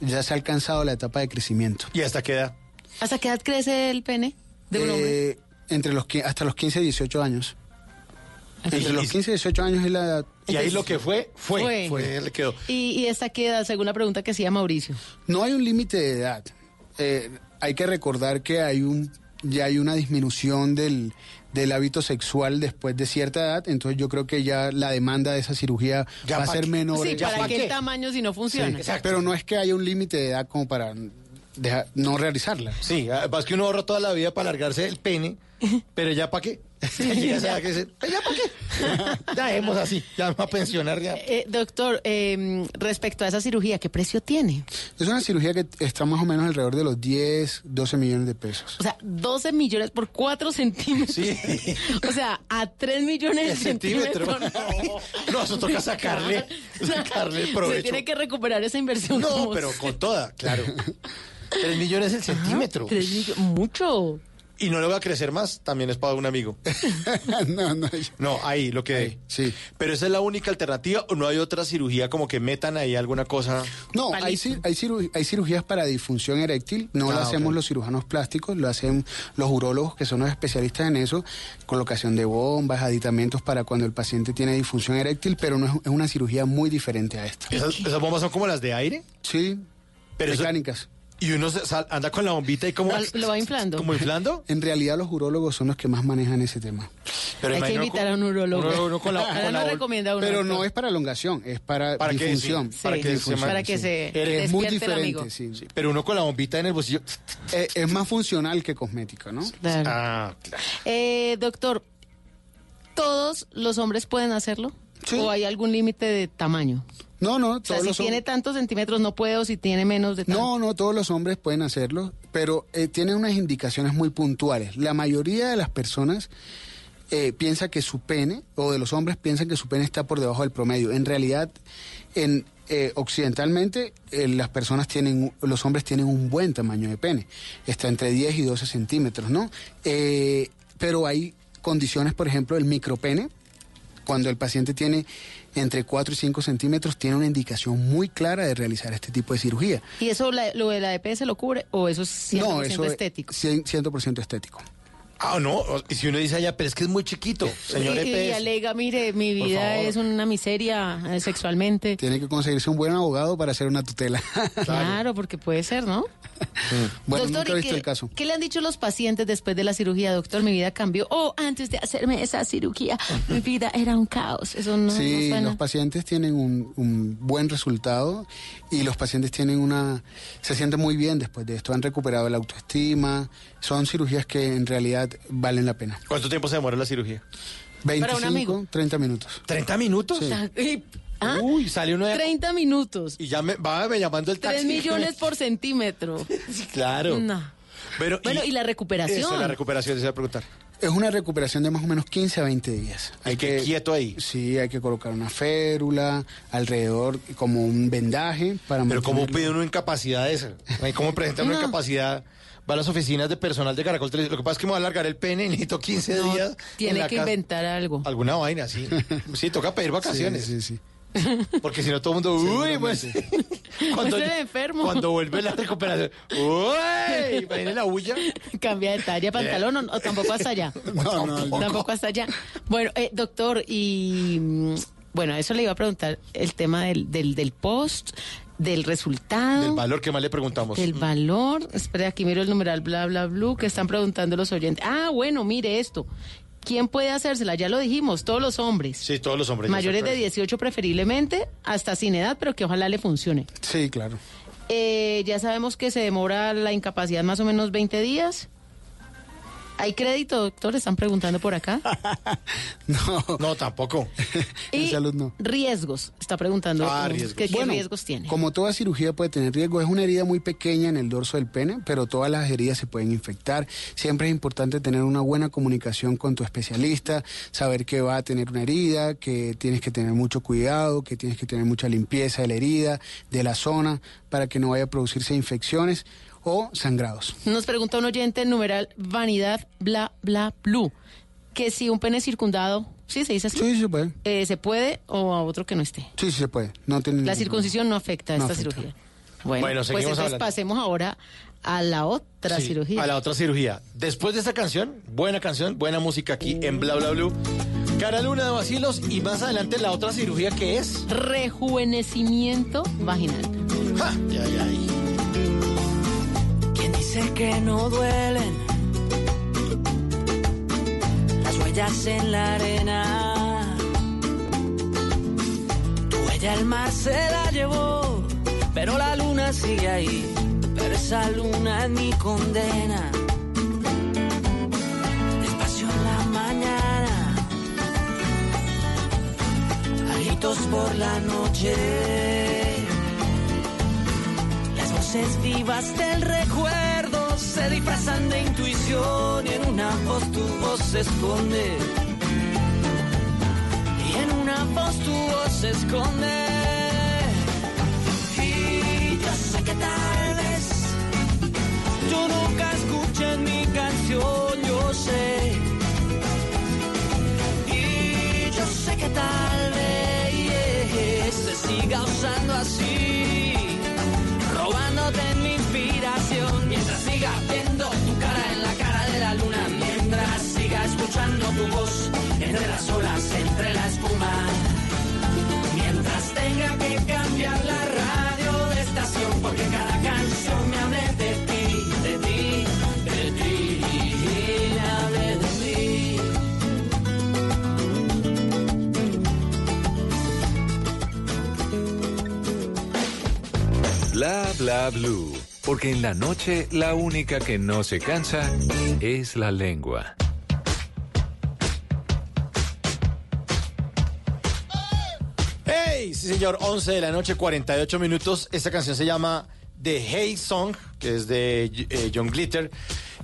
ya se ha alcanzado la etapa de crecimiento. ¿Y hasta qué edad? ¿Hasta qué edad crece el pene de un hombre? Eh, entre los hasta los 15 y 18 años. Así. Entre los 15 y 18 años es la edad. Y ahí lo que fue, fue. Fue. Le quedó. ¿Y, y hasta qué edad, según la pregunta que hacía Mauricio? No hay un límite de edad. Eh, hay que recordar que hay un ya hay una disminución del, del hábito sexual después de cierta edad, entonces yo creo que ya la demanda de esa cirugía Ya va a ser qué. menor. Sí, ¿para pa' qué tamaño si no funciona? Sí, pero no es que haya un límite de edad como para dejar- no realizarla. Sí, además que uno ahorra toda la vida para alargarse el pene, pero ya para qué. Ya sabe que se- ¿Ya para qué? Ya dejemos así, ya vamos a pensionar ya. Eh, doctor, eh, respecto a esa cirugía, ¿qué precio tiene? Es una cirugía que está más o menos alrededor de los 10, 12 millones de pesos. O sea, 12 millones por 4 centímetros. O sea, a 3 millones de El centímetro. centímetros. No, eso toca sacarle, sacarle el Se provecho. tiene que recuperar esa inversión. No, como pero con toda, claro. Tres millones el centímetro. Tres millones, mucho. Y no le va a crecer más, también es para un amigo. no, no. No, ahí, lo que... sí. Pero esa es la única alternativa o no hay otra cirugía como que metan ahí alguna cosa. No, hay, cir- hay, ciru- hay cirugías para disfunción eréctil, no Ah, lo hacemos los cirujanos plásticos, lo hacen los urólogos que son los especialistas en eso, colocación de bombas, aditamentos para cuando el paciente tiene disfunción eréctil, pero no es, es una cirugía muy diferente a esta. ¿Esas, esas bombas son como las de aire? Sí, Pero eso- mecánicas. Y uno se sal- anda con la bombita y como... Lo va inflando. ¿Como inflando? En realidad los urólogos son los que más manejan ese tema. Pero Hay que invitar con- a un urólogo. uno- uno con la- Ahora con la no bol- recomienda uno. Pero no es para elongación, es para, ¿Para. Sí, para que se Difusión, Para que sí. se es muy diferente, amigo. sí. sí. Pero uno con la bombita en el bolsillo... Eh, es más funcional que cosmético, ¿no? Claro. Ah, claro. Eh, doctor, ¿todos los hombres pueden hacerlo? ¿O hay algún límite de tamaño? No, no, O sea, todos si tiene tantos centímetros no puede o si tiene menos de tanto. No, no, todos los hombres pueden hacerlo, pero eh, tienen unas indicaciones muy puntuales. La mayoría de las personas eh, piensa que su pene, o de los hombres piensan que su pene está por debajo del promedio. En realidad, en eh, occidentalmente, eh, las personas tienen, los hombres tienen un buen tamaño de pene. Está entre 10 y 12 centímetros, ¿no? Eh, pero hay condiciones, por ejemplo, el micropene, cuando el paciente tiene entre 4 y 5 centímetros, tiene una indicación muy clara de realizar este tipo de cirugía. ¿Y eso la- lo de la EPS lo cubre o eso es 100% no, eso estético? es 100%, 100% estético. Ah, no. Y si uno dice allá, pero es que es muy chiquito, señor y, y EPS. alega, mire, mi vida es una miseria eh, sexualmente. Tiene que conseguirse un buen abogado para hacer una tutela. Claro, porque puede ser, ¿no? bueno, Doctor, nunca he ¿y visto qué, el caso. ¿Qué le han dicho los pacientes después de la cirugía? Doctor, mi vida cambió. O antes de hacerme esa cirugía, mi vida era un caos. Eso no, sí, no los pacientes tienen un, un buen resultado y los pacientes tienen una... se sienten muy bien después de esto, han recuperado la autoestima, son cirugías que en realidad valen la pena. ¿Cuánto tiempo se demora la cirugía? 25, 30 minutos. ¿30 minutos? Sí. Y ¿Ah? Uy, sale uno de... 30 minutos. Y ya me va me llamando el taxi. 3 millones por centímetro. Claro. No. Pero, Bueno, y la recuperación. Eso, la recuperación, se iba a preguntar. Es una recuperación de más o menos 15 a 20 días. Hay que quieto ahí. Sí, hay que colocar una férula alrededor como un vendaje para Pero ¿cómo pide uno incapacidad esa? ¿Cómo presenta una No. incapacidad? Va a las oficinas de personal de Caracol Televisión. Lo que pasa es que me va a alargar el pene y necesito 15 No, días. en Tiene que inventar algo. Alguna vaina, sí. Sí, toca pedir vacaciones. Sí, sí, sí. Porque si no todo el mundo, uy, pues. Cuando, Usted es enfermo. cuando vuelve la recuperación, uy, viene la bulla. Cambia de talla, pantalón o, o tampoco hasta allá. No, no, no. Tampoco hasta allá. Bueno, eh, doctor, y mm, bueno, eso le iba a preguntar el tema del, del, del post, del resultado. Del valor que más le preguntamos. Del valor, espere, aquí miro el numeral bla bla blue que están preguntando los oyentes. Ah, bueno, mire esto. ¿Quién puede hacérsela? Ya lo dijimos, todos los hombres. Sí, todos los hombres. Mayores de puede. 18 preferiblemente, hasta sin edad, pero que ojalá le funcione. Sí, claro. Eh, ya sabemos que se demora la incapacidad más o menos 20 días. ¿Hay crédito, doctor? Están preguntando por acá. No. No, tampoco. En Y salud no. riesgos. Está preguntando Ah, riesgos. ¿qué, qué Bueno, riesgos tiene. Como toda cirugía puede tener riesgo, es una herida muy pequeña en el dorso del pene, pero todas las heridas se pueden infectar. Siempre es importante tener una buena comunicación con tu especialista, saber que va a tener una herida, que tienes que tener mucho cuidado, que tienes que tener mucha limpieza de la herida, de la zona, para que no vaya a producirse infecciones o sangrados. Nos pregunta un oyente numeral vanidad bla bla blue. Que si un pene circundado, ¿sí se dice así? Sí, sí se puede. Eh, ¿Se puede o a otro que no esté? Sí, sí se puede. No tiene La circuncisión no afecta a No esta afecta. cirugía. Bueno, Bueno, pues entonces hablando. pasemos ahora a la otra Sí, cirugía. A la otra cirugía. Después de esta canción, buena canción, buena música aquí en Bla Bla Blue. Cara Luna de Vacilos y más adelante la otra cirugía que es. Rejuvenecimiento vaginal. ¡Ja! Ya, ya, ya. ¿Quién dice que no duelen? Las huellas en la arena. Tu huella el mar se la llevó, pero la luna sigue ahí. Pero esa luna es mi condena. Despacio en la mañana, alitos por la noche. Voces vivas del recuerdo se disfrazan de intuición y en una voz tu voz se esconde. Y en una voz tu voz se esconde. Y yo sé que tal vez tú nunca escuches mi canción, yo sé. Y yo sé que tal vez se siga usando así escuchando tu voz entre las olas entre la espuma mientras tenga que cambiar la radio de estación porque cada canción me hable de ti de ti de ti me hable de mí Bla bla blue. Porque en la noche la única que no se cansa es la lengua. Sí, señor, 11 de la noche, 48 minutos. Esta canción se llama The Hey Song, que es de eh, John Glitter.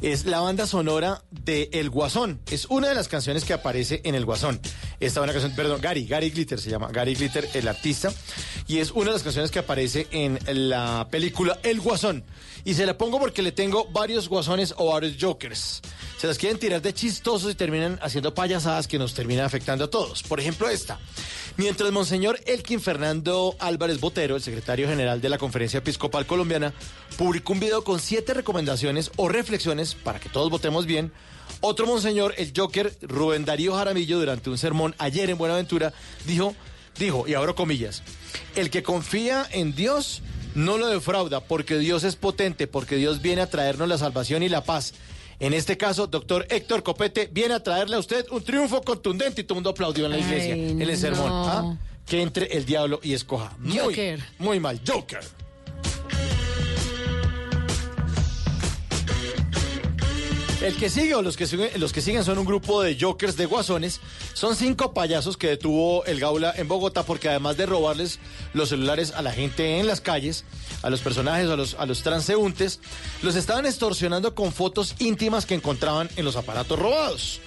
Es la banda sonora de El Guasón. Es una de las canciones que aparece en El Guasón. Esta buena canción, perdón, Gary, Gary Glitter se llama. Gary Glitter, el artista. Y es una de las canciones que aparece en la película El Guasón. Y se la pongo porque le tengo varios guasones o varios jokers. Se las quieren tirar de chistosos y terminan haciendo payasadas que nos terminan afectando a todos. Por ejemplo, esta. Mientras Monseñor Elkin Fernando Álvarez Botero, el secretario general de la Conferencia Episcopal Colombiana, publicó un video con siete recomendaciones o reflexiones para que todos votemos bien, otro Monseñor, el Joker Rubén Darío Jaramillo, durante un sermón ayer en Buenaventura, dijo, dijo, y abro comillas, el que confía en Dios no lo defrauda, porque Dios es potente, porque Dios viene a traernos la salvación y la paz. En este caso, doctor Héctor Copete viene a traerle a usted un triunfo contundente y todo el mundo aplaudió en la Ay, iglesia, en el sermón. no. ¿ah? Que entre el diablo y escoja. Muy, Joker. Muy mal, Joker. El que sigue o los que siguen, los que siguen son un grupo de jokers de guasones. Son cinco payasos que detuvo el Gaula en Bogotá porque además de robarles los celulares a la gente en las calles, a los personajes, a los, a los transeúntes, los estaban extorsionando con fotos íntimas que encontraban en los aparatos robados.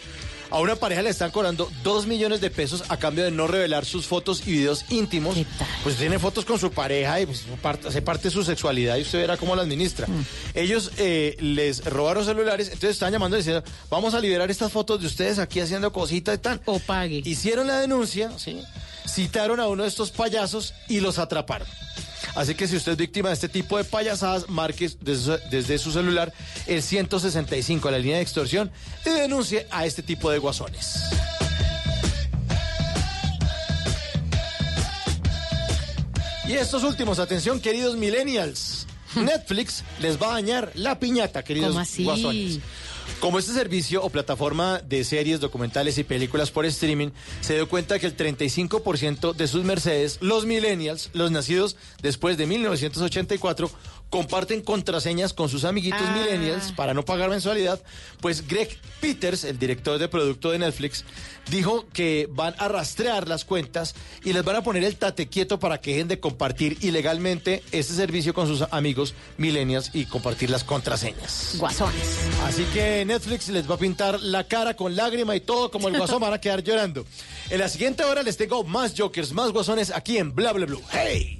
A una pareja le están cobrando dos millones de pesos a cambio de no revelar sus fotos y videos íntimos. Pues tiene fotos con su pareja y pues, parte- hace parte de su sexualidad y usted verá cómo la administra. Ellos eh, les robaron celulares, entonces están llamando y diciendo, vamos a liberar estas fotos de ustedes aquí haciendo cositas y tal. O pague. Hicieron la denuncia, ¿sí? citaron a uno de estos payasos y los atraparon. Así que si usted es víctima de este tipo de payasadas, marque desde, desde su celular el 165 a la línea de extorsión y denuncie a este tipo de guasones. Y estos últimos, atención queridos millennials, Netflix les va a dañar la piñata, queridos guasones. Como este servicio o plataforma de series, documentales y películas por streaming se dio cuenta que el 35% de sus Mercedes, los millennials, los nacidos después de 1984, comparten contraseñas con sus amiguitos Ah. millennials para no pagar mensualidad, pues Greg Peters, el director de producto de Netflix, dijo que van a rastrear las cuentas y les van a poner el tate quieto para que dejen de compartir ilegalmente este servicio con sus amigos millennials y compartir las contraseñas. Guasones. Así que Netflix les va a pintar la cara con lágrima y todo como el guasón van a quedar llorando. En la siguiente hora les tengo más jokers, más guasones aquí en Bla Bla Blue. ¡Hey!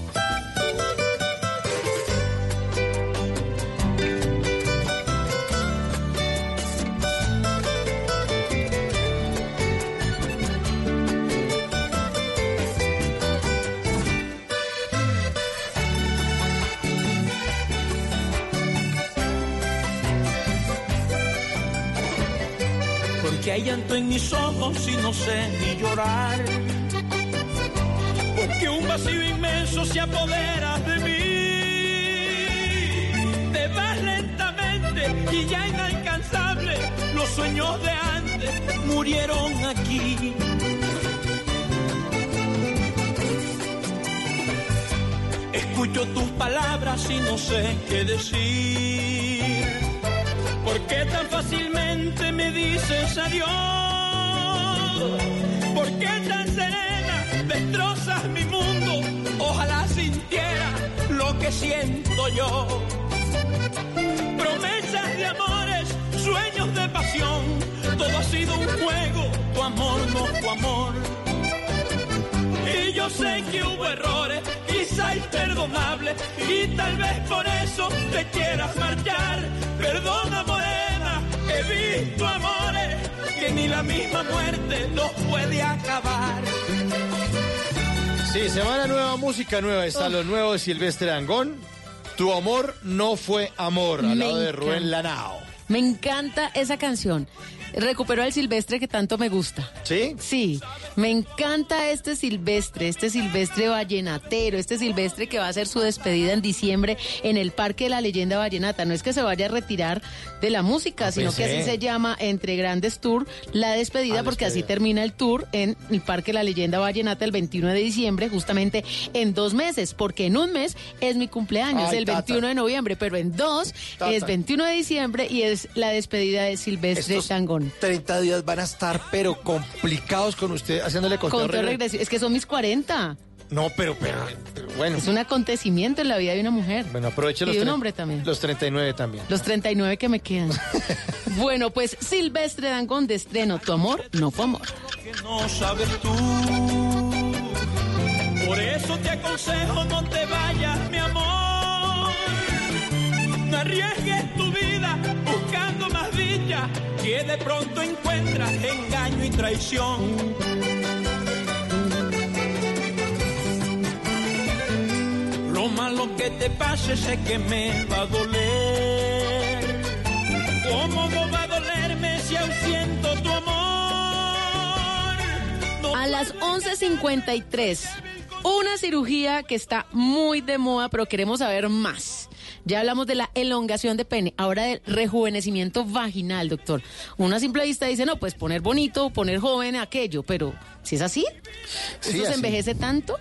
Porque hay llanto en mis ojos y no sé ni llorar. Porque un vacío inmenso se apodera de mí. Te vas lentamente y ya inalcanzable. Los sueños de antes murieron aquí. Escucho tus palabras y no sé qué decir. ¿Por qué tan fácilmente me dices adiós? ¿Por qué tan serena destrozas mi mundo? Ojalá sintiera lo que siento yo. Promesas de amores, sueños de pasión, todo ha sido un juego, tu amor no tu amor. Y yo sé que hubo errores, quizá imperdonables, y tal vez por eso te quieras marchar. Perdona, morena, he visto amores que ni la misma muerte los puede acabar. Sí, semana nueva, música nueva. Está lo nuevo de Silvestre Dangón. Tu amor no fue amor, al Me lado de Rubén. Lanao. Me encanta esa canción. Recuperó al silvestre que tanto me gusta. ¿Sí? Sí, me encanta este silvestre, este silvestre vallenatero, este silvestre que va a hacer su despedida en diciembre en el Parque de la Leyenda Vallenata. No es que se vaya a retirar de la música, No sino que así se llama Entre Grandes Tour, la despedida, Ah, porque así termina el tour en el Parque de la Leyenda Vallenata el 21 de diciembre, justamente en dos meses, porque en un mes es mi cumpleaños, Ay, el tata. 21 de noviembre, pero en dos Tata. es 21 de diciembre y es la despedida de Silvestre Estos Tangón. 30 días van a estar, pero complicados con usted, haciéndole conteo Conteo regreso. regresivo. Es que son mis 40. No, pero, pero, pero bueno. Es un acontecimiento en la vida de una mujer. Bueno, aproveche Y los de un hombre también. Los 39 también. Los 39 que me quedan. bueno, pues Silvestre Dangón de estreno. Tu amor, no fue amor. que no sabes tú. Por eso te aconsejo no te vayas, mi amor. No arriesgues tu vida buscando más que de pronto encuentras engaño y traición. Lo malo que te pase sé que me va a doler. ¿Cómo no va a dolerme si aún siento tu amor? A las 11.53 Una cirugía que está muy de moda, pero queremos saber más. Ya hablamos de la elongación de pene, ahora del rejuvenecimiento vaginal, doctor. Una simple vista dice, no, pues poner bonito, poner joven, aquello, pero si es así, Sí, ¿eso se así. envejece tanto?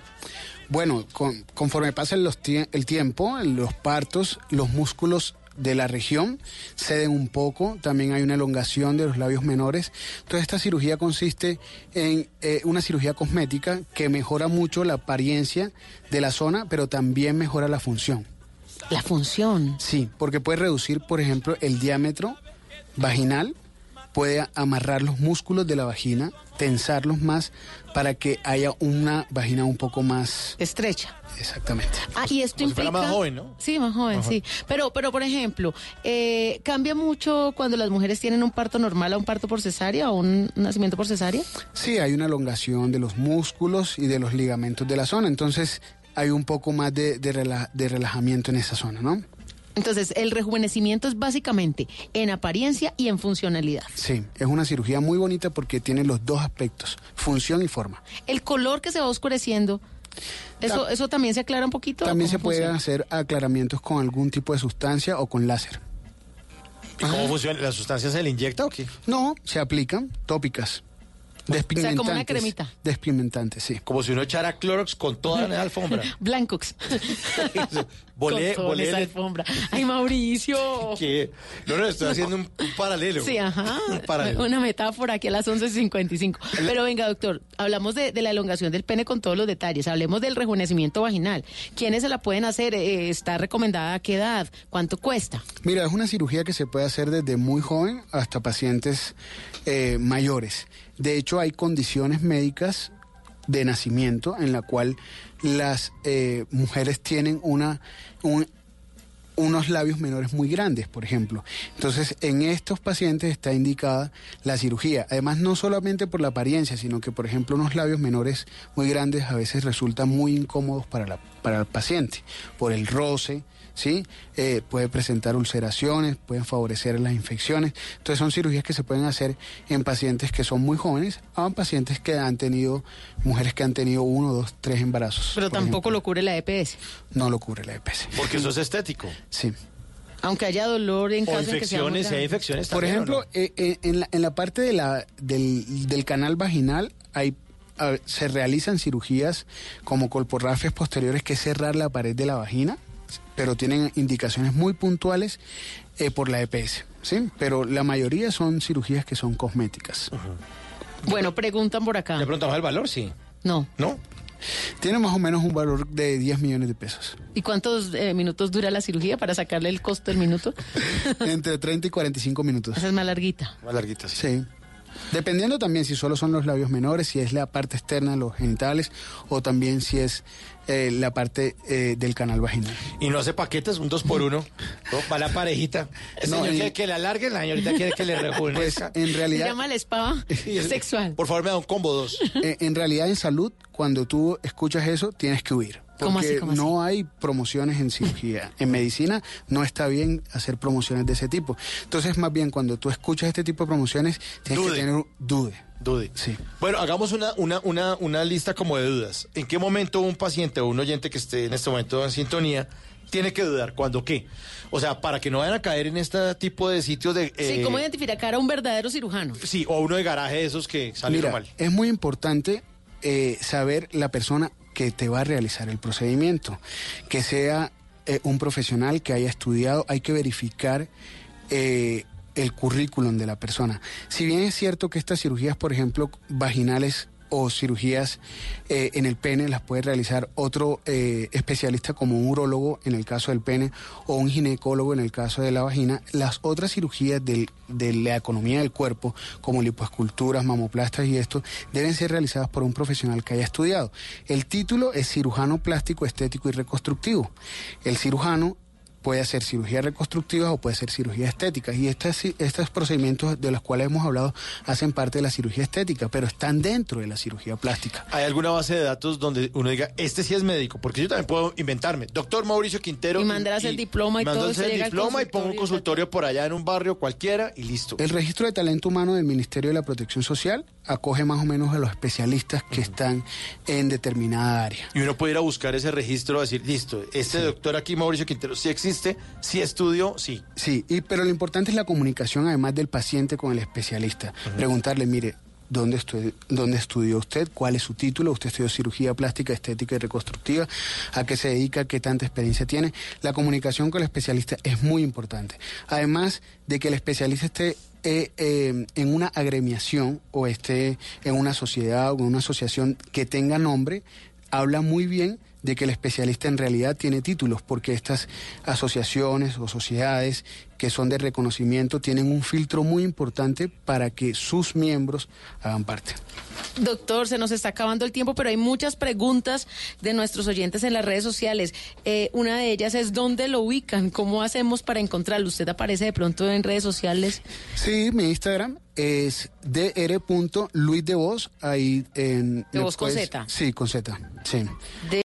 Bueno, con- conforme pasa los tie- el tiempo, los partos, los músculos de la región ceden un poco, también hay una elongación de los labios menores. Entonces esta cirugía consiste en eh, una cirugía cosmética que mejora mucho la apariencia de la zona, pero también mejora la función. La función. Sí, porque puede reducir, por ejemplo, el diámetro vaginal, puede amarrar los músculos de la vagina, tensarlos más para que haya una vagina un poco más estrecha. Exactamente. Ah, y esto Como si fuera implica... más joven, ¿no? Sí, más joven, Más sí. joven. Pero, pero por ejemplo, eh, ¿cambia mucho cuando las mujeres tienen un parto normal a un parto por cesárea o un nacimiento por cesárea? Sí, hay una elongación de los músculos y de los ligamentos de la zona, entonces hay un poco más de, de rela- de relajamiento en esa zona, ¿no? Entonces, el rejuvenecimiento es básicamente en apariencia y en funcionalidad. Sí, es una cirugía muy bonita porque tiene los dos aspectos, función y forma. El color que se va oscureciendo, ¿eso, eso también se aclara un poquito? También ¿Cómo se puede funciona? hacer aclaramientos con algún tipo de sustancia o con láser. ¿Y cómo funciona? ¿La sustancia se le inyecta o qué? No, se aplican tópicas. Despigmentantes. como una cremita. Despigmentantes, sí. Como si uno echara Clorox con toda la alfombra. Blancos. Volé, Con volé esa el- alfombra. Ay, Mauricio. que No, no, estoy haciendo un, un paralelo. Sí, ajá. Un paralelo. Una metáfora aquí a las 11.55. Pero venga, doctor, hablamos de, de la elongación del pene con todos los detalles. Hablemos del rejuvenecimiento vaginal. ¿Quiénes se la pueden hacer? Eh, ¿Está recomendada a qué edad? ¿Cuánto cuesta? Mira, es una cirugía que se puede hacer desde muy joven hasta pacientes eh, mayores. De hecho, hay condiciones médicas de nacimiento en la cual las eh, mujeres tienen una un- unos labios menores muy grandes, por ejemplo. Entonces, en estos pacientes está indicada la cirugía. Además, no solamente por la apariencia, sino que, por ejemplo, unos labios menores muy grandes a veces resultan muy incómodos para, la, para el paciente, por el roce, ¿sí? Eh, puede presentar ulceraciones, pueden favorecer las infecciones. Entonces, son cirugías que se pueden hacer en pacientes que son muy jóvenes, a pacientes que han tenido, mujeres que han tenido uno, dos, tres embarazos. Pero tampoco ejemplo. lo cubre la EPS. No lo cubre la EPS. Porque eso es estético. Sí. Aunque haya dolor en O caso de que sea muy infecciones, si hay infecciones Por también, ¿o ejemplo, no? eh, eh, en, la, en la parte de la, del, del canal vaginal hay, a se realizan cirugías como colporrafes posteriores, que es cerrar la pared de la vagina, pero tienen indicaciones muy puntuales eh, por la EPS, ¿sí? Pero la mayoría son cirugías que son cosméticas. Bueno, preguntan por acá. ¿Le preguntamos el valor? Sí. No. ¿No? Tiene más o menos un valor de 10 millones de pesos. ¿Y cuántos eh, minutos dura la cirugía para sacarle el costo del minuto? Entre 30 y 45 minutos. Esa es más larguita. Más larguita, sí. Sí. Dependiendo también si solo son los labios menores, si es la parte externa de los genitales o también si es eh, la parte eh, del canal vaginal. Y no hace paquetes, un dos por uno. ¿no? Va la parejita. El No, señor quiere que le alarguen, la señorita quiere que le rejuvenezca. Pues en Se realidad, llama el spa sexual. Por favor, me da un combo dos. eh, en realidad en salud, cuando tú escuchas eso, tienes que huir. ¿Cómo así, Porque cómo así? no hay promociones en cirugía. En medicina no está bien hacer promociones de ese tipo. Entonces, más bien, cuando tú escuchas este tipo de promociones, tienes Dude. que tener dude. Dude. Sí. Bueno, hagamos una, una, una, una lista como de dudas. ¿En qué momento un paciente o un oyente que esté en este momento en sintonía tiene que dudar? ¿Cuándo qué? O sea, para que no vayan a caer en este tipo de sitios de... Sí, eh, ¿cómo identificar a un verdadero cirujano? Sí, o uno de garaje de esos que salieron Mira, mal. es muy importante eh, saber la persona que te va a realizar el procedimiento, que sea eh, un profesional que haya estudiado, hay que verificar eh, el currículum de la persona. Si bien es cierto que estas cirugías, por ejemplo, vaginales o cirugías eh, en el pene las puede realizar otro eh, especialista como un urólogo en el caso del pene o un ginecólogo en el caso de la vagina. Las otras cirugías del- de la economía del cuerpo, como lipoesculturas, mamoplastas y esto, deben ser realizadas por un profesional que haya estudiado. El título es cirujano plástico, estético y reconstructivo. El cirujano puede hacer cirugía reconstructiva o puede ser cirugía estética. Y estas, estos procedimientos de los cuales hemos hablado hacen parte de la cirugía estética, pero están dentro de la cirugía plástica. ¿Hay alguna base de datos donde uno diga, este sí es médico? Porque yo también puedo inventarme. Doctor Mauricio Quintero. Y mandar a hacer diploma y mando todo, al diploma y pongo un consultorio, consultorio por allá en un barrio cualquiera y listo. El registro de talento humano del Ministerio de la Protección Social acoge más o menos a los especialistas que están en determinada área. Y uno puede ir a buscar ese registro, decir, listo, este doctor aquí, Mauricio Quintero, sí existe, sí estudió, sí. Sí, y, pero lo importante es la comunicación además del paciente con el especialista. Preguntarle, mire, ¿dónde, estu- ¿dónde estudió usted? ¿Cuál es su título? ¿Usted estudió cirugía plástica, estética y reconstructiva? ¿A qué se dedica? ¿Qué tanta experiencia tiene? La comunicación con el especialista es muy importante. Además de que el especialista esté eh, eh, en una agremiación o esté en una sociedad o en una asociación que tenga nombre, habla muy bien de que el especialista en realidad tiene títulos, porque estas asociaciones o sociedades que son de reconocimiento tienen un filtro muy importante para que sus miembros hagan parte. Doctor, se nos está acabando el tiempo, pero hay muchas preguntas de nuestros oyentes en las redes sociales. Eh, una de ellas es ¿dónde lo ubican? ¿Cómo hacemos para encontrarlo? ¿Usted aparece de pronto en redes sociales? Sí, mi Instagram es dr.luisdevoz, ahí en... De voz con Z. Sí, con Z, sí. De